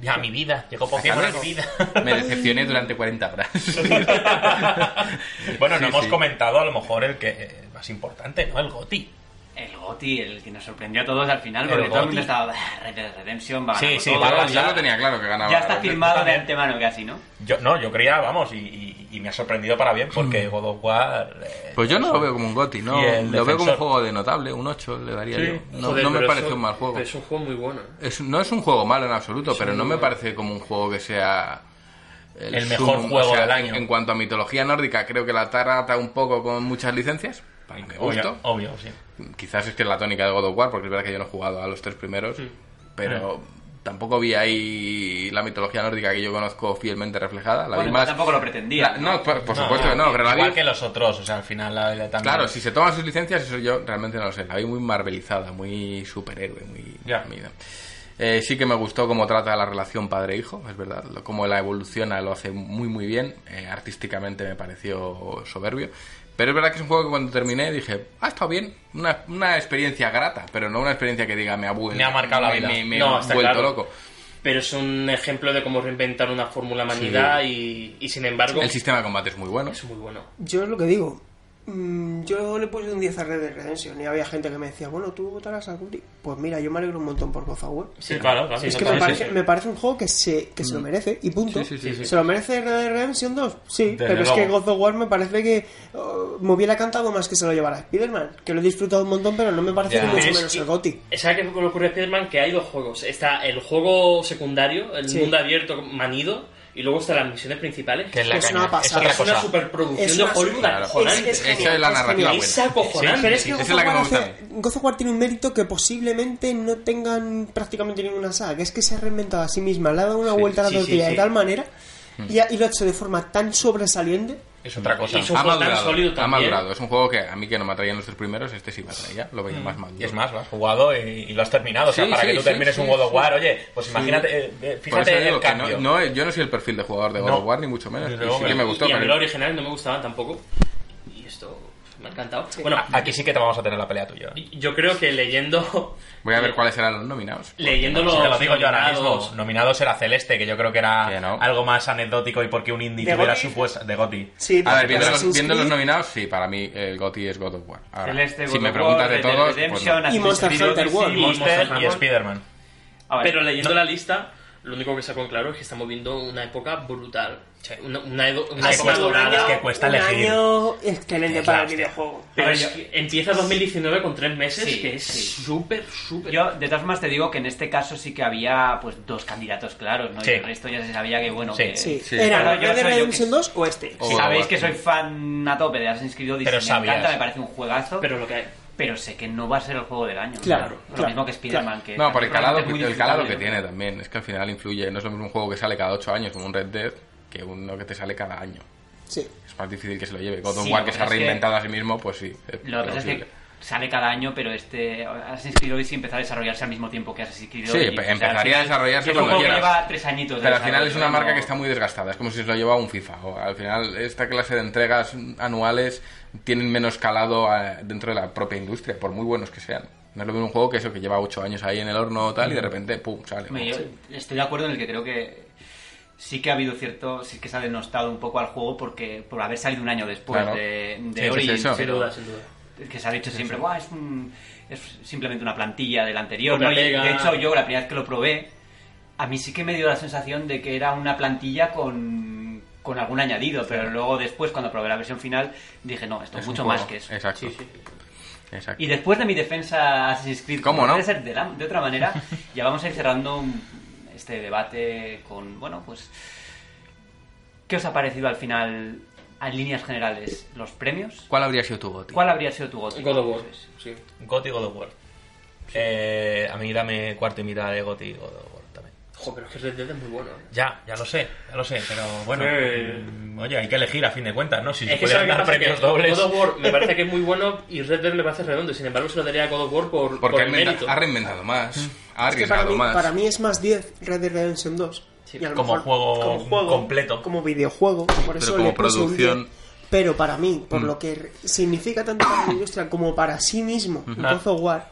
Ya, mi vida. Llegó Pokémon a mi vida. me decepcioné durante 40 horas. bueno, no Sí, hemos sí. comentado a lo mejor el que eh, más importante, ¿no? El GOTI. El GOTI, el que nos sorprendió a todos al final, El porque todo el mundo estaba. "Ah, Red Dead Redemption va a Sí, ganar sí, todo". va a Yo, ganar. yo lo tenía claro que ganaba. Ya está firmado de antemano casi, ¿no? Yo, no, yo creía, vamos, y, y- y me ha sorprendido para bien porque God of War. eh, Pues yo no lo veo como un GOTI, ¿no? Lo veo como un juego de notable, un 8 le daría Sí. yo. No, Joder, no me parece eso- un mal juego. Es un juego muy bueno. ¿eh? Es- no es un juego malo en absoluto, pero no me parece como un juego que sea... El mejor sumum. juego O sea, del en- año. En, cuanto a mitología nórdica, creo que la trata un poco con muchas licencias. A mí me obvio, gusta. obvio, sí. Quizás es que es la tónica de God of War, porque es verdad que yo no he jugado a los tres primeros, Mm. pero tampoco vi ahí la mitología nórdica que yo conozco fielmente reflejada. La Bueno, vi más... tampoco lo pretendía. La- no, por, por supuesto que no, pero la Igual vi... que los otros, o sea, al final la, la- también. Claro, si se toman sus licencias, eso yo realmente no lo sé. La vi muy marvelizada, muy superhéroe, muy... Ya. muy- Eh, sí que me gustó cómo trata la relación padre-hijo, es verdad. Lo- Cómo la evoluciona lo hace muy, muy bien. Eh, artísticamente me pareció soberbio. Pero es verdad que es un juego que cuando terminé dije, ha estado bien. Una, una experiencia grata, pero no una experiencia que diga me ha vuelto. Me ha marcado la vida. Me, me No, he está vuelto claro. loco. Pero es un ejemplo de cómo reinventar una fórmula manida y, y sin embargo El sistema de combate es muy bueno. es muy bueno. Yo es lo que digo. Mm, Yo le puse un 10 a Red Dead Redemption y había gente que me decía, bueno, tú votarás a Guri. Pues mira, yo me alegro un montón por God of War. Sí, claro, claro. Es que me parece, me parece un juego que se, que se lo merece y punto. Sí, sí, sí, sí. ¿Se lo merece Red Dead Redemption 2? Sí, Desde pero es que. God of War me parece que oh, me hubiera cantado más que se lo llevara Spider-Man, que lo he disfrutado un montón, pero no me parece ni mucho menos que- el GOTI. ¿Sabes qué le ocurre a Spider-Man? Que hay dos juegos. Está el juego secundario, el Sí. mundo abierto manido, y luego están las misiones principales. Que es la Es caña. una Es pasada. es una superproducción Es de Hollywood super- acojonante. es- es Esa genial, es la es narrativa genial. Es acojonante. Pero es que es la que War hace- tiene un mérito que posiblemente no tengan prácticamente ninguna saga, que es que se ha reinventado a sí misma, le ha dado una Sí, vuelta a la sí, sí, tortilla sí. de tal manera y, ha- y lo ha hecho de forma tan sobresaliente. Es otra cosa. Y es un Ha juego tan madurado, ha madurado. Es un juego que a mí que no me atraían los tres primeros, este sí me atraía. Lo Mm. veía más maduro. Y es más, lo has jugado y, y lo has terminado. O sea, para sí, que tú sí, termines un God of. War, oye, pues imagínate, eh, fíjate el cambio. no, no, yo no soy el perfil de jugador de God of War, ni mucho menos. Desde Y luego sí que que me no. gustó. y a mí pero- originales no me gustaban tampoco. Me ha encantado. Bueno, Aquí sí que te vamos a tener la pelea tuya. yo creo que leyendo... Voy a ver cuáles eran los nominados. Leyendo los Si te lo digo yo ahora nominados- mismo. Nominados era Celeste, que yo creo que era Que no. algo más anecdótico y porque un indie ¿De tuviera Gotti? su puesta de Goti. Sí, A ver, viendo los, viendo nominados, sí, para mí el GOTY es God of War. Ahora, Celeste, si God me of preguntas War, de todos, pues Redemption, no. Y Monster Hunter World. Y Monster Monster y Hunter. Spider-Man. A ver, Pero leyendo no- la lista, lo único que saco en claro es que estamos viendo una época brutal. Una, una, una época dorada. año, que cuesta un elegir. año excelente Es para el videojuego. Pero A ver, es yo- empieza 2019 con tres meses, Sí, que es sí. súper, súper... Yo, de todas formas, te digo que en este caso sí que había pues dos candidatos claros, ¿no? Sí. Y el resto ya se sabía que, bueno, Sí. que... Sí, Sí. era Claro, yo Red Dead Redemption que- 2 o este. O- Sabéis que soy fan a tope de Assassin's Creed Odyssey, Pero me sabías. encanta, me parece un juegazo, pero, Pero lo que hay... sé que no va a ser el juego del año. Claro, Lo claro, mismo que Spider-Man, que... No, por el calado, el calado que tiene ¿no? también. Es que al final influye. No es lo mismo un juego que sale cada 8 años como un Red Dead que uno que te sale cada año. Sí. Es más difícil que se lo lleve. God of Sí, War, lo que se ha pasa es que- reinventado a sí mismo, pues sí. es Lo que pasa es que sale cada año, pero este Assassin's Creed Odyssey empezó a desarrollarse al mismo tiempo que Assassin's Creed Sí, Odyssey. pe- O sea, al empezaría a desarrollarse es un cuando juego que lleva tres añitos de Pero al final es una marca que está muy desgastada, es como si se lo lleva un FIFA. O al final, esta clase de entregas anuales tienen menos calado eh, dentro de la propia industria, por muy buenos que sean. No es lo mismo un juego que eso, que lleva 8 años ahí en el horno o tal, y de repente, pum, sale. Yo estoy de acuerdo en el que creo que sí que ha habido cierto, sí que se ha denostado un poco al juego porque por haber salido un año después Claro. de, de Sí, Origins. Sin pero duda, sin duda. que se ha dicho siempre, "Buah, es, un- es simplemente una plantilla del anterior. ¿no? Y, de hecho, yo la primera vez que lo probé, a mí sí que me dio la sensación de que era una plantilla con, con algún añadido, pero luego después, cuando probé la versión final, dije, no, esto es, mucho más que eso. Exacto. Sí, sí. Exacto. Y después de mi defensa a Assassin's Creed, ¿Cómo no? puede ser de, la- de otra manera, ya vamos a ir cerrando un- este debate con, bueno, pues, ¿qué os ha parecido al final, en líneas generales, los premios? ¿Cuál habría sido tu GOTY? ¿Cuál habría sido tu GOTY? God of War, sí. Goti God of War. Eh, a mí dame cuarto y mitad de Goti God of War Joder, pero es que Red Dead es muy bueno. ¿eh? Ya, ya lo sé, ya lo sé, pero bueno. Eh. mm, Oye, hay que elegir a fin de cuentas, ¿no? Si se Es que pudieran ¿sabes qué dar premios Que dobles. God of War me parece que es muy bueno y Red Dead me parece redondo. Sin embargo, se lo daría a God of War por, Porque por ha, el inventa- mérito. ha reinventado más, ha Es que para arriesgado mí, más. para mí es más 10 Red Dead Redemption 2. Sí, Y a lo como juego completo. Como videojuego. Por eso como le puse un producción- 10. Pero para mí, por Mm. lo que significa tanto para la industria como para sí mismo. God of War,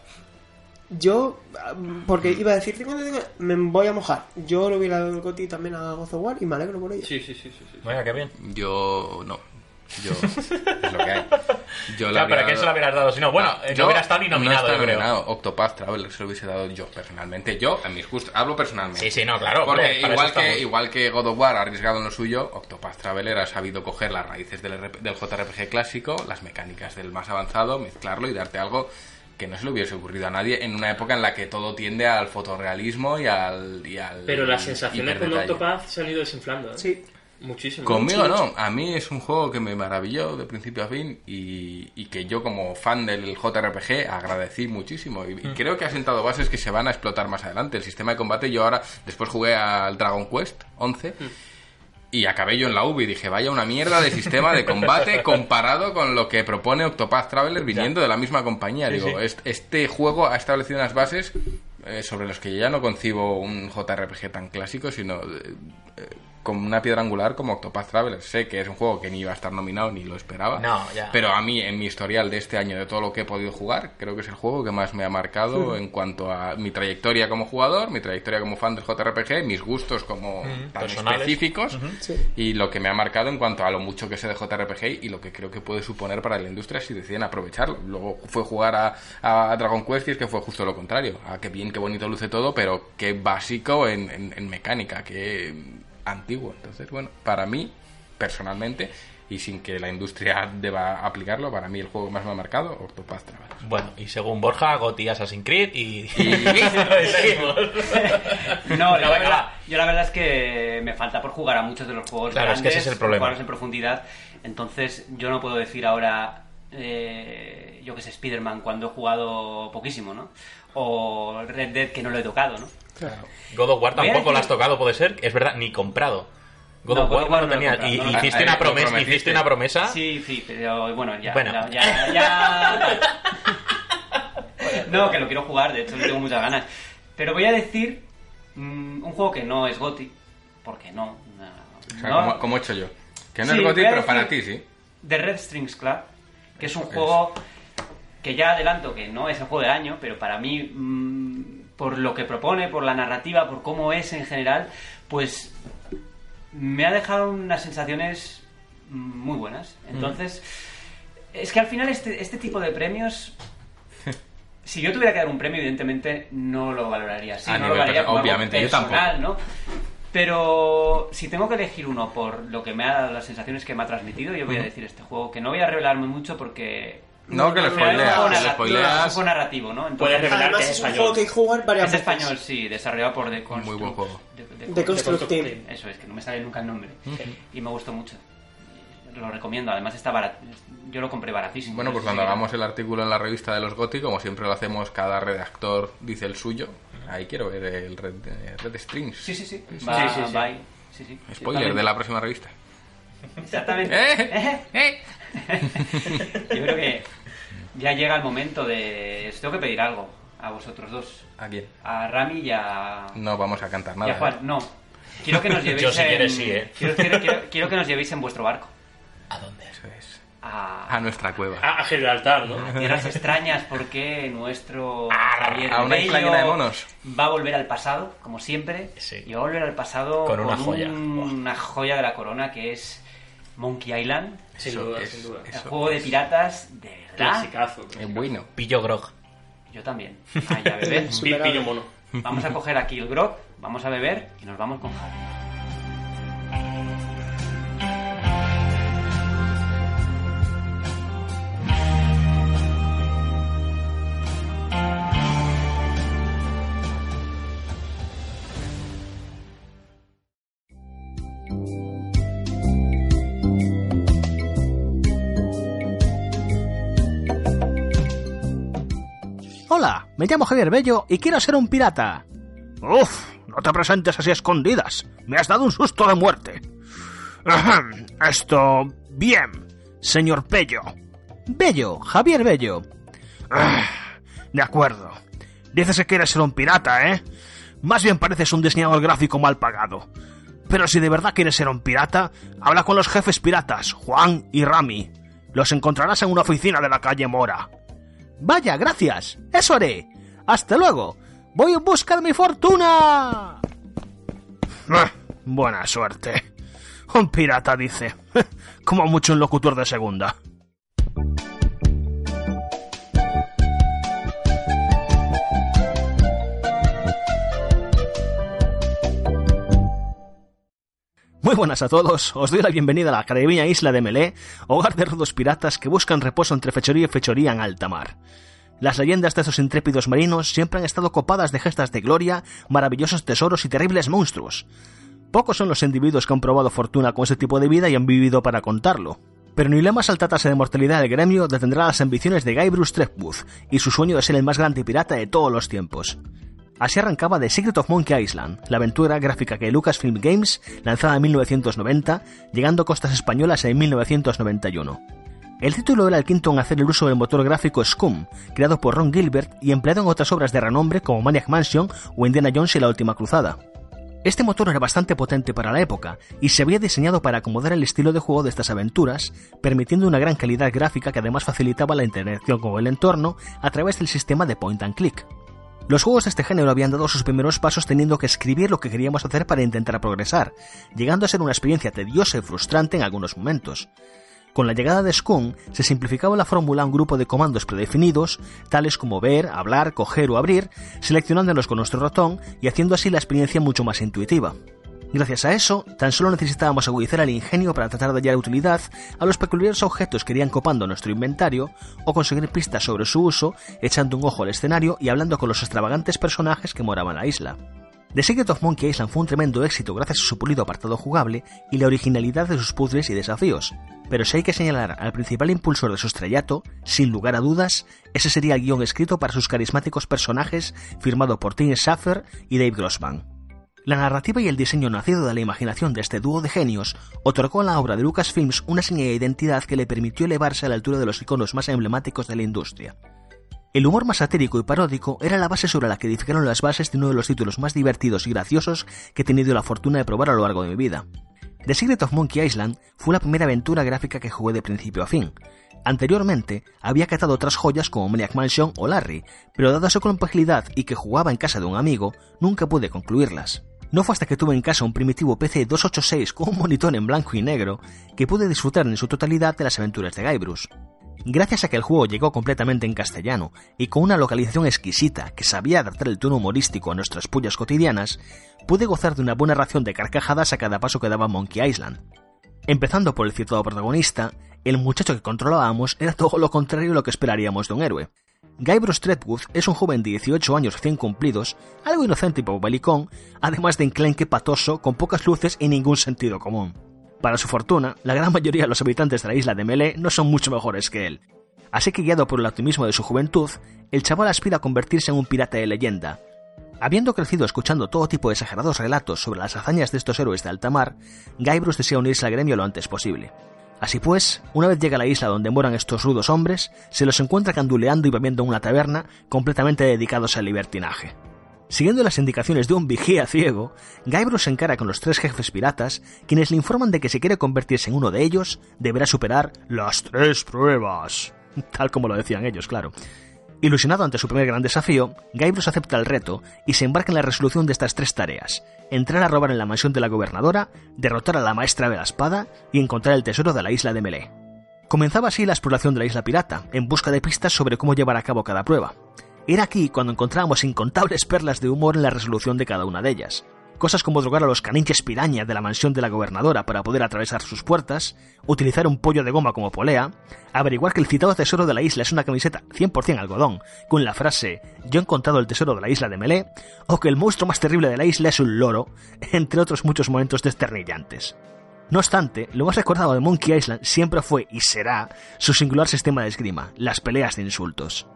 yo, ah, porque iba a decir, "Tengo, tengo", me voy a mojar. Yo lo hubiera dado el Goti también a God of War y me alegro por ello. Sí, sí, sí, sí, sí. Venga, qué bien. Yo no. Yo. es lo que hay. Yo Ya, pero habría ¿qué se lo hubieras dado? Si no, bueno, eh, Yo no hubiera estado ni no nominado, está yo creo. nominado. Octopath Traveler se lo hubiese dado yo personalmente. Yo, en mis gustos, hablo personalmente. Sí, sí, no, claro. Porque hombre, para igual, que, estamos. igual que God of War ha arriesgado en lo suyo, Octopath Traveler ha sabido coger las raíces del, RP del JRPG clásico, las mecánicas del más avanzado, mezclarlo y darte algo que no se le hubiese ocurrido a nadie en una época en la que todo tiende al fotorrealismo y al. y al Pero las sensaciones con. Octopath se han ido desinflando. ¿eh? Sí. Muchísimo. Conmigo Mucho, no, a mí es un juego que me maravilló de principio a fin y, y que yo como fan del JRPG agradecí muchísimo y, y creo que ha sentado bases que se van a explotar más adelante. El sistema de combate yo ahora, después jugué al Dragon Quest 11 y acabé yo en la y dije, vaya una mierda de sistema de combate comparado con lo que propone Octopath Traveler viniendo de la misma compañía. Sí, Digo, sí. este juego ha establecido unas bases eh, sobre los que yo ya no concibo un JRPG tan clásico, sino eh, como una piedra angular como Octopath Traveler. Sé que es un juego que ni iba a estar nominado ni lo esperaba. No, ya. Pero a mí, en mi historial de este año, de todo lo que he podido jugar, creo que es el juego que más me ha marcado en cuanto a mi trayectoria como jugador, mi trayectoria como fan del JRPG, mis gustos como tan personales. específicos Sí. y lo que me ha marcado en cuanto a lo mucho que sé de JRPG y lo que creo que puede suponer para la industria si deciden aprovecharlo. Luego fue jugar a, a Dragon Quest y es que fue justo lo contrario. A qué bien, qué bonito luce todo, pero qué básico en, en- en mecánica, qué antiguo. Entonces, bueno, para mí, personalmente, y sin que la industria deba aplicarlo, para mí el juego que más me ha marcado, Octopath Traveler. Bueno, y según Borja, Goti Assassin's Creed y... Y- No, la verdad- yo la verdad es que me falta por jugar a muchos de los juegos Claro, es que grandes, ese es el problema. jugarlos en profundidad. Entonces, yo no puedo decir ahora, eh, yo que sé, Spider-Man cuando he jugado poquísimo, ¿no? O Red Dead que no lo he tocado, ¿no? Claro. God of War tampoco lo has tocado, puede ser. Es verdad, ni comprado. God No, of God War War no no tenía... y, no hiciste, una promesa, hiciste una promesa... Sí, sí, pero bueno, ya. Bueno. ya, ya- ya- No, que lo quiero jugar, de hecho, le tengo muchas ganas. Pero voy a decir mm, un juego que no es GOTI, porque no. no, o sea, no. como, como he hecho yo. Que no Sí, es a pero para ti sí. The Red Strings Club, que es un es. juego que ya adelanto que no es el juego del año, pero para mí, mm, por lo que propone, por la narrativa, por cómo es en general, pues me ha dejado unas sensaciones muy buenas. Entonces, es que al final este, este tipo de premios... Si yo tuviera que dar un premio, evidentemente no lo valoraría así. A no lo valoraría algo obviamente, yo ¿no? Pero si tengo que elegir uno por lo que me ha dado las sensaciones que me ha transmitido, yo voy a decir este juego, que no voy a revelarme mucho porque... No, que lo spoileas. es un juego narrativo, ¿no? Puedes revelar Además que es es un español. juego que hay que jugar varias Es veces. español, sí, desarrollado por The Construct. Muy buen juego. The, The The Construct Construct Team. Team. Eso es, que no me sale nunca el nombre. Y me gustó mucho. Lo recomiendo, además está barato. Yo lo compré baratísimo. Bueno, pues cuando hagamos el artículo en la revista de los GOTY, como siempre lo hacemos, cada redactor dice el suyo. Ahí quiero ver el Red, eh, Red Strings. Sí, sí, sí. Va, sí, sí. va ahí. Sí, sí. Spoiler de la próxima revista. Exactamente. ¿Eh? ¿Eh? Yo creo que ya llega el momento de... Os tengo que pedir algo a vosotros dos. ¿A quién? A Rami y a... No vamos a cantar y nada. a Juan. ¿eh? No. Quiero que nos llevéis Yo, si en... quieres, sí, ¿eh? Quiero, quiero- quiero- quiero que nos llevéis en vuestro barco. ¿A dónde? Eso es. A, A nuestra cueva. A, a Gibraltar, ¿no? tierras extrañas porque nuestro Javier a una isla llena de monos. va a volver al pasado, como siempre, Sí. y va a volver al pasado Con una joya. una joya de la corona que es Monkey Island, Sin duda, es- sin duda. el juego de piratas de verdad. Clasicazo. Es bueno. Pillo Grog. Yo también. Ay, a beber. Pi- Superable. Pillo mono. Vamos a coger aquí el grog, vamos a beber y nos vamos con Javi. Me llamo Javier Bello y quiero ser un pirata. Uf, no te presentes así a escondidas. Me has dado un susto de muerte. Esto... Bien, señor Bello. Bello, Javier Bello. Ah, De acuerdo. Dices que quieres ser un pirata, ¿eh? Más bien pareces un diseñador gráfico mal pagado. Pero si de verdad quieres ser un pirata, habla con los jefes piratas, Juan y Rami. Los encontrarás en una oficina de la calle Mora. Vaya, gracias. Eso haré. Hasta luego. Voy en busca de mi fortuna. Ah, buena suerte. Un pirata dice. Como mucho un locutor de segunda. Muy buenas a todos, os doy la bienvenida a la caribeña isla de Melé, hogar de rudos piratas que buscan reposo entre fechoría y fechoría en alta mar. Las leyendas de estos intrépidos marinos siempre han estado copadas de gestas de gloria, maravillosos tesoros y terribles monstruos. Pocos son los individuos que han probado fortuna con este tipo de vida y han vivido para contarlo. Pero ni la más alta tasa de mortalidad del gremio detendrá las ambiciones de Guy Bruce Threepwood y su sueño de ser el más grande pirata de todos los tiempos. Así arrancaba The Secret of Monkey Island, la aventura gráfica que Lucasfilm Games lanzada en 1990, llegando a costas españolas en 1991. El título era el quinto en hacer el uso del motor gráfico Scum, creado por Ron Gilbert y empleado en otras obras de renombre como Maniac Mansion o Indiana Jones y la Última Cruzada. Este motor era bastante potente para la época y se había diseñado para acomodar el estilo de juego de estas aventuras, permitiendo una gran calidad gráfica que además facilitaba la interacción con el entorno a través del sistema de point and click. Los juegos de este género habían dado sus primeros pasos teniendo que escribir lo que queríamos hacer para intentar progresar, llegando a ser una experiencia tediosa y frustrante en algunos momentos. Con la llegada de Scum se simplificaba la fórmula a un grupo de comandos predefinidos, tales como ver, hablar, coger o abrir, seleccionándolos con nuestro ratón y haciendo así la experiencia mucho más intuitiva. Gracias a eso, tan solo necesitábamos agudizar el ingenio para tratar de hallar utilidad a los peculiares objetos que irían copando nuestro inventario o conseguir pistas sobre su uso, echando un ojo al escenario y hablando con los extravagantes personajes que moraban la isla. The Secret of Monkey Island fue un tremendo éxito gracias a su pulido apartado jugable y la originalidad de sus puzzles y desafíos, pero si hay que señalar al principal impulsor de su estrellato, sin lugar a dudas, ese sería el guion escrito para sus carismáticos personajes firmado por Tim Schafer y Dave Grossman. La narrativa y el diseño nacido de la imaginación de este dúo de genios otorgó a la obra de Lucasfilms una señal de identidad que le permitió elevarse a la altura de los iconos más emblemáticos de la industria. El humor más satírico y paródico era la base sobre la que edificaron las bases de uno de los títulos más divertidos y graciosos que he tenido la fortuna de probar a lo largo de mi vida. The Secret of Monkey Island fue la primera aventura gráfica que jugué de principio a fin. Anteriormente había catado otras joyas como Maniac Mansion o Larry, pero dada su complejidad y que jugaba en casa de un amigo, nunca pude concluirlas. No fue hasta que tuve en casa un primitivo PC 286 con un monitor en blanco y negro que pude disfrutar en su totalidad de las aventuras de Guybrush. Gracias a que el juego llegó completamente en castellano y con una localización exquisita que sabía adaptar el tono humorístico a nuestras pullas cotidianas, pude gozar de una buena ración de carcajadas a cada paso que daba Monkey Island. Empezando por el citado protagonista, el muchacho que controlábamos era todo lo contrario a lo que esperaríamos de un héroe. Guybrush Threadwood es un joven de 18 años recién cumplidos, algo inocente y bobalicón, además de enclenque patoso con pocas luces y ningún sentido común. Para su fortuna, la gran mayoría de los habitantes de la isla de Melee no son mucho mejores que él. Así que guiado por el optimismo de su juventud, el chaval aspira a convertirse en un pirata de leyenda. Habiendo crecido escuchando todo tipo de exagerados relatos sobre las hazañas de estos héroes de alta mar, Guybrush desea unirse al gremio lo antes posible. Así pues, una vez llega a la isla donde moran estos rudos hombres, se los encuentra canduleando y bebiendo en una taberna completamente dedicados al libertinaje. Siguiendo las indicaciones de un vigía ciego, Guybrush se encara con los tres jefes piratas, quienes le informan de que si quiere convertirse en uno de ellos, deberá superar las tres pruebas. Tal como lo decían ellos, claro. Ilusionado ante su primer gran desafío, Guybrush acepta el reto y se embarca en la resolución de estas tres tareas: entrar a robar en la mansión de la gobernadora, derrotar a la maestra de la espada y encontrar el tesoro de la isla de Melee. Comenzaba así la exploración de la isla pirata, en busca de pistas sobre cómo llevar a cabo cada prueba. Era aquí cuando encontrábamos incontables perlas de humor en la resolución de cada una de ellas. Cosas como drogar a los caninches piraña de la mansión de la gobernadora para poder atravesar sus puertas, utilizar un pollo de goma como polea, averiguar que el citado tesoro de la isla es una camiseta 100% algodón, con la frase Yo he encontrado el tesoro de la isla de Melé, o que el monstruo más terrible de la isla es un loro, entre otros muchos momentos desternillantes. No obstante, lo más recordado de Monkey Island siempre fue y será su singular sistema de esgrima, las peleas de insultos.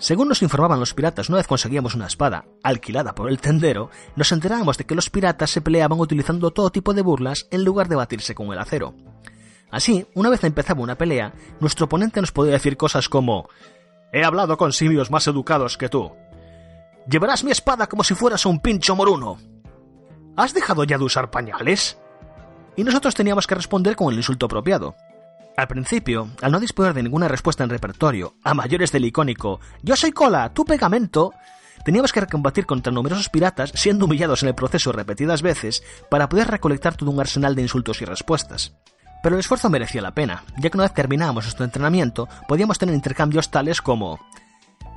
Según nos informaban los piratas, una vez conseguíamos una espada, alquilada por el tendero, nos enterábamos de que los piratas se peleaban utilizando todo tipo de burlas en lugar de batirse con el acero. Así, una vez empezaba una pelea, nuestro oponente nos podía decir cosas como He hablado con simios más educados que tú. Llevarás mi espada como si fueras un pincho moruno. ¿Has dejado ya de usar pañales? Y nosotros teníamos que responder con el insulto apropiado. Al principio, al no disponer de ninguna respuesta en repertorio, a mayores del icónico Yo soy cola, tú pegamento, teníamos que combatir contra numerosos piratas, siendo humillados en el proceso repetidas veces, para poder recolectar todo un arsenal de insultos y respuestas. Pero el esfuerzo merecía la pena, ya que una vez terminábamos nuestro entrenamiento, podíamos tener intercambios tales como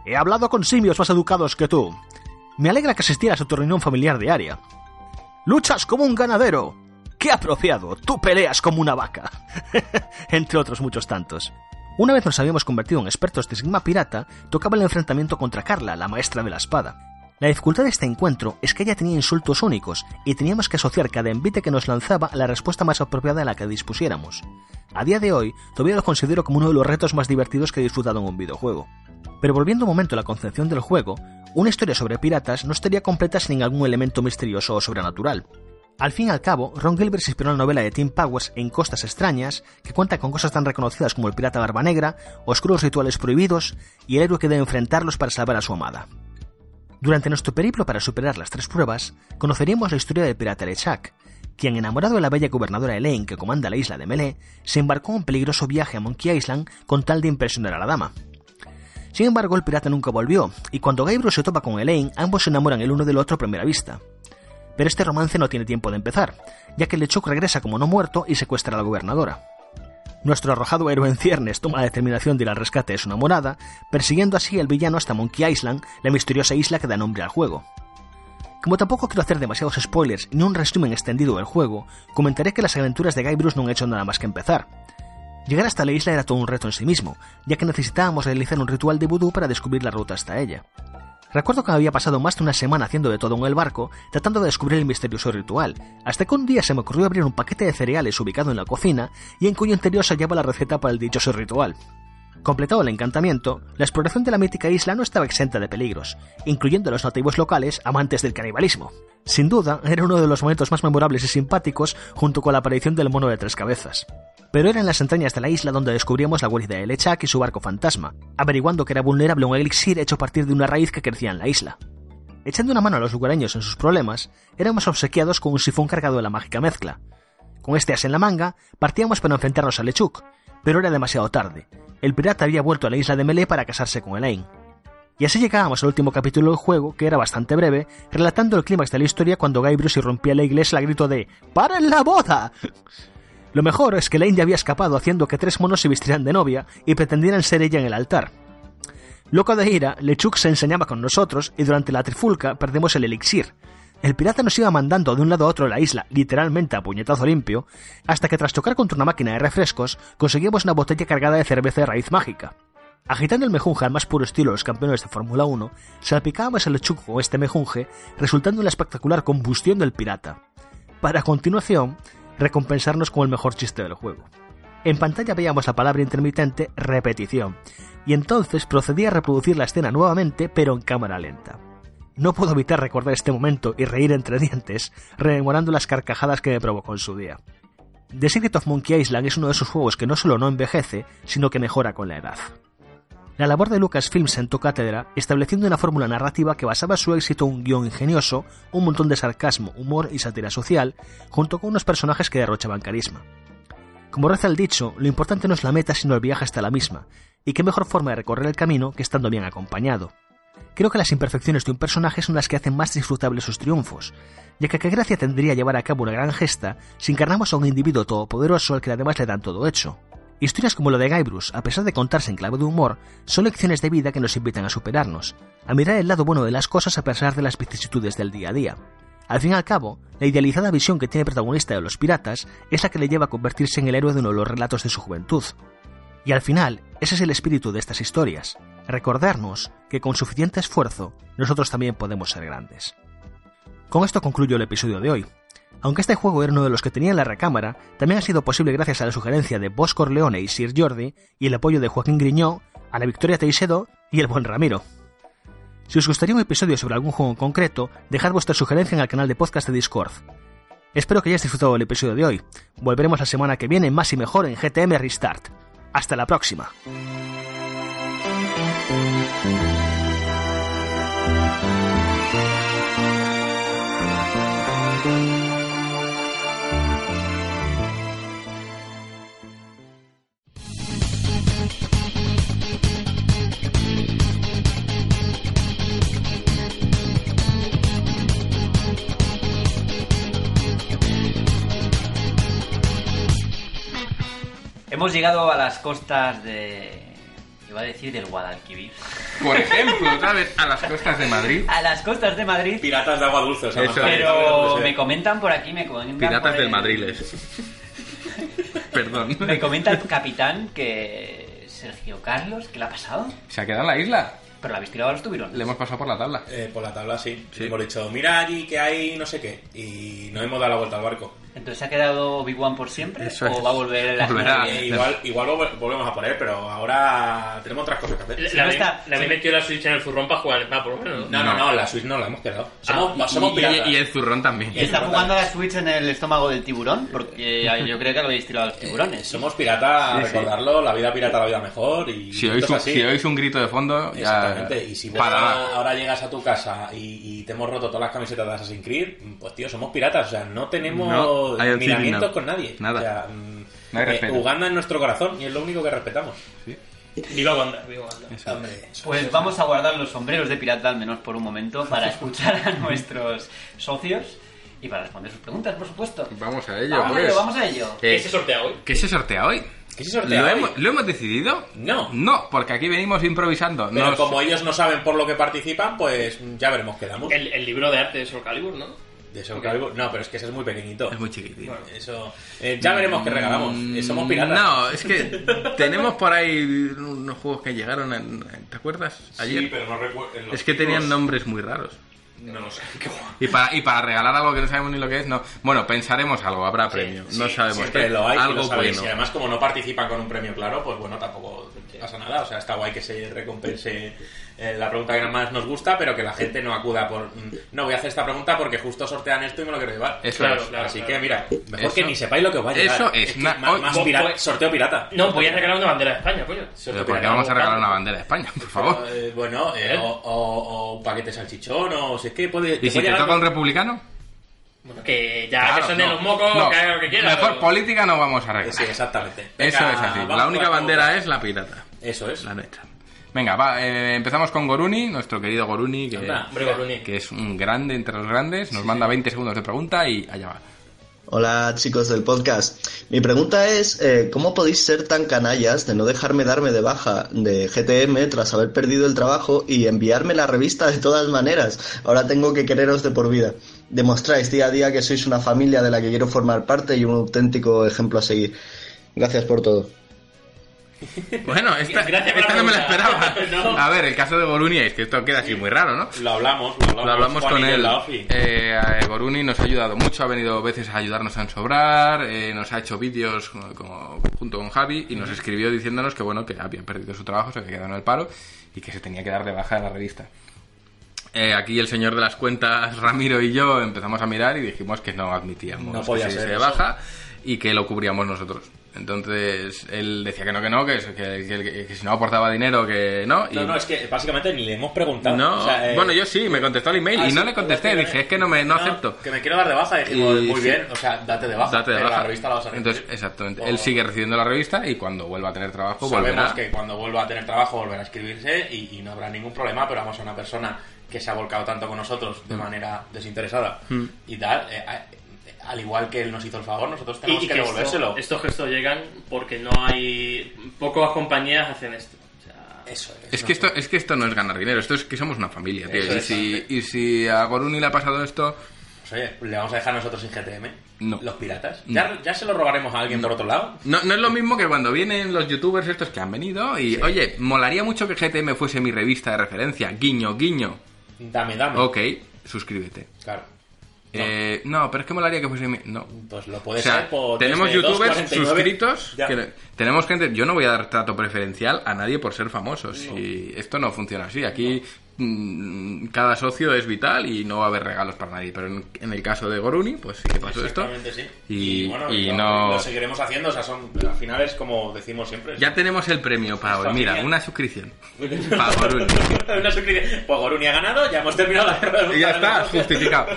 He hablado con simios más educados que tú. Me alegra que asistieras a tu reunión familiar diaria. Luchas como un ganadero. ¡Qué apropiado! Tú peleas como una vaca. Entre otros muchos tantos. Una vez nos habíamos convertido en expertos de esgrima pirata, tocaba el enfrentamiento contra Carla, la maestra de la espada. La dificultad de este encuentro es que ella tenía insultos únicos y teníamos que asociar cada envite que nos lanzaba a la respuesta más apropiada a la que dispusiéramos. A día de hoy, todavía lo considero como uno de los retos más divertidos que he disfrutado en un videojuego. Pero volviendo un momento a la concepción del juego, una historia sobre piratas no estaría completa sin algún elemento misterioso o sobrenatural. Al fin y al cabo, Ron Gilbert se inspiró en la novela de Tim Powers En Costas Extrañas, que cuenta con cosas tan reconocidas como el pirata barba negra, oscuros rituales prohibidos y el héroe que debe enfrentarlos para salvar a su amada. Durante nuestro periplo para superar las tres pruebas, conoceríamos la historia del pirata Lechak, quien, enamorado de la bella gobernadora Elaine que comanda la isla de Melee, se embarcó en un peligroso viaje a Monkey Island con tal de impresionar a la dama. Sin embargo, el pirata nunca volvió, y cuando Gabriel se topa con Elaine, ambos se enamoran el uno del otro a primera vista. Pero este romance no tiene tiempo de empezar, ya que Lechuk regresa como no muerto y secuestra a la gobernadora. Nuestro arrojado héroe en ciernes toma la determinación de ir al rescate de su enamorada, persiguiendo así al villano hasta Monkey Island, la misteriosa isla que da nombre al juego. Como tampoco quiero hacer demasiados spoilers ni un resumen extendido del juego, comentaré que las aventuras de Guybrush no han hecho nada más que empezar. Llegar hasta la isla era todo un reto en sí mismo, ya que necesitábamos realizar un ritual de vudú para descubrir la ruta hasta ella. Recuerdo que había pasado más de una semana haciendo de todo en el barco, tratando de descubrir el misterioso ritual, hasta que un día se me ocurrió abrir un paquete de cereales ubicado en la cocina y en cuyo interior se hallaba la receta para el dichoso ritual. Completado el encantamiento, la exploración de la mítica isla no estaba exenta de peligros, incluyendo a los nativos locales amantes del canibalismo. Sin duda, era uno de los momentos más memorables y simpáticos junto con la aparición del mono de tres cabezas pero era en las entrañas de la isla donde descubríamos la guarida de Lechak y su barco fantasma, averiguando que era vulnerable a un elixir hecho a partir de una raíz que crecía en la isla. Echando una mano a los lugareños en sus problemas, éramos obsequiados con un sifón cargado de la mágica mezcla. Con este as en la manga, partíamos para enfrentarnos a Lechuk, pero era demasiado tarde. El pirata había vuelto a la isla de Melee para casarse con Elaine. Y así llegábamos al último capítulo del juego, que era bastante breve, relatando el clímax de la historia cuando Guybrush irrumpía la iglesia al grito de ¡Paren la boda! Lo mejor es que Elaine ya había escapado haciendo que tres monos se vistieran de novia y pretendieran ser ella en el altar. Loco de ira, Lechuk se enseñaba con nosotros y durante la trifulca perdemos el elixir. El pirata nos iba mandando de un lado a otro la isla, literalmente a puñetazo limpio, hasta que tras chocar contra una máquina de refrescos, conseguimos una botella cargada de cerveza de raíz mágica. Agitando el mejunje al más puro estilo de los campeones de Fórmula 1, salpicábamos el Lechuk con este mejunje, resultando en la espectacular combustión del pirata. Para continuación, recompensarnos con el mejor chiste del juego. En pantalla veíamos la palabra intermitente repetición, y entonces procedí a reproducir la escena nuevamente, pero en cámara lenta. No puedo evitar recordar este momento y reír entre dientes, rememorando las carcajadas que me provocó en su día. The Secret of Monkey Island es uno de esos juegos que no solo no envejece, sino que mejora con la edad. La labor de Lucasfilm sentó cátedra estableciendo una fórmula narrativa que basaba su éxito en un guion ingenioso, un montón de sarcasmo, humor y sátira social, junto con unos personajes que derrochaban carisma. Como reza el dicho, lo importante no es la meta sino el viaje hasta la misma, y qué mejor forma de recorrer el camino que estando bien acompañado. Creo que las imperfecciones de un personaje son las que hacen más disfrutables sus triunfos, ya que qué gracia tendría llevar a cabo una gran gesta si encarnamos a un individuo todopoderoso al que además le dan todo hecho. Historias como lo de Guybrush, a pesar de contarse en clave de humor, son lecciones de vida que nos invitan a superarnos, a mirar el lado bueno de las cosas a pesar de las vicisitudes del día a día. Al fin y al cabo, la idealizada visión que tiene el protagonista de los piratas es la que le lleva a convertirse en el héroe de uno de los relatos de su juventud. Y al final, ese es el espíritu de estas historias, recordarnos que con suficiente esfuerzo nosotros también podemos ser grandes. Con esto concluyo el episodio de hoy. Aunque este juego era uno de los que tenía en la recámara, también ha sido posible gracias a la sugerencia de Bosch Corleone y Sir Jordi y el apoyo de Joaquín Griñó, la Victoria Teixedo y el buen Ramiro. Si os gustaría un episodio sobre algún juego en concreto, dejad vuestra sugerencia en el canal de podcast de Discord. Espero que hayáis disfrutado del episodio de hoy. Volveremos la semana que viene más y mejor en GTM Restart. Hasta la próxima. Hemos llegado a las costas de... Iba a decir del Guadalquivir. Por ejemplo, ¿sabes? A las costas de Madrid. A las costas de Madrid. Piratas de agua dulce, Eso. Pero me comentan por aquí, me comentan Piratas por del el- Madriles. Perdón. Me comenta el capitán que Sergio Carlos, ¿qué le ha pasado? ¿Se ha quedado en la isla? Pero la habéis tirado a los tiburones. Le hemos pasado por la tabla. Eh, por la tabla sí. Sí. Hemos dicho, mira allí que hay no sé qué. Y no hemos dado la vuelta al barco. Entonces se ha quedado Obi-Wan por siempre Eso o va a volver la Volverá. Eh, igual igual vol- volvemos a poner, pero ahora tenemos otras cosas que hacer. Le no habéis- está- le habéis sí. metido la Switch en el zurrón para jugar por lo menos. No, no, no, la Switch no la hemos quedado. Somos, Y- somos y- piratas. Y, el zurrón también. ¿Y está jugando a la Switch en el estómago del tiburón? Porque yo creo que lo habéis tirado a los tiburones. Somos piratas, Sí, sí. recordarlo, la vida pirata, la vida mejor. Y Si esto oís, es un, así. si oís un grito de fondo, ya. Exactamente. Y si vos para ahora, nada. ahora llegas a tu casa y, y te hemos roto todas las camisetas de Assassin's Creed, pues tío, somos piratas. O sea, no tenemos No, hay miramientos con nadie. Nada. O sea, mm, No hay eh. Uganda es nuestro corazón y es lo único que respetamos. Viva Wanda, viva Wanda. Eso. Hombre, Pues es- vamos a guardar los sombreros de pirata al menos por un momento para escuchar a nuestros socios y para responder sus preguntas, por supuesto. Vamos a ello, Vamos a pues. ello, vamos a ello. Eh, ¿Qué se sortea hoy? ¿Qué se sortea hoy? ¿Qué se sortea ¿Lo, hoy? hemos, ¿Lo hemos decidido? No. No, porque aquí venimos improvisando. Pero No como ellos no saben por lo que participan, pues ya veremos qué damos. El, el libro de arte de Soul Calibur, ¿no? De Soul Calibur- No, pero es que ese es muy pequeñito. Es muy chiquitito. Eso. eh, ya veremos qué regalamos. Eh, somos piratas. No, es que tenemos por ahí unos juegos que llegaron, en- ¿te acuerdas? Ayer. Sí, pero no recuerdo. Es que tenían nombres muy raros. No lo sé. Y para, y para regalar algo que no sabemos ni lo que es, no. Bueno, pensaremos algo, habrá premio. no Sí, sabemos qué. lo hay algo lo bueno. Y además, como no participan con un premio claro, pues bueno, tampoco pasa nada. O sea, está guay que se recompense eh, la pregunta que más nos gusta, pero que la gente no acuda por. mm, No, voy a hacer esta pregunta porque justo sortean esto y me lo quiero llevar. Eso Claro, es. claro. Así que mira, mejor Eso- que ni sepáis lo que os va a llegar. eso es que na- más, hoy- más pirata- pues- sorteo pirata. No, voy a regalar una bandera de España, coño. Sorteo Pero ¿por qué vamos a regalar una bandera de España, por favor? Eh, bueno, eh, o, o- o un paquete de salchichón, o si es que puede. ¿Y si te llegar toca un republicano? Bueno, que ya Claro, que son de no, los mocos, no, que lo que quiera. Mejor pero- política no vamos a arreglar. Sí, exactamente. Eso Venga, es así. La única bandera es la pirata. Eso es. La nuestra. Venga, va, eh, empezamos con Goruni, nuestro querido Goruni, que, Hombre, Goruni. que es un grande entre los grandes. Nos manda 20 segundos de pregunta y allá va. Hola chicos del podcast. Mi pregunta es, eh, ¿cómo podéis ser tan canallas de no dejarme darme de baja de GTM tras haber perdido el trabajo y enviarme la revista de todas maneras? Ahora tengo que quereros de por vida. Demostráis día a día que sois una familia de la que quiero formar parte y un auténtico ejemplo a seguir. Gracias por todo. Bueno, esta, no me la esperaba. No. A ver, el caso de Goruni es que esto queda así muy raro, ¿no? Lo hablamos, lo hablamos, Lo hablamos con él. Eh, eh, Goruni nos ha ayudado mucho, ha venido veces a ayudarnos a ensobrar, eh, nos ha hecho vídeos como, junto con Javi y nos escribió diciéndonos que bueno que había perdido su trabajo, se había quedado en el paro y que se tenía que dar de baja de la revista. Eh, aquí el señor de las cuentas, Ramiro y yo, empezamos a mirar y dijimos que no admitíamos No podía que se ser baja y que lo cubríamos nosotros. Entonces él decía que no, que no, que, que, que- que si no aportaba dinero, que no. Y No, no, es que básicamente ni le hemos preguntado. no, O sea, eh, bueno, yo sí, me contestó el email ah, y no sí, le contesté. que Dije, es que no me no, no, acepto. Que me quiero dar de baja. Y dijimos, Y muy sí. bien, o sea, date de baja. Date de baja. La revista la vas a recibir. Entonces, exactamente. O- Él sigue recibiendo la revista y cuando vuelva a tener trabajo Sabemos volverá. que cuando vuelva a tener trabajo volverá a escribirse y, y no habrá ningún problema, pero vamos a una persona que se ha volcado tanto con nosotros Mm. de manera desinteresada y tal, eh, al igual que él nos hizo el favor, nosotros tenemos y que que devolvérselo. esto- estos gestos llegan porque no hay... Pocas compañías hacen esto. O sea, Eso es. Es que, esto, es que esto no es ganar dinero, esto es que somos una familia, tío. Eso Y es, si, y si a Goruni le ha pasado esto, Pues, oye, ¿le vamos a dejar nosotros sin GTM? No. ¿Los piratas? No. ¿Ya, ya se lo robaremos a alguien por otro lado? no, no es lo mismo que cuando vienen los youtubers estos que han venido y, oye, molaría mucho que GTM fuese mi revista de referencia, guiño, guiño. Dame, dame. Ok, suscríbete. Claro. Eh, no, pero es que molaría que fuese mi... No, Pues lo O puede sea, ser por tenemos youtubers 2.49. suscritos. Que- tenemos gente. Yo no voy a dar trato preferencial a nadie por ser famoso. Si esto no funciona así. Aquí cada socio es vital y no va a haber regalos para nadie. Pero en, en el caso de Goruni, pues sí que pasó esto. Sí. Y, bueno, y lo, no. lo seguiremos haciendo, o sea, son, al final es como decimos siempre. Ya tenemos el premio para hoy. Mira, una suscripción. Para Goruni. Una suscripción. Pues Goruni ha ganado, ya hemos terminado la Y ya está, justificado.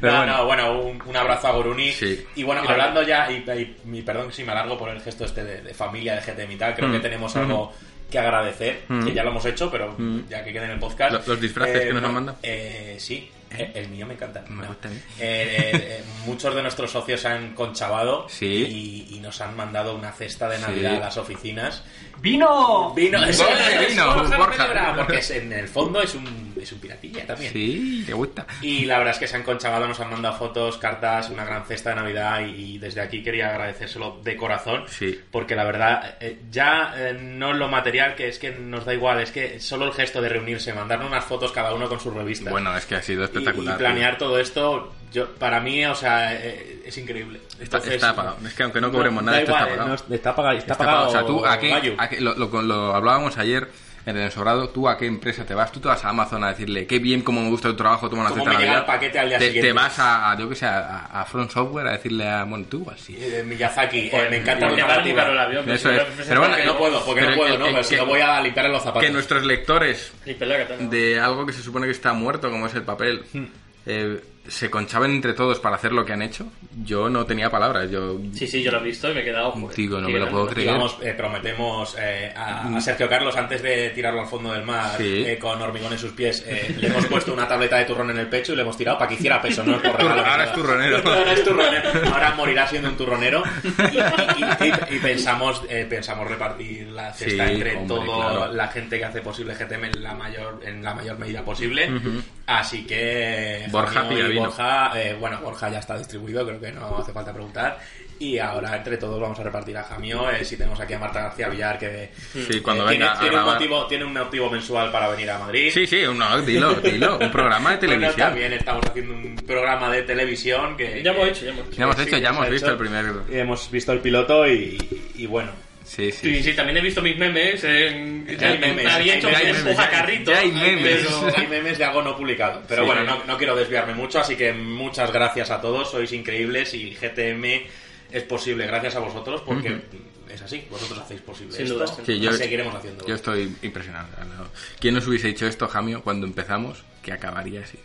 Pero no, bueno. no, bueno, un, un abrazo a Goruni. Sí. Y bueno, hablando ya, y, y- perdón si me alargo por el gesto este de, de familia, de GTM y tal, creo Mm. que tenemos algo que agradecer, Mm. que ya lo hemos hecho, pero Mm. ya que quede en el podcast. Los- los disfraces que nos no, han mandado. Eh, sí, eh, el mío me encanta. Me No. Eh, eh, eh, muchos de nuestros socios han conchavado Sí. y, y nos han mandado una cesta de Sí. Navidad a las oficinas. ¡Vino! Vino, eso es, vino, Borja. Porque es- en el fondo es un, es un piratilla también. Sí, te gusta. Y la verdad es que se han conchavado, nos han mandado fotos, cartas, una gran cesta de Navidad y, y desde aquí quería agradecérselo de corazón. Sí. Porque la verdad, eh, ya eh, no lo material, que es que nos da igual, es que solo el gesto de reunirse, mandarnos unas fotos cada uno con sus revistas. Bueno, es que ha sido espectacular. y planear todo esto, yo para mí, o sea, eh, es increíble. Está, Entonces, está pagado. Es que aunque no cobremos nada, da esto igual, está pagado. eh, no, está pagado. Está Está pagado. O sea, tú a qué, Bayu. a qué- lo, lo- lo hablábamos ayer en el ensobrado, tú a qué empresa te vas, tú te vas a Amazon a decirle qué bien, cómo me gusta tu trabajo, toma una cesta me Navidad. paquete al día te, siguiente. te vas a, a, yo que sé, a, a Front Software a decirle a, bueno, tú así. Eh, Miyazaki, eh, Joder, me encanta limpiar el avión, Eso pero es. si no- Pero bueno, porque no puedo, porque pero no puedo, ¿no? Pero si que- no voy a limpiar los zapatos. Que nuestros lectores Y pelea que tengo. de algo que se supone que está muerto, como es el papel, eh, se conchaban entre todos para hacer lo que han hecho, yo no tenía palabras. Yo Sí, sí, yo lo he visto y me he quedado... Digo, no me lo puedo creer. vamos, eh, prometemos eh, a, a Sergio Carlos, antes de tirarlo al fondo del mar Sí. eh, con hormigón en sus pies, eh, le hemos puesto una tableta de turrón en el pecho y le hemos tirado para que hiciera peso, ¿no? Por Ahora es turronero. Ahora es turronero. Ahora morirá siendo un turronero. Y, y- y- y pensamos, eh, pensamos repartir la cesta Sí, entre hombre, toda claro. la gente que hace posible GTM en la mayor, en la mayor medida posible. Así que Borja Jamio Borja, eh, bueno, Borja ya está distribuido, creo que no hace falta preguntar. Y ahora entre todos vamos a repartir a Jamio. eh, si tenemos aquí a Marta García Villar, que Sí, cuando eh, tiene, venga tiene un motivo, tiene un motivo mensual para venir a Madrid. Sí, sí, no, dilo, dilo. Un programa de Bueno, televisión. también estamos haciendo un programa de televisión que... Ya hemos hecho, ya hemos hecho. Ya hemos sí, hecho, ya hemos visto hecho. el primer. Hemos visto el piloto y, y bueno. Sí, sí. Sí, sí, también he visto mis memes. En... Ya hay memes, Había hay hecho memes, ya hay- empujacarrito. ya hay memes. Pero hay memes de algo no publicado. Pero Sí. bueno, no, no quiero desviarme mucho, así que muchas gracias a todos, sois increíbles y GTM es posible gracias a vosotros porque es así, vosotros hacéis posible Sin esto duda. Sí, y yo- seguiremos haciendo. Yo estoy impresionado. ¿Quién nos hubiese dicho esto, Jamio, cuando empezamos? Que acabaría así.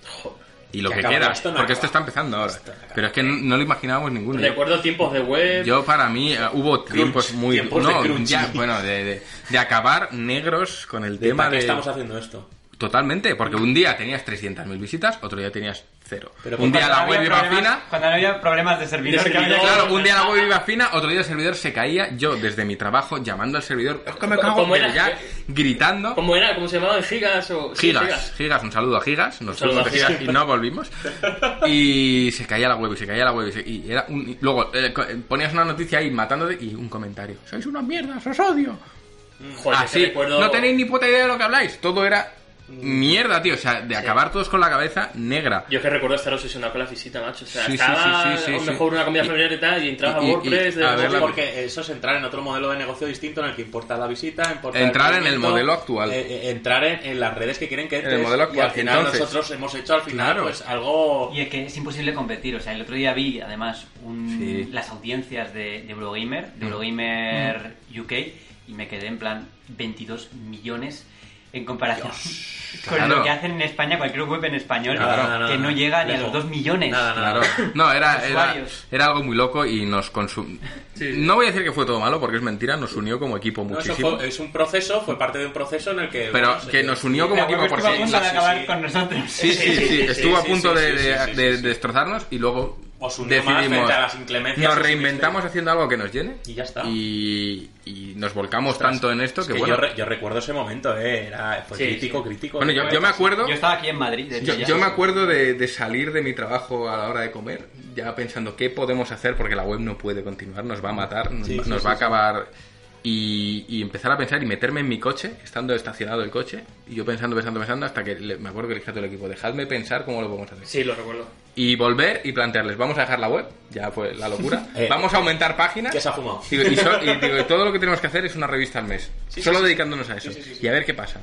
Y lo Que que, queda, esto no porque acaba. esto está empezando ahora. Esto. Pero es que no, no lo imaginábamos ninguno. Yo- Recuerdo tiempos de web. Yo para mí eh, hubo tiempos muy tiempos de no, crunch. ya, bueno de, de- de acabar negros con el ¿De tema para qué de estamos haciendo esto? Totalmente porque un día tenías 300.000 visitas otro día tenías cero Pero un día Cuando la no web había iba problemas- fina Cuando no había problemas de servidor. De que había- servidor. Claro, un día la web iba fina, otro día el servidor se caía, yo desde mi trabajo llamando al servidor, es que me cago, ¿Cómo pero era? ya gritando. ¿Cómo era? ¿Cómo se llamaba? ¿Gigas o...? sí, Gigas, Gigas, un saludo a Gigas, nos fuimos a de Gigas y no volvimos. Y se caía la web, y se caía la web, y, se- y era un- y luego eh, co- ponías una noticia ahí matándote y un comentario. Sois unas mierdas, os odio. Joder, Así, recuerdo... no tenéis ni puta idea de lo que habláis. Todo era mierda, tío. O sea, de acabar todos con la cabeza negra. Yo es que recuerdo estar obsesionado con la visita, macho. O sea, Sí, sí, estaba sí, sí, sí, a lo sí. mejor una comida Y- familiar y tal, y entrabas y- y- a WordPress... y- a la- porque eso es entrar en otro modelo de negocio distinto en el que importa la visita, importa Entrar en el modelo actual. eh, eh, entrar en, en las redes que quieren que entres. el modelo Y actual. al final Entonces- nosotros hemos hecho al final Claro. pues algo... Y es que es imposible competir. O sea, el otro día vi, además, un- Sí. Mm. las audiencias de, de Eurogamer, de Eurogamer UK, y me quedé en plan 22 millones en comparación con Claro. lo que hacen en España, cualquier web en español, que no llega ni a los 2 millones. Nada, nada. Claro. No, era, era, era algo muy loco y nos consum... No voy a decir que fue todo malo porque es mentira, nos unió como equipo No, muchísimo. fue- es un proceso, fue parte de un proceso en el que... Pero bueno, que nos unió como equipo porque estuvo a punto de acabar sí. con nosotros. Sí, sí, sí, sí, estuvo a punto sí, de, sí, de- sí, sí, de sí. destrozarnos y luego Os decidimos frente a las inclemencias nos reinventamos haciendo algo que nos llene Y ya está. y, y nos volcamos Ostras, tanto en esto es que, que bueno yo, re- yo recuerdo ese momento, eh, era, fue Sí, crítico, sí. crítico. bueno yo, yo me acuerdo Yo estaba aquí en Madrid, de hecho, yo, me acuerdo de, de salir de mi trabajo a la hora de comer ya pensando qué podemos hacer porque la web no puede continuar nos va a matar nos, Sí, nos sí, va a sí. acabar y, y empezar a pensar y meterme en mi coche estando estacionado el coche y yo pensando pensando pensando hasta que le- me acuerdo que le dije a todo el equipo dejadme pensar cómo lo podemos hacer Sí, lo recuerdo. y volver y plantearles, vamos a dejar la web, ya fue la locura, Eh, vamos a aumentar páginas. ¿Qué se ha fumado? Digo, y, so- y digo, todo lo que tenemos que hacer es una revista al mes, Sí, solo sí, sí. dedicándonos a eso, Sí, sí, sí, sí. y a ver qué pasa.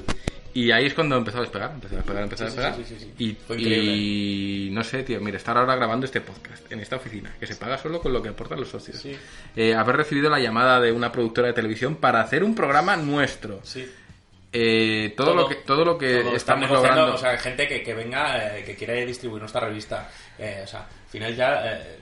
Y ahí es cuando empezó a despegar, empezó a despegar, empezó a despegar. sí, sí, sí. Y, no sé, tío, mira, estar ahora grabando este podcast en esta oficina, que se paga solo con lo que aportan los socios. Sí. Eh, haber recibido la llamada de una productora de televisión para hacer un programa nuestro. Sí. Eh, todo, Todo- lo que, todo lo que Todo, estamos logrando. O sea, gente que, que venga, eh, que quiere distribuir nuestra revista. Eh, o sea, al final ya eh,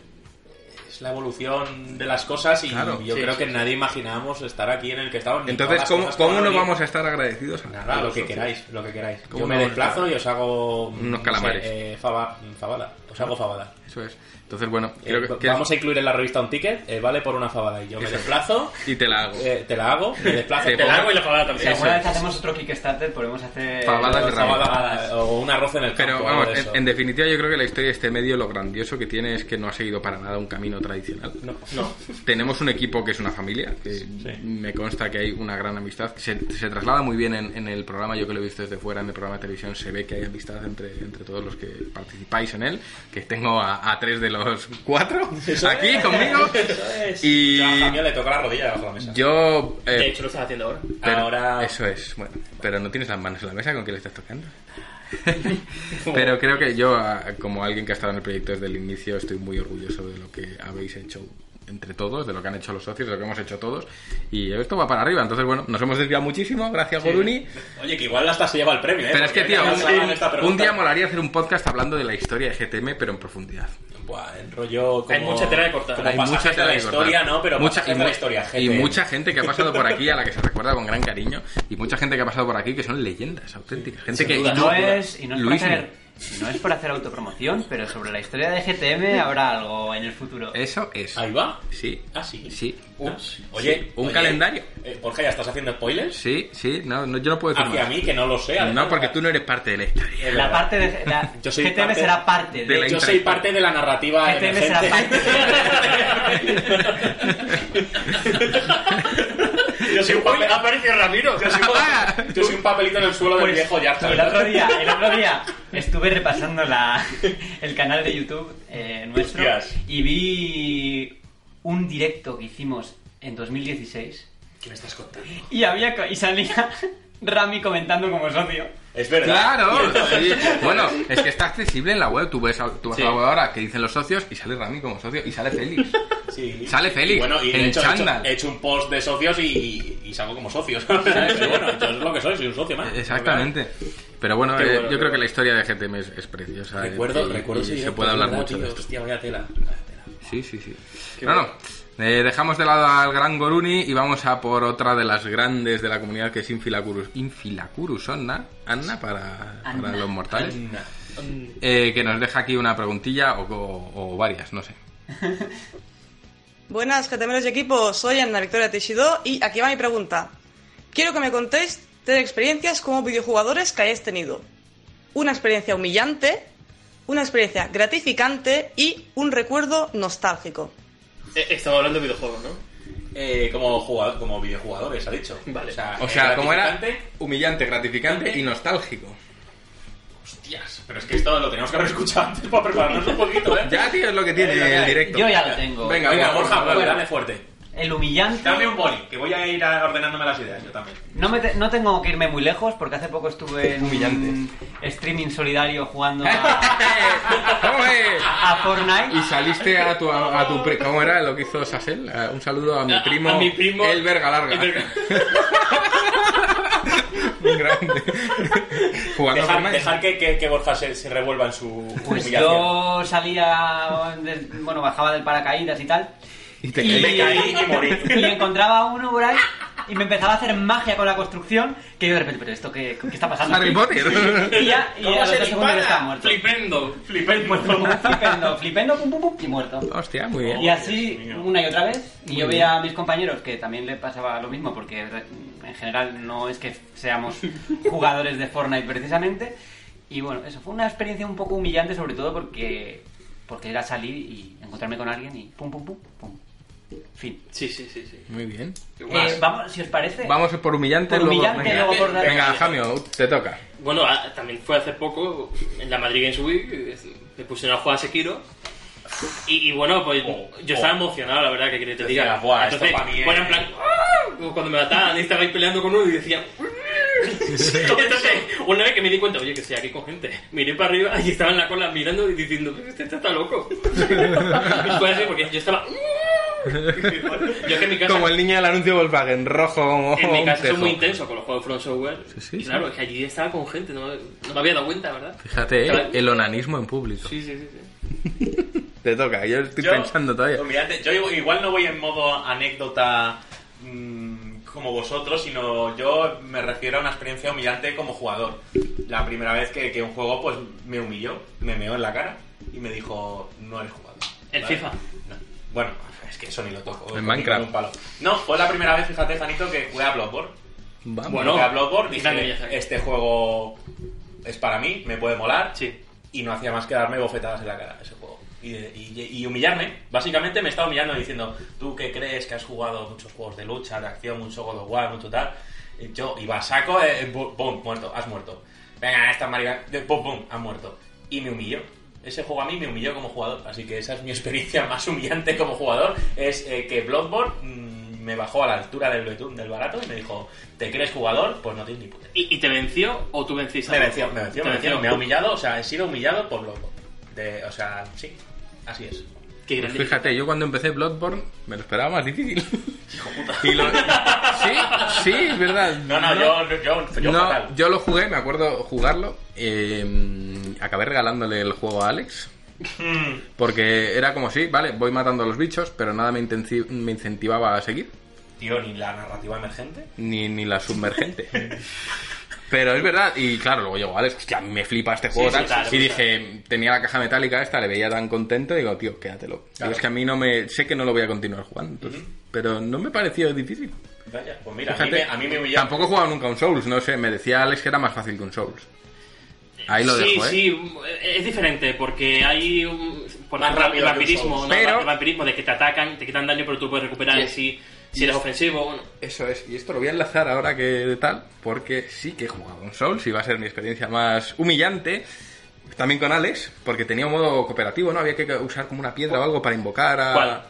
la evolución de las cosas y Claro, yo sí, creo sí, que nadie imaginábamos estar aquí en el que estamos. Entonces, ¿cómo, cómo no vamos a estar agradecidos? a- Nada, a lo que socios? queráis, lo que queráis. ¿Cómo Yo me no? desplazo y os hago... Unos no sé, calamares. eh, faba- fabada. Os hago fabada. Eso es. Entonces, bueno, Eh, creo que, que- vamos a incluir en la revista un ticket, eh, vale por una fabada. Y yo me Eso. desplazo, y te la hago. eh, te la hago, me desplazo, Te Te la hago y la fabada Si también. Eso alguna vez hacemos otro Kickstarter, podemos hacer... Fabadas de Fabadas. o un arroz en el campo. Pero vamos, en, definitiva yo creo que la historia de este medio lo grandioso que tiene es que no ha seguido para nada un camino tradicional. No. No. Tenemos un equipo que es una familia, que me consta que hay una gran amistad, que se, se traslada muy bien en, en el programa, yo que lo he visto desde fuera en el programa de televisión, se ve que hay amistad entre, entre todos los que participáis en él, que tengo a, a tres de los cuatro Eso aquí es, conmigo. eso es. Y Yo a Jamio le toca la rodilla debajo de la mesa. yo... eh, De hecho, lo estás haciendo ahora. Pero- Ahora- Eso es, bueno. Pero no tienes las manos en la mesa con que le estás tocando. pero creo que yo, a- como alguien que ha estado en el proyecto desde el inicio, estoy muy orgulloso de lo que habéis hecho entre todos, de lo que han hecho los socios, de lo que hemos hecho todos. Y esto va para arriba. Entonces, bueno, nos hemos desviado muchísimo. Gracias, Goruni. Oye, que igual hasta se lleva el premio, ¿eh? Pero es que, tío, un, un día molaría hacer un podcast hablando de la historia de GTM, pero en profundidad. Buah, en rollo como... Hay mucha tela de cortar. Hay mucha de tela la que historia. ¿no? Pero mucha, y, de mu- la historia, y gente. mucha gente que ha pasado por aquí, a la que se recuerda con gran cariño, y mucha gente que ha pasado por aquí que son leyendas auténticas. Gente sin que duda. Y no es, y no es y no es por hacer autopromoción, pero sobre la historia de GTM habrá algo en el futuro. Eso es. Ahí va. Sí. Ah, sí. Sí. Ah, Oye, Sí, un oye, calendario. eh, Borja, ¿ya estás haciendo spoilers? Sí, sí, no, no, yo no puedo decir Hacia más. mí, que no lo sé. No, porque tú no eres parte de la historia. La verdad. parte de la, Yo soy GTM parte- será parte de, de la Yo soy parte de la narrativa GTM será emergente. Yo soy un papel... Ramiro. Yo soy, un- yo soy un papelito en el suelo del Pues, viejo Yarza. el otro día, el otro día estuve repasando la, el canal de YouTube eh, nuestro Hostias. y vi un directo que hicimos en 2016 ¿Qué me estás contando? y había y salía Rami comentando como socio. Es verdad. Claro, sí. Bueno, es que está accesible en la web. Tú, ves, a- tú vas Sí. a la web ahora que dicen los socios y sale Rami como socio y sale Félix. Sí. Sale Félix, Y bueno, y en de hecho, he hecho, he hecho un post de socios y, y salgo como socios. Pero bueno, yo es lo que soy, soy un socio más. Exactamente. Pero bueno, Qué eh, bueno, yo qué creo que bueno. la historia de GTM es, es preciosa. Recuerdo, y- recuerdo y ese se directo, puede hablar ¿verdad, mucho de esto. Hostia, vaya tela. vaya tela. Sí, sí, sí. bueno, eh, dejamos de lado al gran Goruni y vamos a por otra de las grandes de la comunidad que es Infilacurus. Infilacurus Anna, Anna para, para Anna. los mortales. Eh, que nos deja aquí una preguntilla o, o- o varias, no sé. Buenas, GTMeros y equipo, soy Ana Victoria Teixidó y aquí va mi pregunta. Quiero que me contéis tres experiencias como videojugadores que hayáis tenido. Una experiencia humillante, una experiencia gratificante y un recuerdo nostálgico. Eh, Estamos hablando de videojuegos, ¿no? Eh, como, jugador, como videojugadores, ha dicho. Vale. O sea, O sea, como era humillante, gratificante y nostálgico. Hostias, pero es que esto lo teníamos que haber escuchado antes para prepararnos un poquito, ¿eh? Ya, tío, es lo que tiene Eh, el directo. Yo ya lo tengo. Venga, Venga, Borja, dale fuerte. El humillante. Dame un boli, que voy a ir a- ordenándome las ideas, yo también. No, me te- no tengo que irme muy lejos porque hace poco estuve en Humillante. un streaming solidario jugando a, ¡Hombre! a Fortnite. Y saliste a tu, a, tu pri- ¿Cómo era lo que hizo Sasel? Eh, Un saludo a mi A- primo, a mi primo, el verga larga. el verga. Un grande. Jugando a Dejar, Fortnite. dejar que, que, que Borja se, se revuelva en su Pues humillación. yo salía, de- bueno, bajaba del paracaídas y tal. Y te Y- Me caí y morí. Y encontraba a uno por ahí y me empezaba a hacer magia con la construcción que yo de repente, pero esto qué, qué está pasando? Harry Potter. Y ya, y ¿Cómo a los se dos segundos ya estaba muerto. Flipendo. Flipendo, flipendo, flipendo, pum, pum, pum, y muerto. Hostia, muy bien. Y así, una y otra vez, y yo veía a mis compañeros que también le pasaba lo mismo, porque en general no es que seamos jugadores de Fortnite precisamente. Y bueno, eso fue una experiencia un poco humillante, sobre todo porque, porque era salir y encontrarme con alguien y pum, pum, pum, pum. Fin. Sí, sí, sí, sí. Muy bien. Eh, vamos, si os parece. Vamos por humillante, Por luego, humillante, venga. luego por- Venga, Jamio, te toca. Bueno, a- también fue hace poco, en la Madrid Games Week, eh, me pusieron a jugar a Sekiro. Y, y bueno, pues yo estaba emocionado, la verdad, que quería que te diga. Decías, "Buah, esto Entonces, pa' mí es-". bueno, en plan, ¡ah! Cuando me mataban y estaba ahí peleando con uno y decía. Entonces, una vez que me di cuenta, oye, que estoy aquí con gente, miré para arriba y estaba en la cola mirando y diciendo, este está loco. y fue así porque yo estaba. Yo que en mi casa. Como el niño del anuncio Volkswagen, rojo como En mi casa soy muy intenso con los juegos de Front Software. Sí, sí, y sí. claro, es que allí estaba con gente, no, no me había dado cuenta, ¿verdad? Fíjate, eh, el onanismo en público. Sí, sí, sí. sí. Te toca, yo estoy Yo- pensando todavía. humillante. Yo igual no voy en modo anécdota mm, como vosotros, sino yo me refiero a una experiencia humillante como jugador. La primera vez que, que un juego pues me humilló, me meó en la cara y me dijo, no eres jugador. ¿El ¿Vale? FIFA? No. Bueno, es que eso ni lo toco. En con Minecraft. palo. No, fue la primera vez, fíjate, Janito, que jugué a Bloodborne. Vamos. Bueno, Jugué a Bloodborne, dije, este juego es para mí, me puede molar. Sí. y no hacía más que darme bofetadas en la cara ese juego. Y, y- y humillarme. Básicamente me estaba humillando diciendo, tú que crees que has jugado muchos juegos de lucha, de acción, mucho God of War, mucho tal. Yo iba a saco, eh, pum, muerto, has muerto. Venga, esta marica, de- pum, pum, has muerto. Y me humilló. Ese juego a mí me humilló como jugador. Así que esa es mi experiencia más humillante como jugador. Es eh, que Bloodborne mm, me bajó a la altura del del barato y me dijo, ¿te crees jugador? Pues no tienes ni puta. ¿Y, y te venció o tú venciste? Me a venció, me venció, me venció. Me ha humillado, o sea, he sido humillado por. De, o sea, sí, así es. Pues fíjate, yo cuando empecé Bloodborne me lo esperaba más difícil. Y lo- Sí, sí, es verdad. No, no, yo, yo, yo no, fatal. yo lo jugué, me acuerdo jugarlo. Eh, acabé regalándole el juego a Alex. Mm. Porque era como si, vale, voy matando a los bichos, pero nada me, me incentivaba a seguir. Tío, ni la narrativa emergente. Ni, ni la submergente. Pero es verdad, y claro, luego llegó Alex, hostia, me flipa este juego Sí, sí, tal. y sí, dije, tenía la caja metálica esta, le veía tan contento, digo, tío, quédatelo. Y Claro. es que a mí no me. Sé que no lo voy a continuar jugando, entonces, pero no me pareció difícil. Vaya, pues mira, a mí, Fíjate, me, a mí me humilló. Tampoco he jugado nunca un Souls, no sé, me decía Alex que era más fácil que un Souls. Ahí lo sí, dejo, ¿eh? sí, es diferente porque hay un, por Más ejemplo, rápido el vampirismo. ¿no? Pero- el vampirismo de que te atacan, te quitan daño, pero tú puedes recuperar sí si eres ofensivo. Bueno, Eso es, y esto lo voy a enlazar ahora que tal, porque sí que he jugado un Souls y va a ser mi experiencia más humillante. También con Alex, porque tenía un modo cooperativo, ¿no? Había que usar como una piedra o algo para invocar a. ¿Cuál?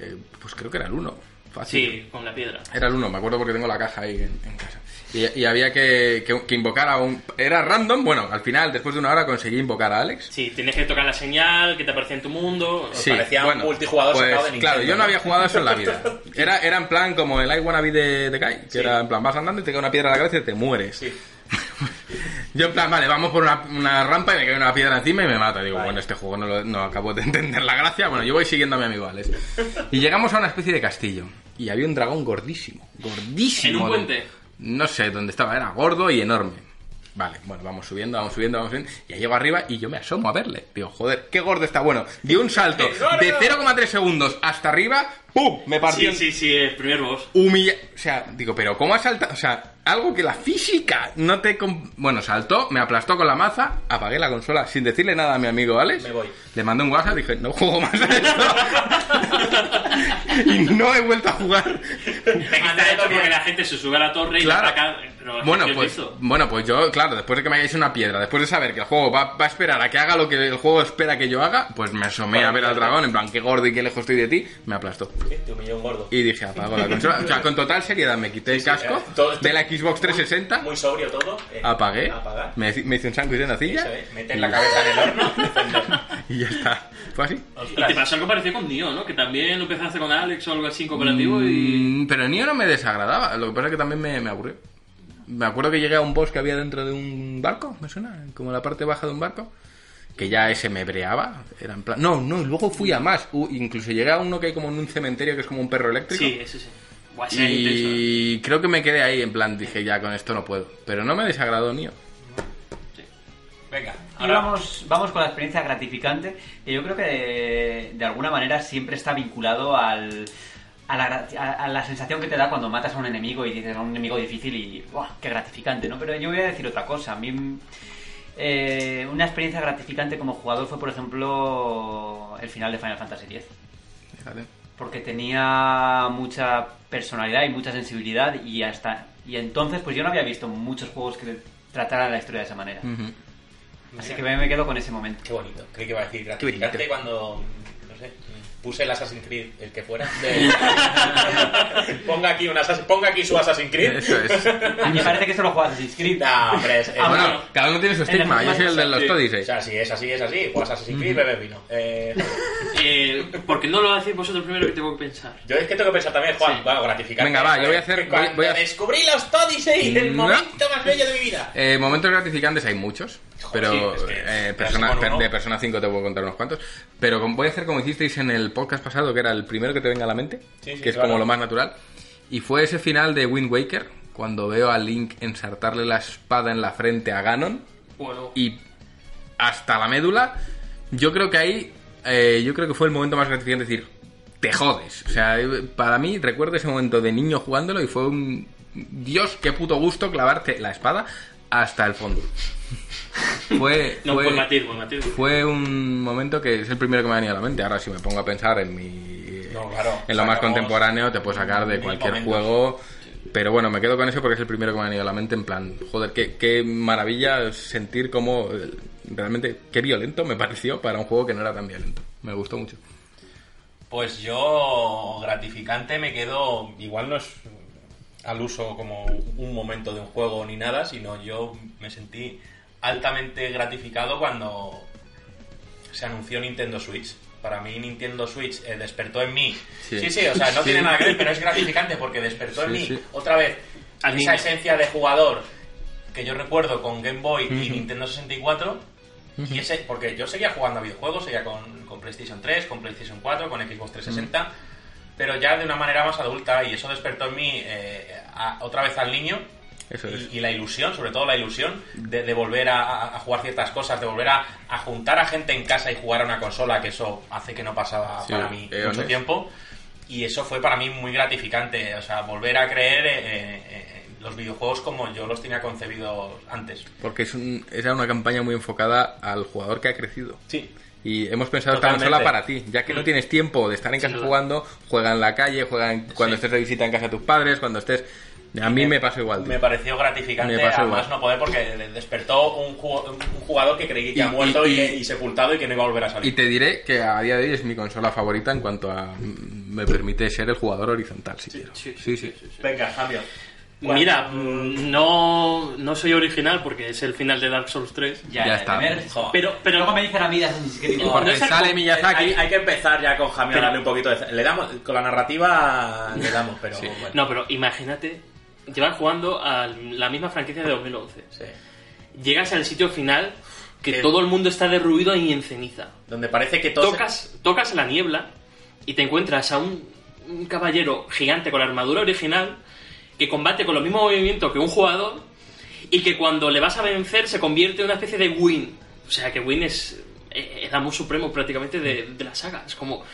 Eh, pues creo que era el 1. Fácil. sí, con la piedra. Era el 1, me acuerdo porque tengo la caja ahí en, en casa. Y, y había que, que, que invocar a un. Era random, bueno, al final, después de una hora conseguí invocar a Alex. Sí, tienes que tocar la señal que te aparece en tu mundo. Sí, parecía un multijugador pues, sacado de Nintendo, Claro, yo no había jugado eso en la vida. Era, era en plan como el I Wanna Be de, de Guy, que Sí. era en plan vas andando y te cae una piedra a la cabeza y te mueres. Sí. Yo en plan, vale, vamos por una, una rampa y me cae una piedra encima y me mata. Digo, Vale. bueno, este juego no, lo- no acabo de entender la gracia. Bueno, yo voy siguiendo a mi amigo Alex. Y llegamos a una especie de castillo. Y había un dragón gordísimo. Gordísimo. ¿En un puente? No sé dónde estaba, era gordo y enorme. Vale, bueno, vamos subiendo, vamos subiendo, vamos subiendo. Ya llego arriba y yo me asomo a verle. Digo, joder, qué gordo está. Bueno, dio un salto de 0,3 segundos hasta arriba. ¡Pum! Me partió. Sí, sí, sí, el primer boss. humilla... O sea, digo, pero ¿cómo ha saltado? O sea, algo que la física no te... Bueno, saltó, me aplastó con la maza, apagué la consola sin decirle nada a mi amigo Alex. Me voy. Le mandé un WhatsApp, dije, no juego más a esto. y no he vuelto a jugar. Está hecho porque la gente se sube a la torre y Claro. la ataca. Pero Bueno ¿qué pues, bueno, pues yo, claro, después de que me hayáis una piedra, después de saber que el juego va, va a esperar a que haga lo que el juego espera que yo haga, pues me asomé a ver al dragón, en plan, qué gordo y qué lejos estoy de ti, me aplastó. Sí, te humilló un gordo. Y dije, apago la consola. O sea, con total seriedad me quité el casco eh, de la Xbox 360, Muy sobrio todo. eh, apagué, me, me hice un sándwich de nocilla Eso es, meter la cabeza en el horno, y ya está. Fue así. Y te pasó algo parecido con Nioh, ¿no? Que también lo empezaste con Alex o algo así en cooperativo y... Mm, Pero Nio no me desagradaba, lo que pasa es que también me, me aburrió. Me acuerdo que llegué a un boss que había dentro de un barco, ¿me suena? Como la parte baja de un barco. Que ya ese me breaba. Era en plan... No, no, luego fui a más. Uh, incluso llegué a uno que hay como en un cementerio que es como un perro eléctrico. Sí, ese sí. Buah, ese era intenso. Y creo que me quedé ahí, en plan, dije, ya con esto no puedo. Pero no me desagradó Nio. Venga, Y ahora vamos, vamos con la experiencia gratificante, que yo creo que de, de alguna manera siempre está vinculado al, a, la, a- a la sensación que te da cuando matas a un enemigo y dices a un enemigo difícil y ¡buah! ¡Qué gratificante! ¿no? Pero yo voy a decir otra cosa. A mí, eh, una experiencia gratificante como jugador fue, por ejemplo, el final de Final Fantasy X. Fíjate. Porque tenía mucha personalidad y mucha sensibilidad y hasta... Y entonces, pues yo no había visto muchos juegos que trataran la historia de esa manera. Ujú. Así que me, me quedo con ese momento. Qué bonito. Creí que iba a decir gratificante cuando, no sé, puse el Assassin's Creed, el que fuera. de- ponga, aquí un Assassin- ponga aquí su Assassin's Creed. Eso es. A mí me parece que eso lo juegas Assassin's Creed. No, hombre, es, es- Ah, bueno, cada uno tiene su estigma. Yo soy el de los sí. Odyssey. o sea, si es así, es así. Juegas Assassin's Creed, bebes vino. Eh, Eh, ¿Por qué no lo hacéis vosotros primero que tengo que pensar? yo es que tengo que pensar también, Juan, Sí. bueno, gratificante. Venga, va, yo voy a hacer- voy- voy a- descubrí los Odyssey, el No. momento más bello de mi vida. Eh, momentos gratificantes hay muchos, pero sí, es que eh, persona- de Persona 5 te puedo contar unos cuantos. Pero voy a hacer como hicisteis en el podcast pasado, que era el primero que te venga a la mente, Sí, sí, que es claro. como lo más natural. Y fue ese final de Wind Waker, cuando veo a Link ensartarle la espada en la frente a Ganon Bueno, y hasta la médula. Yo creo que ahí, eh, yo creo que fue el momento más gratificante de decir, te jodes. O sea, para mí recuerdo ese momento de niño jugándolo y fue un... Dios, qué puto gusto clavarte la espada hasta el fondo. Fue, no, fue, buen matiz, buen matiz. fue un momento que es el primero que me ha venido a la mente. Ahora si me pongo a pensar en mi... No, claro, en lo más contemporáneo te puedo sacar de cualquier juego. Pero bueno, me quedo con eso porque es el primero que me ha venido a la mente en plan, joder, qué, qué maravilla sentir cómo realmente, qué violento me pareció para un juego que no era tan violento. Me gustó mucho. Pues yo, gratificante, me quedo. Igual no es al uso como un momento de un juego ni nada, sino yo me sentí altamente gratificado cuando se anunció Nintendo Switch. Para mí, Nintendo Switch eh, despertó en mí. Sí. Sí, sí, o sea, no Sí. tiene nada que ver, pero es gratificante porque despertó en mí sí. otra vez Al esa esencia de jugador que yo recuerdo con Game Boy y Nintendo 64. Y ese, porque yo seguía jugando a videojuegos, seguía con, con PlayStation 3, con PlayStation 4, con Xbox 360, pero ya de una manera más adulta y eso despertó en mí eh, a- otra vez al niño Eso y, es. y la ilusión, sobre todo la ilusión de, de volver a, a- jugar ciertas cosas, de volver a, a juntar a gente en casa y jugar a una consola, que eso hace que no pasaba Sí, para mí eones. mucho tiempo. Y eso fue para mí muy gratificante, o sea, volver a creer eh, eh, eh, los videojuegos como yo los tenía concebidos antes. Porque es un, era una campaña muy enfocada al jugador que ha crecido. Sí. Y hemos pensado esta Totalmente. consola para ti, ya que no tienes tiempo de estar en casa Sí. jugando, juega en la calle, juega en- cuando Sí. estés de visita en casa de tus padres, cuando estés... A mí me pasó igual, tío. Me pareció gratificante, Me pasó además igual. no poder, porque despertó un jugador que creí que Y- ha muerto y, y- y sepultado y que no iba a volver a Y salir. te diré que a día de hoy es mi consola favorita en cuanto a... mm, Me permite ser el jugador horizontal, si quiero. Sí, Sí, sí. Venga, cambio. Mira, mm, no, no soy original porque es el final de Dark Souls 3. Ya, Ya está. Joder. Pero, pero Luego me dicen a mí de Assassin's Creed. No, Porque no es el sale Miyazaki... Hay, hay que empezar ya con Jamie darle un poquito de... Le damos, con la narrativa le damos, pero bueno. No, pero imagínate llevar jugando a la misma franquicia de 2011. Sí. llegas al sitio final que Que- todo el mundo está derruido y en ceniza. Donde parece que todo... Tocas, tocas la niebla y te encuentras a un, un caballero gigante con la armadura original que combate con los mismos movimientos que un jugador y que cuando le vas a vencer se convierte en una especie de win. O sea que win es eh, el amo supremo prácticamente de, de la saga. Es como...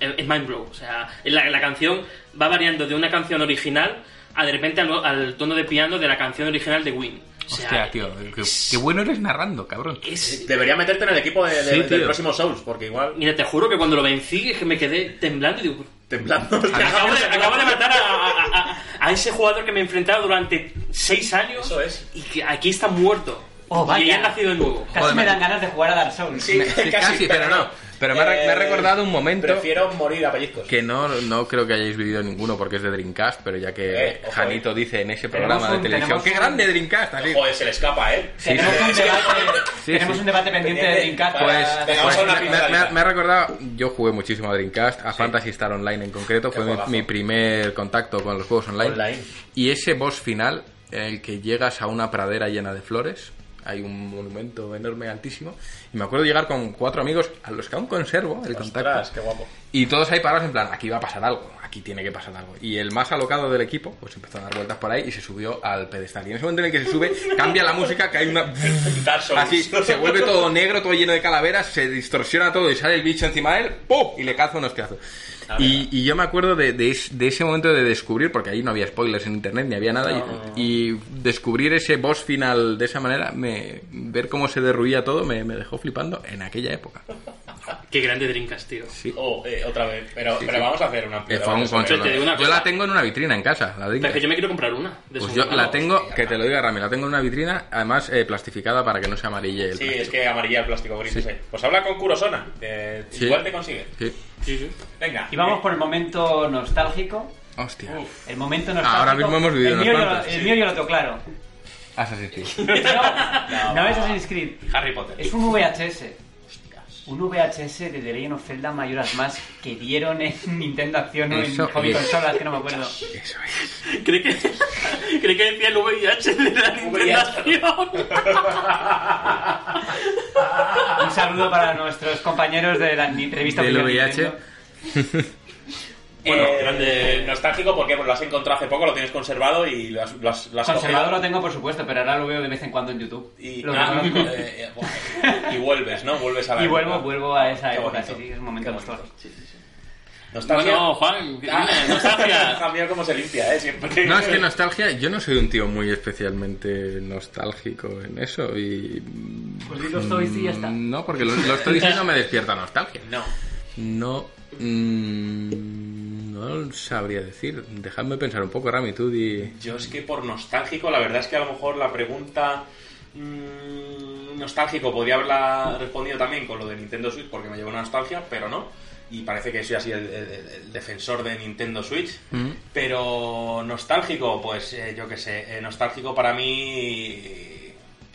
Es mind blow. O sea, la, la canción va variando de una canción original a de repente al, al tono de piano de la canción original de Win. O sea, Hostia, tío, qué, qué bueno eres narrando, cabrón. es, Debería meterte en el equipo de- de- Sí, del próximo Souls, porque igual... Mira, te juro que cuando lo vencí es que me quedé temblando y digo, Temblando. acabo de, acabo de matar a, a- a- ese jugador que me he enfrentado durante seis años Eso es. y que aquí está muerto. Oh, y vaya. ya ha nacido de nuevo. Casi Joder, me dan ganas de jugar a Dark Souls. Sí, Sí, casi, pero no. Pero me ha, me ha recordado un momento Prefiero morir a pellizcos. que no, no creo que hayáis vivido ninguno porque es de Dreamcast, pero ya que Eh, ojo, Janito dice en ese programa un- de televisión, ¡qué un- grande Dreamcast! Así. Joder, se le escapa, ¿eh? tenemos sí. un debate, Sí, tenemos sí. un debate pendiente de. Dreamcast. Pues, pues me, me- pinceladita. me- ha recordado, yo jugué muchísimo a Dreamcast, a Fantasy Star Online en concreto, fue mi, mi primer contacto con los juegos online. Online. Y ese boss final, en el que llegas a una pradera llena de flores, hay un monumento enorme, altísimo, y me acuerdo llegar con cuatro amigos a los que aún conservo el contacto. Qué guapo. Y todos ahí parados en plan, aquí va a pasar algo, aquí tiene que pasar algo. Y el más alocado del equipo, pues empezó a dar vueltas por ahí y se subió al pedestal. Y en ese momento en el que se sube, cambia la música, que hay una... Así, se vuelve todo negro, todo lleno de calaveras, se distorsiona todo y sale el bicho encima de él, ¡pum! Y le calza un hostiazo. Y, y yo me acuerdo de, de es- de ese momento de descubrir, porque ahí no había spoilers en internet ni había nada, y, y descubrir ese boss final de esa manera, me, ver cómo se derruía todo, me, me dejó flipando en aquella época. Qué grande Dreamcast, tío. Sí. Oh, eh, otra vez. Pero, Sí, pero sí. vamos a hacer una Eh, fue un. Te digo una Yo cosa. la tengo en una vitrina en casa, la Pero Dreamcast. es que yo me quiero comprar una. De Pues segunda yo la mano. tengo, que te lo diga Rami, la tengo en una vitrina, además eh, plastificada para que no se amarille el Sí, plástico. es que amarilla el plástico gris. Sí. ese. Pues habla con Kurosona, Sí. igual te consigue. Sí. Sí, sí. Venga. Y vamos por el momento nostálgico. Hostia. El momento nostálgico. Ahora mismo hemos vivido el unos mío, yo lo- cuantos, el sí. mío yo lo tengo claro. Assassin's Creed. No, no es Assassin's Creed. Harry Potter. Es un VHS. Un VHS de The Legend of Zelda Mayoras más que dieron en Nintendo Acción o en Eso Hobby es. Consolas, que no me acuerdo. Eso es. Creí que, creí que decía el VIH de la Nintendo. Un saludo para nuestros compañeros de la revista Del oficial VIH. Nintendo. Bueno, Eh, grande- nostálgico porque pues, lo has encontrado hace poco, lo tienes conservado y lo has, lo has, lo has Conservado cogido. lo tengo, por supuesto, pero ahora lo veo de vez en cuando en YouTube. Y, ah, eh, eh, y vuelves, ¿no? Vuelves a la Y época. vuelvo, vuelvo a esa Qué época, sí, sí, es un momento nostálgico. Nostalgia. Bueno, Juan, Ah, nostalgia. Cambiar cómo se limpia, ¿eh? Siempre. No, es que nostalgia, yo no soy un tío muy especialmente nostálgico en eso y... Pues di los toys y ya está. No, porque los, los toys no me despierta nostalgia. No. No... mm, no sabría decir. Dejadme pensar un poco, Rami, tú di... Yo es que por nostálgico, la verdad es que a lo mejor la pregunta mm, nostálgico podría haberla respondido también con lo de Nintendo Switch porque me lleva una nostalgia, pero no. Y parece que soy así el, el- el defensor de Nintendo Switch. Mm. Pero nostálgico, pues eh, yo qué sé, eh, nostálgico para mí,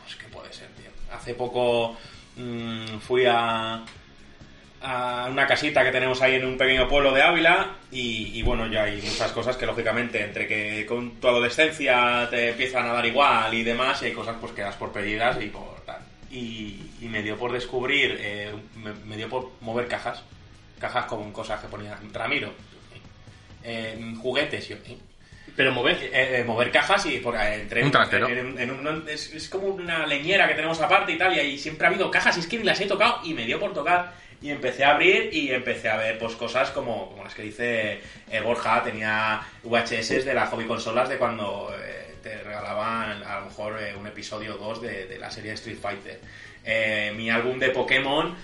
pues qué puede ser, tío. Hace poco mm, fui a, a una casita que tenemos ahí en un pequeño pueblo de Ávila y, y bueno, ya hay muchas cosas que lógicamente entre que con tu adolescencia te empiezan a dar igual y demás y hay cosas pues que das por perdidas y por tal. Y, y me dio por descubrir, eh, me, me dio por mover cajas, cajas con cosas que ponía Ramiro, eh, juguetes, yo, ¿eh? Pero mover. Eh, eh, mover cajas y por, eh, entre Un trastero. en- en un- es, es como una leñera que tenemos aparte y tal y ahí siempre ha habido cajas y es que ni las he tocado y me dio por tocar y empecé a abrir y empecé a ver pues cosas como, como las que dice eh, Borja tenía VHS de las hobby consolas de cuando eh, te regalaban a lo mejor eh, un episodio 2 de, de la serie Street Fighter Eh, mi álbum de Pokémon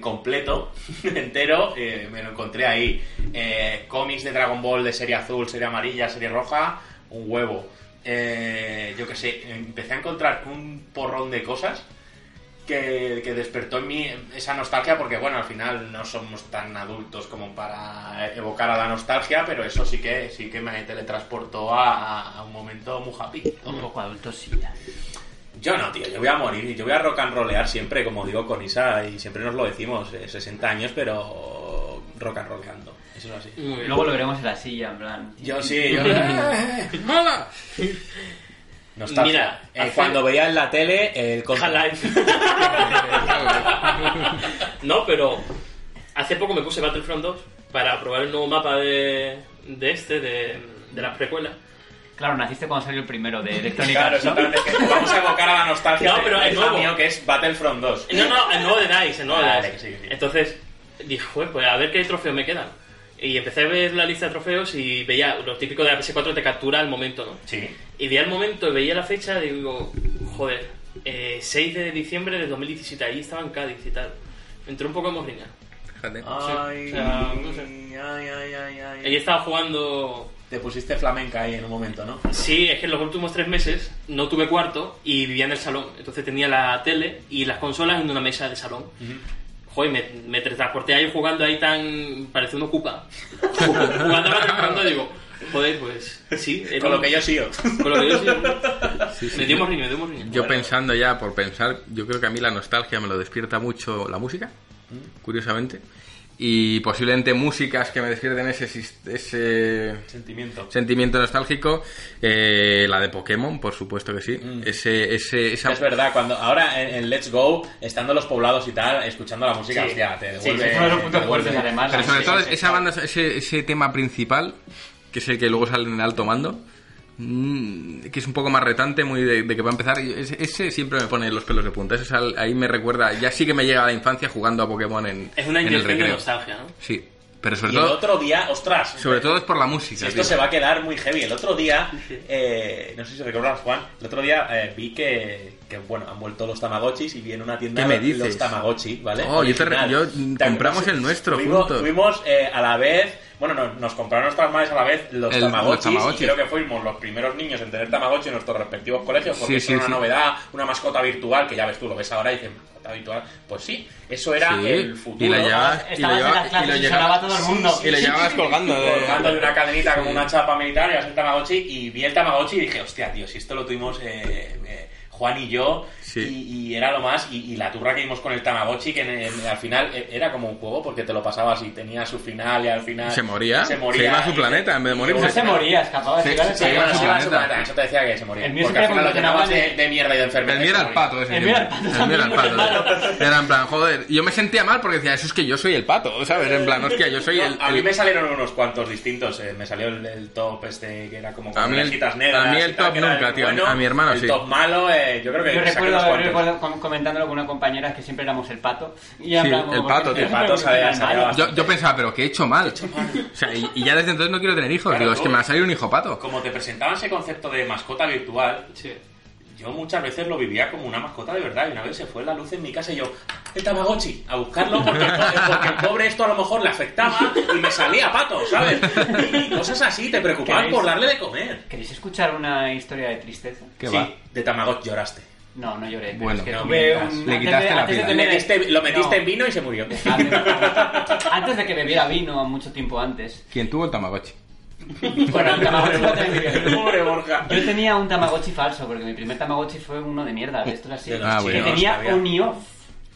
completo, entero, me lo encontré ahí. Cómics de Dragon Ball de serie azul, serie amarilla, serie roja, un huevo. Yo qué sé, empecé a encontrar un porrón de cosas que, que despertó en mí esa nostalgia porque, bueno, al final no somos tan adultos como para evocar a la nostalgia, pero eso sí que sí que me teletransportó a, un momento muy happy. Un poco adulto, sí. Yo no, tío, yo voy a morir y yo voy a rock and rollear siempre, como digo con Isa, y siempre nos lo decimos, eh, 60 años, pero rock and rolleando. Eso es así. Luego lo veremos en la silla, en plan. Yo sí, yo... ¡Mola! Nostalgia. Mira, Eh, hace- cuando veía en la tele el contra. Half-Life. no, pero hace poco me puse Battlefront 2 para probar el nuevo mapa de, de este, de, de las precuelas. Claro, naciste cuando salió el primero de Electronic Claro, Arts, ¿no? exactamente. es que vamos a evocar a la nostalgia No, pero de- el de nuevo. mío, que es Battlefront 2. No, no, el nuevo de DICE, el nuevo de Vale, DICE. sí, sí. Entonces dije, "Joder, pues a ver qué trofeos me quedan. Y empecé a ver la lista de trofeos y veía lo típico de la PS4 te captura al momento, ¿no? Sí. Y veía el momento, veía la fecha y digo, joder, eh, 6 de diciembre de 2017, ahí estaba en Cádiz y tal. Me entró un poco morriña. Fíjate. Ay, o sea, no sé. ay, ay, ay, ay. Ahí estaba jugando Te pusiste flamenca ahí en un momento, ¿no? Sí, es que en los últimos tres meses no tuve cuarto y vivía en el salón. Entonces tenía la tele y las consolas en una mesa de salón. Joder, me, me transporté ahí jugando ahí tan... Parece un ocupa. jugando jugando digo, joder, pues sí. Con lo un- que yo sigo. Con lo que yo sí. me dio morriño, me dio morriño. Yo Bueno, pensando ya, por pensar, yo creo que a mí la nostalgia me lo despierta mucho la música, curiosamente. Y posiblemente músicas que me despierten ese, ese Sentimiento. sentimiento nostálgico. eh, la de Pokémon, por supuesto que sí. Ese, ese, esa... Es verdad, cuando ahora en, en Let's Go, estando en los poblados y tal, escuchando la música, Sí. hostia, te Sí, devuelve. es uno de los puntos te devuelve. fuertes, además. Pero sobre Sí, todo sí, sí, esa banda, ese, ese tema principal, que es el que luego sale en el alto mando, mm, que es un poco más retante, muy de, de que va a empezar. Ese, ese siempre me pone los pelos de punta. Ese es al- ahí me recuerda, ya sí que me llega a la infancia jugando a Pokémon en, Es una en el inyección de recreo. nostalgia, ¿no? Sí, pero sobre Y el todo, otro día, ostras. sobre todo es por la música. Si esto tío. se va a quedar muy heavy. El otro día, eh, no sé si recuerdas, Juan, el otro día eh, vi que, que, bueno, han vuelto los Tamagotchis y vi en una tienda ¿Qué me los- dices? los Tamagotchi, ¿vale? Oh, yo te re- Original. yo- ¿Te compramos el nuestro juntos. Tuvimos eh, a la vez, bueno, no- nos compraron nuestras madres a la vez los El- los Tamagotchis, Tamagotchis. y creo que fuimos los primeros niños en tener Tamagotchi en nuestros respectivos colegios porque Sí, es sí, una sí. novedad, una mascota virtual que ya ves tú, lo ves ahora y dices, virtual. Pues sí, eso era Sí, el futuro. y llevabas, llevabas, lo llevabas, todo el mundo. y lo llevabas colgando. de- colgando de una cadenita como una chapa militar y hacer el Tamagotchi y vi el Tamagotchi y dije, hostia, tío, si esto lo tuvimos eh, eh, Juan y yo Sí. y, y era lo más y, y la turra que dimos con el Tamagotchi que en- en- al final eh, era como un juego porque te lo pasabas y tenía su final y al final Se moría, se, se iba a su y- planeta en vez de morirse. No se moría, escapaba de su se iba a su planeta. eso te decía que se moría. El mío porque al final lo llenabas de, de mierda y de enfermedad. El mío era se el moría. pato ese. El mío era el pato El mío era el pato. Era en plan, joder. Yo me sentía mal porque decía, eso es que yo soy el pato, ¿sabes? En plan, hostia, yo soy el. a mí el- me salieron unos cuantos distintos. eh, me salió el, el top este que era como con A mí el- negras. a mí el top nunca, el tío, a mi- a mi hermano el sí. top malo, eh, yo creo que Yo saqué recuerdo comentándolo con una compañera que siempre éramos el pato. Y Sí, el pato, tío. El pato salía bastante. Yo, yo pensaba, pero que he hecho mal. O sea, y, y ya desde entonces no quiero tener hijos. Claro, Digo, es que me va a salir un hijo pato. Como te presentaban ese concepto de mascota virtual, Sí. yo muchas veces lo vivía como una mascota de verdad. Y una vez se fue la luz en mi casa y yo, el Tamagotchi, a buscarlo porque, porque el pobre esto a lo mejor le afectaba y me salía pato, ¿sabes? Y cosas así, te preocupaban ¿Queréis? por darle de comer. ¿Queréis escuchar una historia de tristeza? ¿Qué sí, va? de Tamagotchi lloraste. No, no lloré. pero Bueno, es que no un... Le quitaste la tener- metiste- lo metiste No. en vino y se murió. Antes, de que bebiera vino mucho tiempo antes. ¿Quién tuvo el Tamagotchi? Bueno, el Tamagotchi. Pobre Borja. Yo tenía un Tamagotchi falso, porque mi primer Tamagotchi fue uno de mierda, de estos así. Ah, que bueno. tenía y off.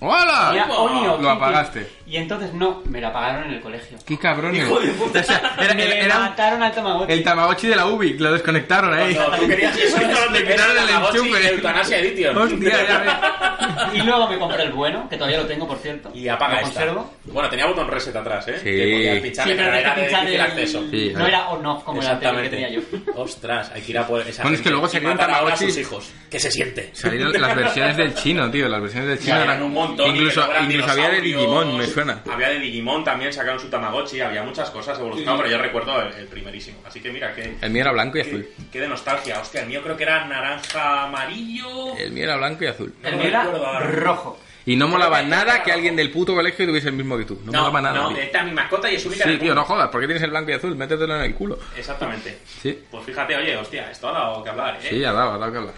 ¡Hola! Lo apagaste. Y entonces no, me lo apagaron en el colegio. ¡Qué cabrón! Hijo de puta. O sea, era, me era- era un- mataron al Tamagotchi. el Tamagotchi de la UBI, lo desconectaron ahí. Cuando tú querías eso, Le quitaron el Tamagotchi enchufe. Eutanasia Edition. Hostia, ya ves. Y luego me compré el bueno, que todavía lo tengo, por cierto. Y apaga lo esta. conservo. Bueno, tenía botón reset atrás, ¿eh? Sí. Que podías Sí, pincharle, pero pero que era de pinchar difícil el- acceso. Sí, No era on off como el anterior que tenía yo. Ostras, hay que ir a por esa Bueno, es que luego y salieron matar ahora a Tamagotchi- sus hijos. ¿Qué se siente? Salieron las versiones del chino, tío. Las versiones del chino Ya, eran eran un montón. Incluso, había de. Digimon, me suena. Había de Digimon también, sacaron su Tamagotchi, había muchas cosas evolucionadas, pero yo recuerdo el, el primerísimo. Así que mira, que. El mío era blanco y azul. Qué, de nostalgia, hostia, el mío creo que era naranja amarillo. El mío era blanco y azul. El mío era rojo. Y no molaba nada que alguien del puto colegio tuviese el mismo que tú. No, No, molaba nada. no, tío. esta es mi mascota y es única. Sí, tío, no jodas. ¿Por qué tienes el blanco y azul? Métetelo en el culo. Exactamente. Sí, Pues fíjate, oye, hostia, esto ha dado que hablar, ¿eh? sí, ha dado, ha dado que hablar.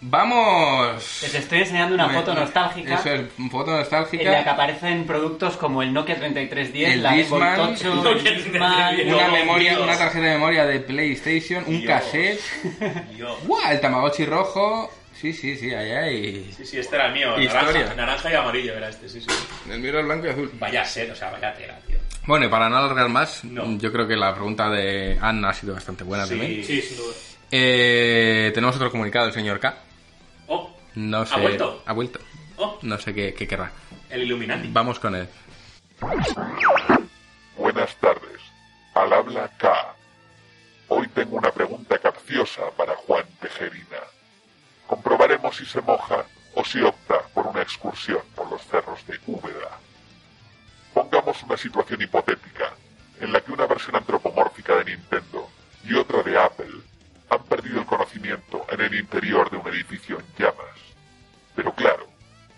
Vamos. Te estoy enseñando una Me- foto nostálgica. Eso es, foto En la que nostálgica. aparecen productos como el Nokia 3310, El la Discman. Tocho, Nokia el Discman, 3310. Una No, memoria, Dios. una tarjeta de memoria de PlayStation, un Dios. cassette. ¡Buah! El Tamagotchi rojo. Sí, sí, sí, ahí hay. Sí, sí, este era el mío. Naranja, naranja y amarillo era este, sí, sí. El mío era el blanco y azul. Vaya ser, o sea, vaya tela, tío. Bueno, y para no alargar más, No. yo creo que la pregunta de Anna ha sido bastante buena también. Sí, sin duda. Eh, tenemos otro comunicado del señor K. No sé. ¿Ha vuelto? Ha vuelto. oh, No sé qué, qué querrá. el Illuminati. Vamos con él. Buenas tardes. Al habla K. Hoy tengo una pregunta capciosa para Juan Tejerina. Comprobaremos si se moja o si opta por una excursión por los cerros de Úbeda. Pongamos una situación hipotética en la que una versión antropomórfica de Nintendo y otra de Apple han perdido el conocimiento en el interior de un edificio en llamas. Pero claro,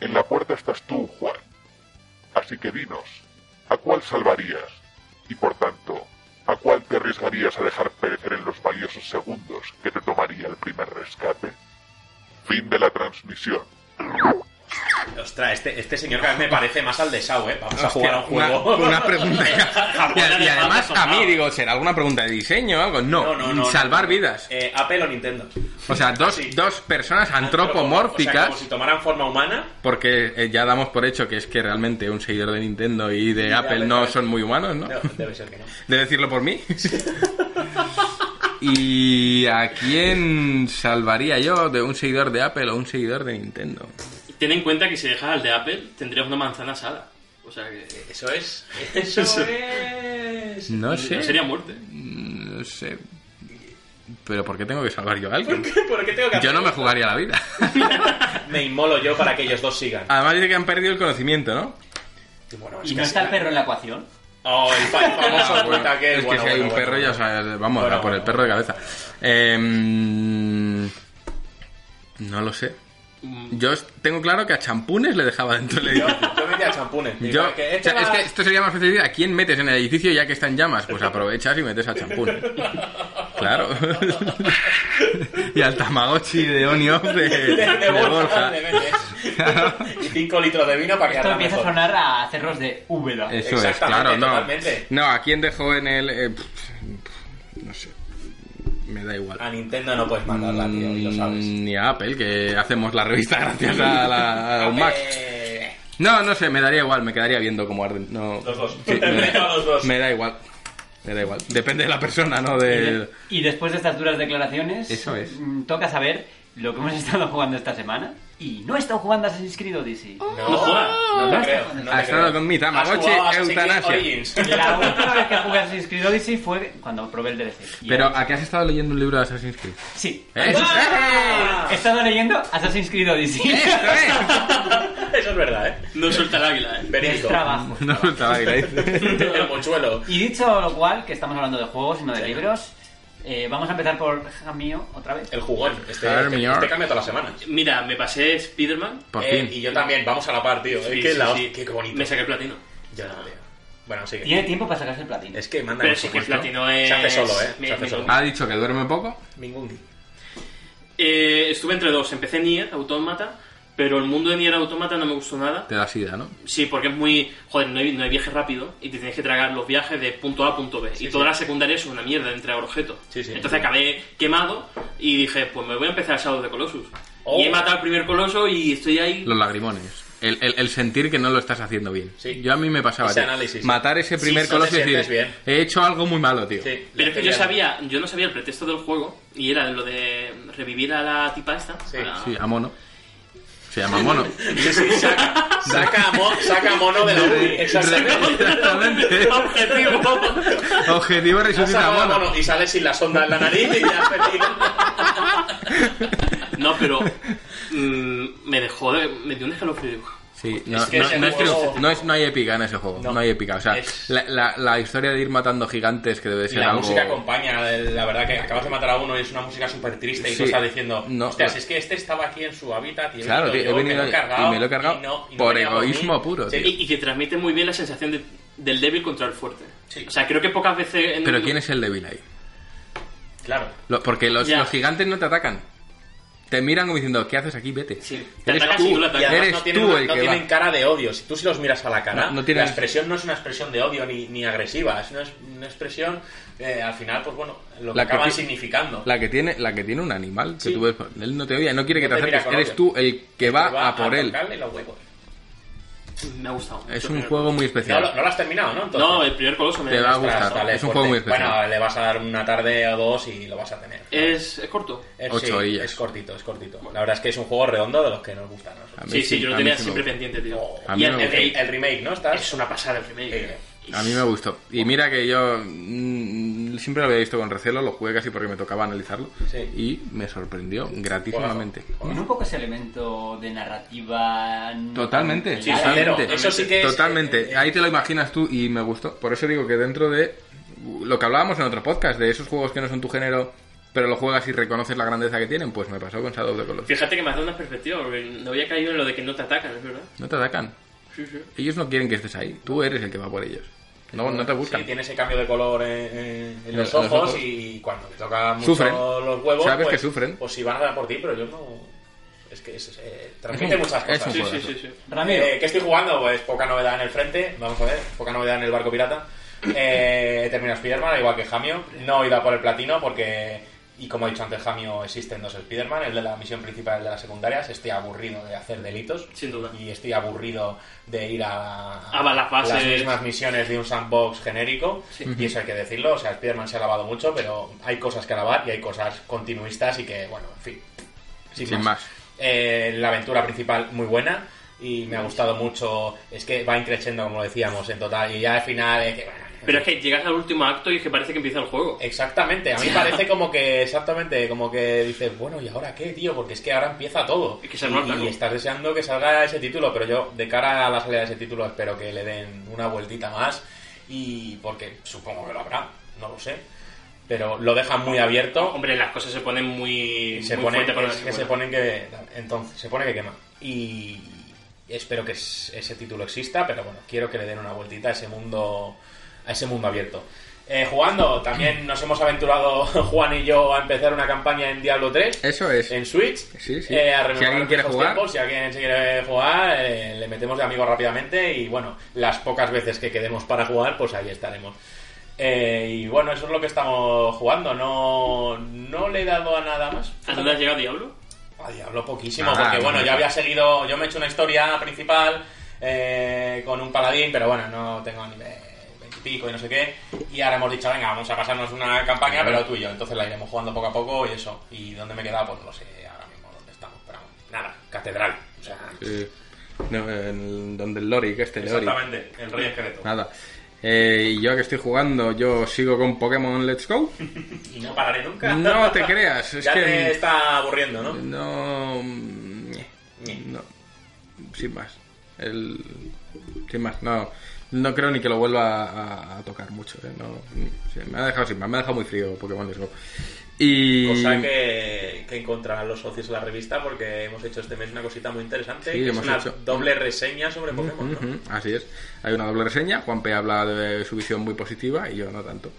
en la puerta estás tú, Juan. Así que dinos, ¿a cuál salvarías? Y por tanto, ¿a cuál te arriesgarías a dejar perecer en los valiosos segundos que te tomaría el primer rescate? Fin de la transmisión. Ostras, este, este señor cada vez me parece más al de Sau, ¿eh? Vamos a jugar a un juego. una pregunta. y, y además a mí, digo, ¿será alguna pregunta de diseño o algo? No, No, salvar no. vidas. Eh, Apple o Nintendo. O sea, dos, Sí. dos personas O sea, antropomórficas. como si tomaran forma humana. Porque eh, ya damos por hecho que es que realmente un seguidor de Nintendo y de Apple no son muy humanos, ¿no? No, debe ser que no. De decirlo por mí. ¿Y a quién salvaría yo de un seguidor de Apple o un seguidor de Nintendo? Ten en cuenta que si dejas al de Apple, tendrías una manzana asada. O sea que. Eso es. Eso es. No No sé. sería muerte. No sé. Pero ¿por qué tengo que salvar yo a alguien? ¿Por qué tengo que Yo no me jugaría la vida. Me inmolo yo para que ellos dos sigan. Además dice que han perdido el conocimiento, ¿no? Bueno, ¿Y no está el perro en la ecuación? Oh, el fa- famoso bueno, aquel. es que Bueno, si hay bueno, un perro bueno, ya bueno. sabes, vamos Bueno, a por el perro de cabeza. Em, no lo sé. Yo es- tengo claro que a champunes le dejaba dentro del Yo, edificio. yo metía champunes. Digo, Yo, que o sea, es que esto sería más fácil decir, ¿a quién metes en el edificio ya que está en llamas? Pues aprovechas y metes a champún. Claro. y al Tamagotchi de On-Off de, de, de de Borja, metes. y 5 litros de vino para que Esto empieza a sonar a cerros de Úbeda. Eso es, Exactamente, claro, no. No, ¿a quién dejó en el...? eh, pff, no sé. Me da igual. A Nintendo no puedes mandarla, tío, y lo sabes. Mm, Ni a Apple, que hacemos la revista gracias a, la, a un Mac. No, no sé, me daría igual, me quedaría viendo cómo arden. No, Los dos. Sí, me, Los dos. me da igual. Me da igual. Depende de la persona, ¿no? De... Y después de estas duras declaraciones, Eso es. mm, toca saber lo que hemos estado jugando esta semana. Y no he estado jugando a Assassin's Creed Odyssey. No, No no No creo. está- no Ha estado con mi Tamagotchi, eutanasia. La última vez que jugué a Assassin's Creed Odyssey fue cuando probé el DLC. Y Pero, ¿a qué has estado leyendo un libro de Assassin's Creed? Sí. ¿Eh? He estado leyendo Assassin's Creed Odyssey. ¡Esto es! Eso es verdad, ¿eh? No suelta el águila, ¿eh? Es Verídico. trabajo. No estaba ahí, la dice. El mochuelo. Y dicho lo cual, que estamos hablando de juegos y no de libros, eh, vamos a empezar por mío otra vez. El jugón. Este, este, este cambia todas las semanas. Mira, me pasé Spider-Man. Por Eh, fin. Y yo también, vamos a la par, tío. Sí, es que sí, la sí. Qué bonito. Me saqué el platino. Ya, tío. Bueno, sigue. Tiene tiempo para sacarse el platino. Es que manda Pero sí que el platino es... Se hace solo, ¿eh? Se hace solo. Ha dicho que duerme poco. Mingundi. Eh, estuve entre dos. Empecé Nier Automata, pero el mundo de Nier Automata no me gustó nada. Te da sida, ¿no? Sí, porque es muy... Joder, no hay, no hay viaje rápido y te tienes que tragar los viajes de punto A a punto B. y toda la secundaria es una mierda de entregar objetos. Sí, sí. Entonces acabé quemado y dije, pues me voy a empezar el Shadow de Colossus. Oh. Y he matado al primer coloso y estoy ahí... Los lagrimones. El, el- el sentir que no lo estás haciendo bien. Sí. Yo a mí me pasaba. Ese análisis, sí. Matar ese primer Sí, coloso y decir, bien. he hecho algo muy malo, tío. Sí. Pero es que yo sabía, yo no sabía el pretexto del juego y era lo de revivir a la tipa esta. Sí, a la- Sí, a mono. Se llama mono. Sí, sí, saca, saca, a mo- saca mono de la uni. Exactamente. Exactamente. Objetivo. Objetivo resucita mono. mono y sale sin la sonda en la nariz y ya feliz. No, pero mm, me dejó de, me dio un escalofrío. Sí, no, Es que no- no es que- juego- no es- no hay épica en ese juego. No, No. hay épica. O sea, Es- la, la- la historia de ir matando gigantes que debe ser la algo. música acompaña, la verdad que acabas de matar a uno y es una música súper triste y Sí. tú estás diciendo, No, si es que este estaba aquí en su hábitat y Claro, he yo, venido me lo he cargado y me lo he cargado y no- y no por egoísmo puro, Sí. tío. Y, y que transmite muy bien la sensación de- del débil contra el fuerte. Sí. O sea, creo que pocas veces... En Pero ¿quién es el débil ahí? Claro. Lo- porque los gigantes no te atacan. Te miran como diciendo, ¿qué haces aquí? Vete. Sí, te Eres y tú, tú Y eres no tienen, tú una- el no que tienen va. cara de odio. Si tú si los miras a la cara, No- no tienen- la expresión no es una expresión de odio ni, ni agresiva. Es una, una expresión, eh, al final, pues bueno, lo que acaban significando. La que tiene, la que tiene un animal que Sí. tú ves, él no te odia, no quiere que te acerques, eres odio. tú el que va, a por él. Me ha gustado. Es un juego muy No, especial. lo, no lo has terminado, ¿no? Entonces, No, el primer Coloso me Te va a gustar. vale, Es un juego muy especial. Bueno, le vas a dar una tarde o dos y lo vas a tener. Es, es corto. Eh, Ocho sí. Es cortito, es cortito. La verdad es que es un juego redondo de los que nos gustan. a nosotros. A mí Sí, sí, yo lo tenía sí me siempre pendiente, tío. Y el, me el, gusta. El, el remake, ¿no? ¿Estás? es una pasada el remake. Sí. A mí me gustó. Y mira que yo mm, siempre lo había visto con recelo, lo jugué casi porque me tocaba analizarlo. Sí. Y me sorprendió gratísimamente. Tiene un poco ese elemento de narrativa. Totalmente, Sí, totalmente. Eso sí que es- Totalmente. eh, Ahí te lo imaginas tú y me gustó. Por eso digo que dentro de lo que hablábamos en otro podcast, de esos juegos que no son tu género, pero lo juegas y reconoces la grandeza que tienen, pues me pasó con Shadow of the Colossus. Fíjate que me hace una perspectiva, porque no había caído en lo de que no te atacan, es verdad. No te atacan. Sí, sí. Ellos no quieren que estés ahí. Tú eres el que va por ellos. No, no te buscan. Sí, tiene ese cambio de color en, en- en En los, los ojos, ojos. y cuando le toca mucho Sufren. los huevos, Sabes pues, que sufren. Pues sí van a dar por ti, pero yo no... Es que es, eh, transmite muchas cosas. Sí, sí, sí, sí. Ramiro. Eh, ¿Qué estoy jugando? Pues poca novedad en el frente, vamos a ver, poca novedad en el barco pirata. Eh, he terminado Spider-Man, al igual que Jamio. No he ido a por el platino porque, y como he dicho antes, Jamio existen dos Spider-Man, el de la misión principal y el de las secundarias. Estoy aburrido de hacer delitos. Sin duda. Y estoy aburrido de ir a, A las bases. mismas misiones de un sandbox genérico. Y eso hay que decirlo. O sea, Spider-Man se ha lavado mucho, pero hay cosas que alabar y hay cosas continuistas y que, bueno, en fin. Sin más. Eh, la aventura principal muy buena y me ha gustado mucho. Es que va increciendo, como decíamos, en total. Y ya al final es que. bueno, Pero es que llegas al último acto y es que parece que empieza el juego. Exactamente, a mí parece como que, exactamente, como que dices, bueno, ¿y ahora qué, tío? Porque es que ahora empieza todo. Es que se nos y, estás deseando que salga ese título, pero yo, de cara a la salida de ese título, espero que le den una vueltita más. Y porque supongo que lo habrá, no lo sé. Pero lo dejan muy abierto. Hombre, las cosas se ponen muy, se muy pone fuerte para es que se ponen que entonces se pone que quema y espero que es- ese título exista pero bueno quiero que le den una vueltita a ese mundo a ese mundo abierto Eh, jugando también nos hemos aventurado Juan y yo a empezar una campaña en Diablo 3 Eso es. en Switch Sí, sí. eh, a Si alguien quiere jugar. tiempos, si alguien se quiere jugar eh, le metemos de amigos rápidamente y bueno las pocas veces que quedemos para jugar pues ahí estaremos Eh, y bueno, eso es lo que estamos jugando. No, no le he dado a nada más. ¿A dónde has llegado, Diablo? A Diablo poquísimo, Nada, porque bueno, no. había seguido, yo me he hecho una historia principal eh, con un paladín, pero bueno, no tengo ni veintipico y no sé qué. Y ahora hemos dicho, venga, vamos a pasarnos una campaña, pero tú y yo. Entonces la iremos jugando poco a poco y eso. ¿Y dónde me he quedado? Pues no lo sé ahora mismo dónde estamos, pero nada, catedral. O sea. No, en- donde el Lori, que este Lori. exactamente, el rey esqueleto. Nada. Eh, y yo que estoy jugando, yo sigo con Pokémon Let's Go. Y no pararé nunca. No te creas, es ya que- te está aburriendo, ¿no? No. No. Sin más. El, sin más. No. No creo ni que lo vuelva a, a tocar mucho. ¿eh? No, sí, me ha dejado sin. Me ha dejado muy frío Pokémon Let's Go. Y. Cosa que, que encontrarán los socios de la revista porque hemos hecho este mes una cosita muy interesante. Sí, que es una hecho. doble reseña sobre Pokémon, ¿no? Así es. Hay una doble reseña. Juanpe habla de su visión muy positiva y yo no tanto.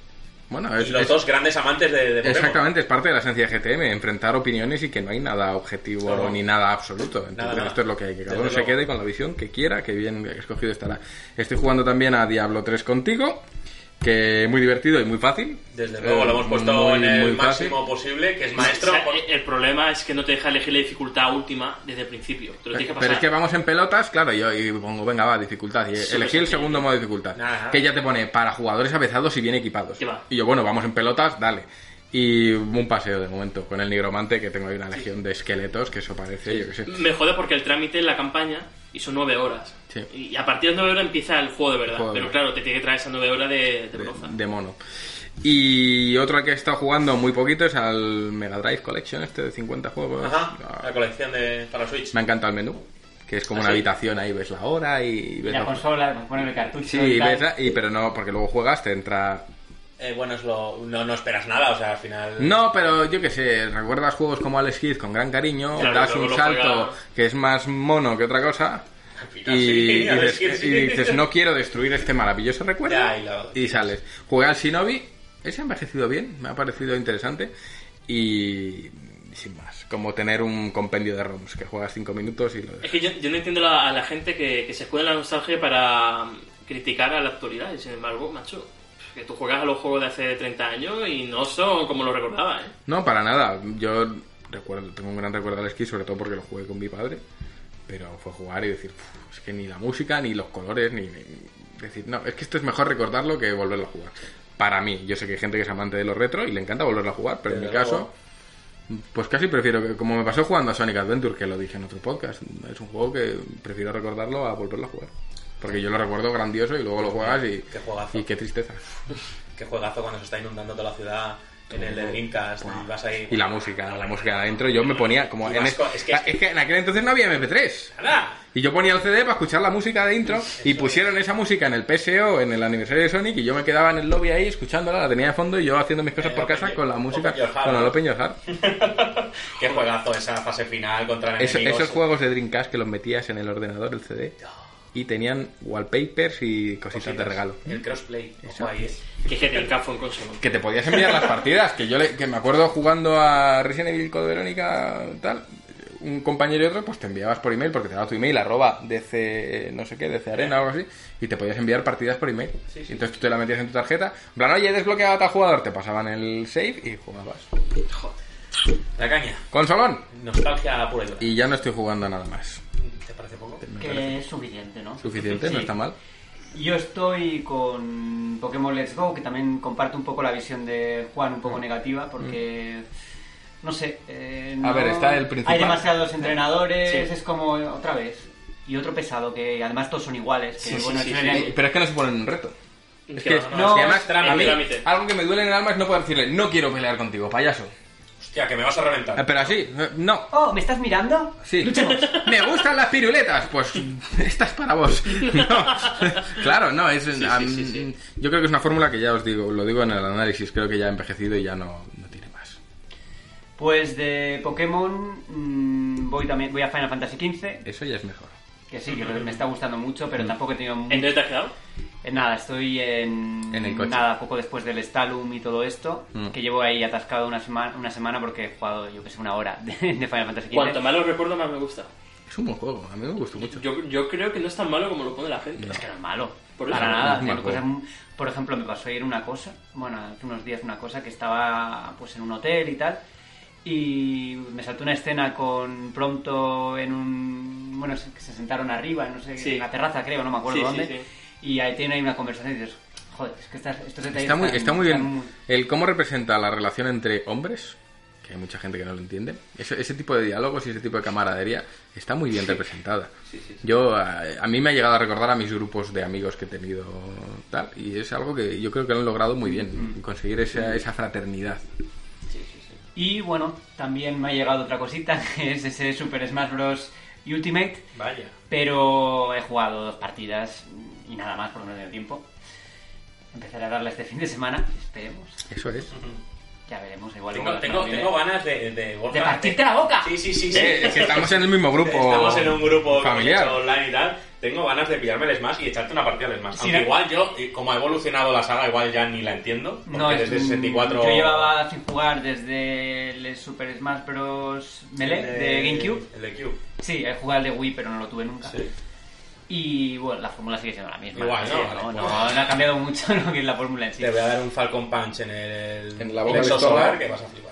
Bueno, es, Y los es- dos grandes amantes de. Exactamente, es parte de la esencia de GTM, enfrentar opiniones y que no hay nada objetivo No, ni nada absoluto. Entonces, Nada, nada. esto es lo que hay, que cada Desde uno se quede con la visión que quiera, que bien escogido estará. Estoy jugando también a Diablo 3 contigo, que muy divertido y muy fácil. Desde luego, lo hemos Eh, puesto muy, en el máximo posible, que es maestro. O sea, por- el- problema es que no te deja elegir la dificultad última desde el principio. Te lo tienes que pasar. Pero es que vamos en pelotas, claro, yo y pongo, venga, va, dificultad. Y elegí el segundo modo de dificultad, Nada. que ya te pone para jugadores avezados y bien equipados. Y yo, bueno, vamos en pelotas, dale. Y un paseo de momento con el nigromante, que tengo ahí una legión de esqueletos, que eso parece, yo qué sé. Me jode porque el trámite en la campaña y son nueve horas. Sí. Y a partir de nueve horas empieza el juego de verdad. Pero claro, te tiene que traer esas nueve horas de, de de, broza. de mono. Y otro al que he estado jugando muy poquito es al Mega Drive Collection, este de 50 juegos. Ajá, Ah, la colección de para Switch. Me encanta el menú, que es como ¿Ah, una sí? habitación ahí, ves la hora y ves La lo- consola, poner el cartucho. Sí, y ves la- y, pero no, porque luego juegas, te entra... Eh, bueno, es lo, no, no esperas nada, o sea, al final... No, pero yo qué sé, recuerdas juegos como Alex Kidd con gran cariño, Claro, das un salto que es más mono que otra cosa... Final Y, sí, y Alex dices, y no quiero destruir este maravilloso recuerdo. Ya, y lo- y sales. Jugué al Shinobi, ese ha envejecido bien, me ha parecido interesante. Y sin más, como tener un compendio de ROMs que juegas 5 minutos y lo Es que yo, yo no entiendo la- a la gente que, que se escuda en la nostalgia para mm, criticar a la actualidad. Y sin embargo, macho, que tú juegas a los juegos de hace 30 años y no son como lo recordaba, ¿eh? No, para nada. Yo recuerdo, tengo un gran recuerdo al esquí, sobre todo porque lo jugué con mi padre. pero fue jugar y decir, "Uf, es que ni la música, ni los colores, ni, ni- Decir, no, es que esto es mejor recordarlo que volverlo a jugar. Para mí, yo sé que hay gente que es amante de los retro y le encanta volverlo a jugar, pero en mi caso, pues casi prefiero que, como me pasó jugando a Sonic Adventure, que lo dije en otro podcast, es un juego que prefiero recordarlo a volverlo a jugar. Porque yo lo recuerdo grandioso y luego lo juegas y, Qué juegazo. y qué tristeza. Qué juegazo cuando se está inundando toda la ciudad en el de Dreamcast y vas ahí... Y la música, la música adentro, yo me ponía como... En es, es que- es que en aquel entonces no había MP3. ¡Hala! Y yo ponía el CD para escuchar la música de intro y pusieron esa música en el PSO, en el aniversario de Sonic, y yo me quedaba en el lobby ahí escuchándola, la tenía de fondo y yo haciendo mis cosas Eh, por Open casa con la música, Open con el. Open Your Heart. Qué juegazo esa fase final contra Eso- enemigos. esos juegos de Dreamcast que los metías en el ordenador, el CD, y tenían wallpapers y cositas de regalo. El crossplay. Ojo ahí, eh. Que es que en consola. Que te podías enviar las partidas, que yo le- que me acuerdo jugando a Resident Evil Code Verónica tal, un compañero y otro, pues te enviabas por email porque te daba tu email arroba DC no sé qué, DC Arena o algo así, y te podías enviar partidas por email. Entonces tú te la metías en tu tarjeta, en plan, oye, he desbloqueado a tal jugador, te pasaban el save y jugabas. La caña. Consolón. Nostalgia pura y dura. Y ya no estoy jugando a nada más. ¿Te parece poco? Me Que parece es suficiente, ¿no? suficiente, no está mal. Yo estoy con Pokémon Let's Go, que también comparto un poco la visión de Juan, un poco negativa, porque. No sé. eh, Mm. A ver, está el principal. Hay demasiados entrenadores, Sí. es como otra vez. Y otro pesado, que además todos son iguales. Que, Sí, bueno, Pero es que no se ponen un reto. Es Que que, no, no, es que además, a mí, trámite. algo que me duele en el alma es no poder decirle, no quiero pelear contigo, payaso. Hostia, que me vas a reventar. Eh, Pero así, no. Oh, ¿me estás mirando? Sí. Luchemos. Me gustan las piruletas. Pues esta es para vos. No. Claro, no, es. sí, sí. Yo creo que es una fórmula que ya os digo, lo digo en el análisis, creo que ya ha envejecido y ya no, no tiene más. Pues de Pokémon mm, voy también voy a Final Fantasy XV, Eso ya es mejor. Que sí, que me está gustando mucho, pero tampoco he tenido mu- ¿En dónde te has quedado? Eh, Nada, estoy en, En el coche. nada, poco después del Stalum y todo esto, Mm. que llevo ahí atascado una semana, una semana porque he jugado, yo que sé, una hora de, de Final Fantasy XV. Cuanto más lo recuerdo, más me gusta. Es un buen juego, a mí me gustó mucho. Yo, yo creo que no es tan malo como lo pone la gente. Es que no es malo, Por eso para no nada. cosas por ejemplo, me pasó ayer una cosa, bueno, hace unos días una cosa, que estaba pues en un hotel y tal, y me saltó una escena con Prompto en un... bueno, se- sentaron arriba, no sé, Sí. en la terraza creo, no me acuerdo Sí, dónde, sí. y ahí tiene ahí una conversación y dices, joder, es que estas, estos detalles Está muy, están- está muy bien. muy- El cómo representa la relación entre hombres, que hay mucha gente que no lo entiende. Ese, ese tipo de diálogos y ese tipo de camaradería está muy bien representada. Yo, a, a mí me ha llegado a recordar a mis grupos de amigos que he tenido tal, y es algo que yo creo que lo han logrado muy bien, Mm. conseguir esa, esa fraternidad. Y bueno, también me ha llegado otra cosita, que es ese Super Smash Bros. Ultimate, Vaya. pero he jugado dos partidas y nada más porque no he tenido tiempo. Empezaré a darle este fin de semana, esperemos. Eso es. Ya veremos, igual Tengo, igual, tengo, no, tengo ganas de... De, de partirte la boca. Sí, sí, sí. sí. Eh, es que estamos en el mismo grupo Estamos en un grupo familiar. online y tal. Tengo ganas de pillarme el Smash y echarte una partida al Smash. Sí, Aunque ¿no? igual yo, eh, como ha evolucionado la saga, igual ya ni la entiendo. Porque No, es desde un- 64... Yo llevaba sin jugar desde el Super Smash Bros. Melee de GameCube. El de Cube. Sí, he jugado el de Wii, pero no lo tuve nunca. Sí. Y bueno, la fórmula sigue siendo la misma. Igual, ¿no? no, Vale, no, pues. no ha cambiado mucho lo que es la fórmula en sí. Te voy a dar un Falcon Punch en el... En la boca del solar que vas a flipar.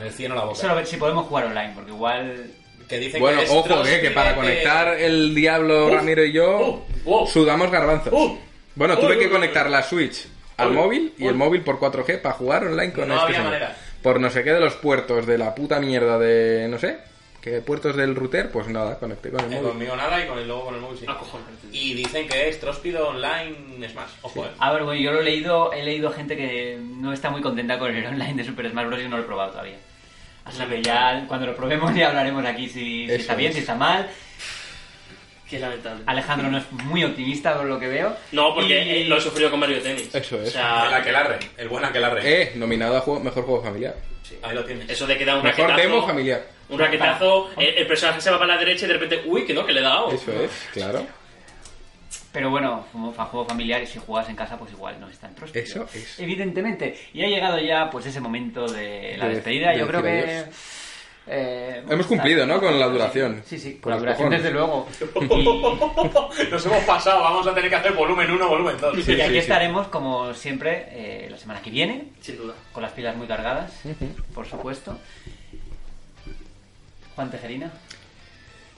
En el cielo la boca. Solo ver si podemos jugar online, porque igual Que dicen Bueno, que ojo, eh, que para conectar el Diablo, Ramiro y yo, Uh, uh. sudamos garbanzos. Uh. bueno, tuve que conectar la Switch al móvil y el móvil por 4G para jugar online con No este había señor. manera. Por no sé qué de los puertos de la puta mierda de, no sé, que puertos del router, pues nada, conecté con el Eh, móvil. conmigo nada y con el luego con el móvil sí. Acojonante. Y dicen que es Tróspido Online Smash. Ojo, eh. A ver, bueno, yo lo he leído, he leído gente que no está muy contenta con el online de Super Smash Bros. y no lo he probado todavía. Así que ya cuando lo probemos ya hablaremos aquí si, si está bien, es. si está mal. Qué lamentable. Alejandro no es muy optimista por lo que veo. No, porque Y- lo he sufrido con Mario Tennis. Eso es. O sea, El Aquelarre, el buen Aquelarre. Eh, nominado a juego- mejor juego familiar. Ahí lo tienes. eso de que da un Mejor raquetazo. demo familiar. Un raquetazo, el, el personaje se va para la derecha y de repente, uy, que no, que le he dado. Eso es, claro. Pero bueno, como juego familiar y si juegas en casa, pues igual no es tan próspero. Eso es. Evidentemente. Y ha llegado ya pues ese momento de la De- despedida. de Yo creo que... eh, Hemos cumplido, ¿no? Con la duración. Sí, sí, con la duración cojones. desde luego. Y, Nos hemos pasado, vamos a tener que hacer volumen 1, volumen 2. y aquí estaremos como siempre eh, la semana que viene, Sin duda. con las pilas muy cargadas, por supuesto. Juan Tejerina.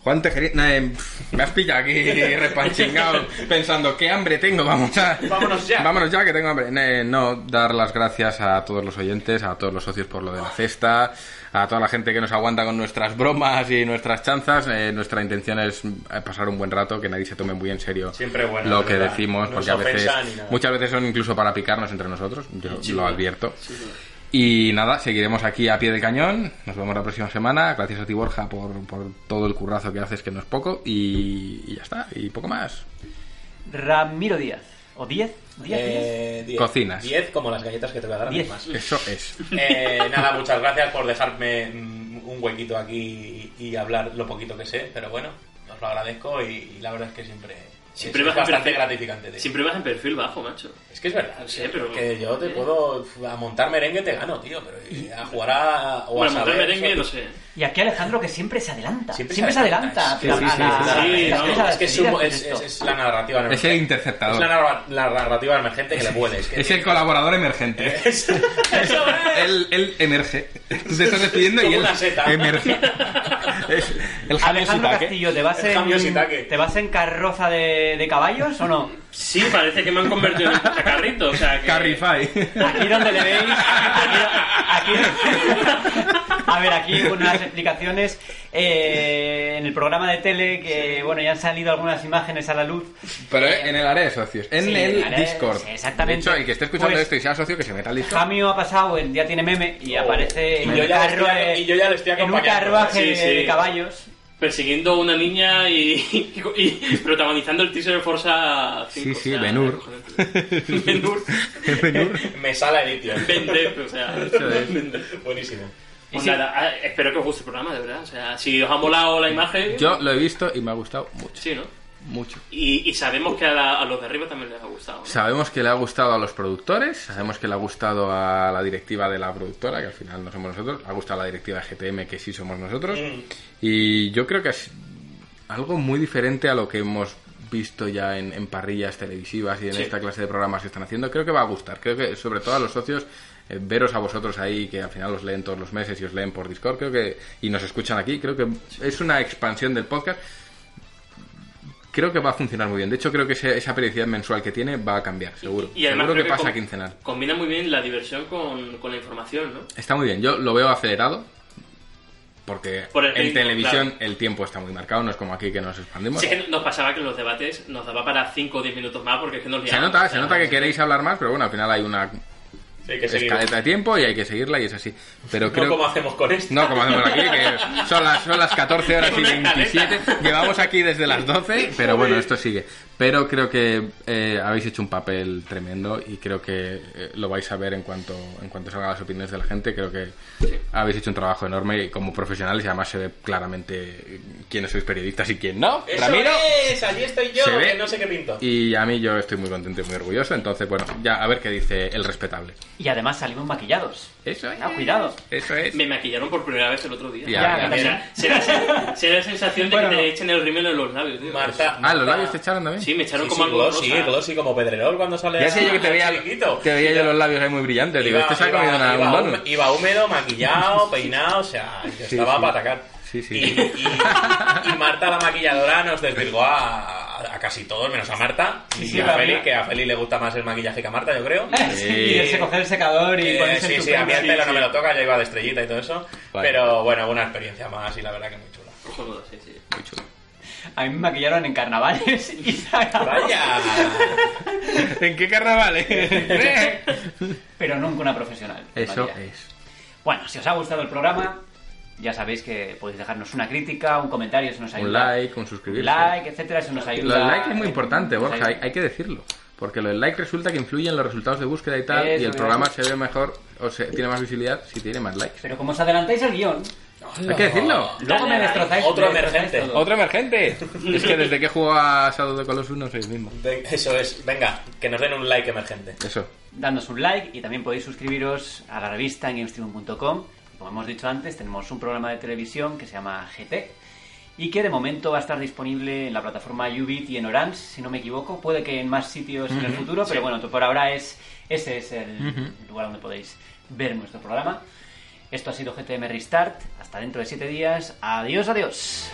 Juan Tejerina, eh, me has pillado aquí repanchingado pensando qué hambre tengo, vamos a... Vámonos ya. Vámonos ya que tengo hambre. Eh, no, dar las gracias a todos los oyentes, a todos los socios por lo de la cesta, a toda la gente que nos aguanta con nuestras bromas y nuestras chanzas. Eh, nuestra intención es eh, pasar un buen rato, que nadie se tome muy en serio Siempre bueno, lo que verdad. decimos, porque a veces, muchas veces son incluso para picarnos entre nosotros, yo lo advierto. Y nada, seguiremos aquí a pie de cañón. Nos vemos la próxima semana. Gracias a ti, Borja, por, por todo el currazo que haces, que no es poco. Y, y ya está, y poco más. Ramiro Díaz. ¿O 10? ¿10? Eh, diez. Cocinas. 10 como las galletas que te voy a dar Diez. más. Eso es. Eh, nada, muchas gracias por dejarme mm, un huequito aquí y, y hablar lo poquito que sé, pero bueno, os lo agradezco y, y la verdad es que siempre, Siempre vas en perfil- gratificante. tío. Siempre vas en perfil bajo, macho. Es que es verdad, No sé, pero- que yo te puedo a montar merengue te gano, tío, pero y a jugar a o Bueno, a montar merengue, no sé. Y aquí Alejandro que siempre se adelanta. Siempre Siempre, se adelanta. Sí, no, Es que es, la- un- es, es- es la narrativa Es el emergente. interceptador. Es la, narra- la narrativa emergente que le huele. Es, que- Es el colaborador emergente. él, él emerge. Tú te estás despidiendo y él seta. emerge. El Alejandro. Castillo, ¿te vas, en. ¿te vas en carroza de, de caballos o no? Sí, parece que me han convertido en un chacarrito. O sea, que... Carrify. Aquí donde le veis. Aquí, aquí- a ver, aquí unas explicaciones. eh, en el programa de tele, que bueno, ya han salido algunas imágenes a la luz. Pero en el área de socios. En Sí, el el área de- Discord. sí, exactamente. De hecho, el que esté escuchando Pues- esto y sea socio, que se meta al Discord. Jamio ha pasado en Ya tiene meme y aparece en Oh. Y yo un, ya estoy- eh, y yo ya estoy en un carruaje Sí, sí. de caballos. Persiguiendo a una niña y, y, y protagonizando el teaser de Forza 5. Sí, sí, o sea, Ben-Hur. Ben-Hur. Ben-Hur. Sala Edition. Ben-Dev, o sea. Buenísimo. Pues nada, ah, espero que os guste el programa, de verdad. O sea, si os ha molado la imagen, Yo lo he visto y me ha gustado mucho. sí, ¿no? Mucho. Y, y sabemos que a, la- a los de arriba también les ha gustado. ¿no? Sabemos que le ha gustado a los productores, sabemos que le ha gustado a la directiva de la productora, que al final no somos nosotros, ha gustado a la directiva de GTM, que sí somos nosotros, y yo creo que es algo muy diferente a lo que hemos visto ya en, en parrillas televisivas y en Sí. esta clase de programas que están haciendo. Creo que va a gustar, creo que sobre todo a los socios, eh, veros a vosotros ahí, que al final os leen todos los meses y os leen por Discord, creo que, y nos escuchan aquí, creo que es una expansión del podcast creo que va a funcionar muy bien. De hecho, creo que ese- esa periodicidad mensual que tiene va a cambiar, seguro. Y además seguro que, pasa com- quincenal. Combina muy bien la diversión con, con la información, ¿no? Está muy bien. Yo lo veo acelerado. Porque Por en ritmo, televisión claro. el tiempo está muy marcado, no es como aquí que nos expandimos. Sí que nos pasaba que en los debates nos daba para 5 o 10 minutos más porque es que nos Se liábamos. nota, se nota que queréis hablar más, pero bueno, al final hay una Sí, que escaleta de tiempo y hay que seguirla y es así. Pero No creo como hacemos con esto. No, como hacemos aquí, que son las, son las 14 horas y Una 27. Llevamos aquí desde las 12, pero bueno, esto sigue. Pero creo que eh, habéis hecho un papel tremendo y creo que eh, lo vais a ver en cuanto, en cuanto salgan las opiniones de la gente. Creo que habéis hecho un trabajo enorme y como profesionales y además se ve claramente quiénes sois periodistas y quién no. ¡Eso Ramiro. es! Allí estoy yo, Se ve. no sé qué pinto. Y a mí yo estoy muy contento y muy orgulloso. Entonces, bueno, ya a ver qué dice el respetable. Y además salimos maquillados. Eso es. Ah, cuidado. Eso es. Me maquillaron por primera vez el otro día. Ya, Ya, O sea, será, será la sensación de Bueno. que te echen el rímel en los labios, tío. Marta. Ah, ¿los labios te echaron también? Sí, me echaron Sí, como sí, algo glossy, rosa. glossy, como Pedrerol cuando sale Ya sé yo que te veía, chiquito. te veía yo los labios ahí muy brillantes. Digo, este se ha comido una- iba iba húmedo, maquillado, peinado, o sea, yo Sí, estaba sí. para atacar. Sí, sí. Y, y- y Marta, la maquilladora, nos desvirgó a, a casi todos, menos a Marta. y sí, a Feli, que a Feli le gusta más el maquillaje que a Marta, yo creo. y de coger el secador y Eh, ponerse sí, el sí, a mí el pelo no me lo toca, yo iba de estrellita y todo eso. Vale. Pero bueno, una experiencia más y la verdad que muy chula. Cojonudo, sí, sí. Muy chulo. A mí me maquillaron en carnavales y. ¡Vaya! ¿En qué carnavales? Pero nunca una profesional. Eso es. Bueno, si os ha gustado el programa, ya sabéis que podéis dejarnos una crítica, un comentario, eso nos Un ayuda. like, un suscribirse. Un like, etcétera, eso nos Lo ayuda. del like es muy importante, Borja, hay, que decirlo. Porque lo del like resulta que influye en los resultados de búsqueda y tal, Eso, y el programa se ve mejor, o se, tiene más visibilidad si tiene más likes. Pero como os adelantáis al guion, Hay que decirlo. luego me destrozáis. Otro me emergente. todo. Otro emergente. es que desde que juego a Shadow of the Colossus no soy el mismo. Eso es, venga, que nos den un like emergente. Eso. Dadnos un like y también podéis suscribiros a la revista en gamestream.com. Como hemos dicho antes, tenemos un programa de televisión que se llama GT y que de momento va a estar disponible en la plataforma Ubit y en Orange, si no me equivoco. Puede que en más sitios en el futuro, pero bueno, por ahora es ese es el lugar donde podéis ver nuestro programa. Esto ha sido GTM Restart. Hasta dentro de siete días. Adiós, adiós.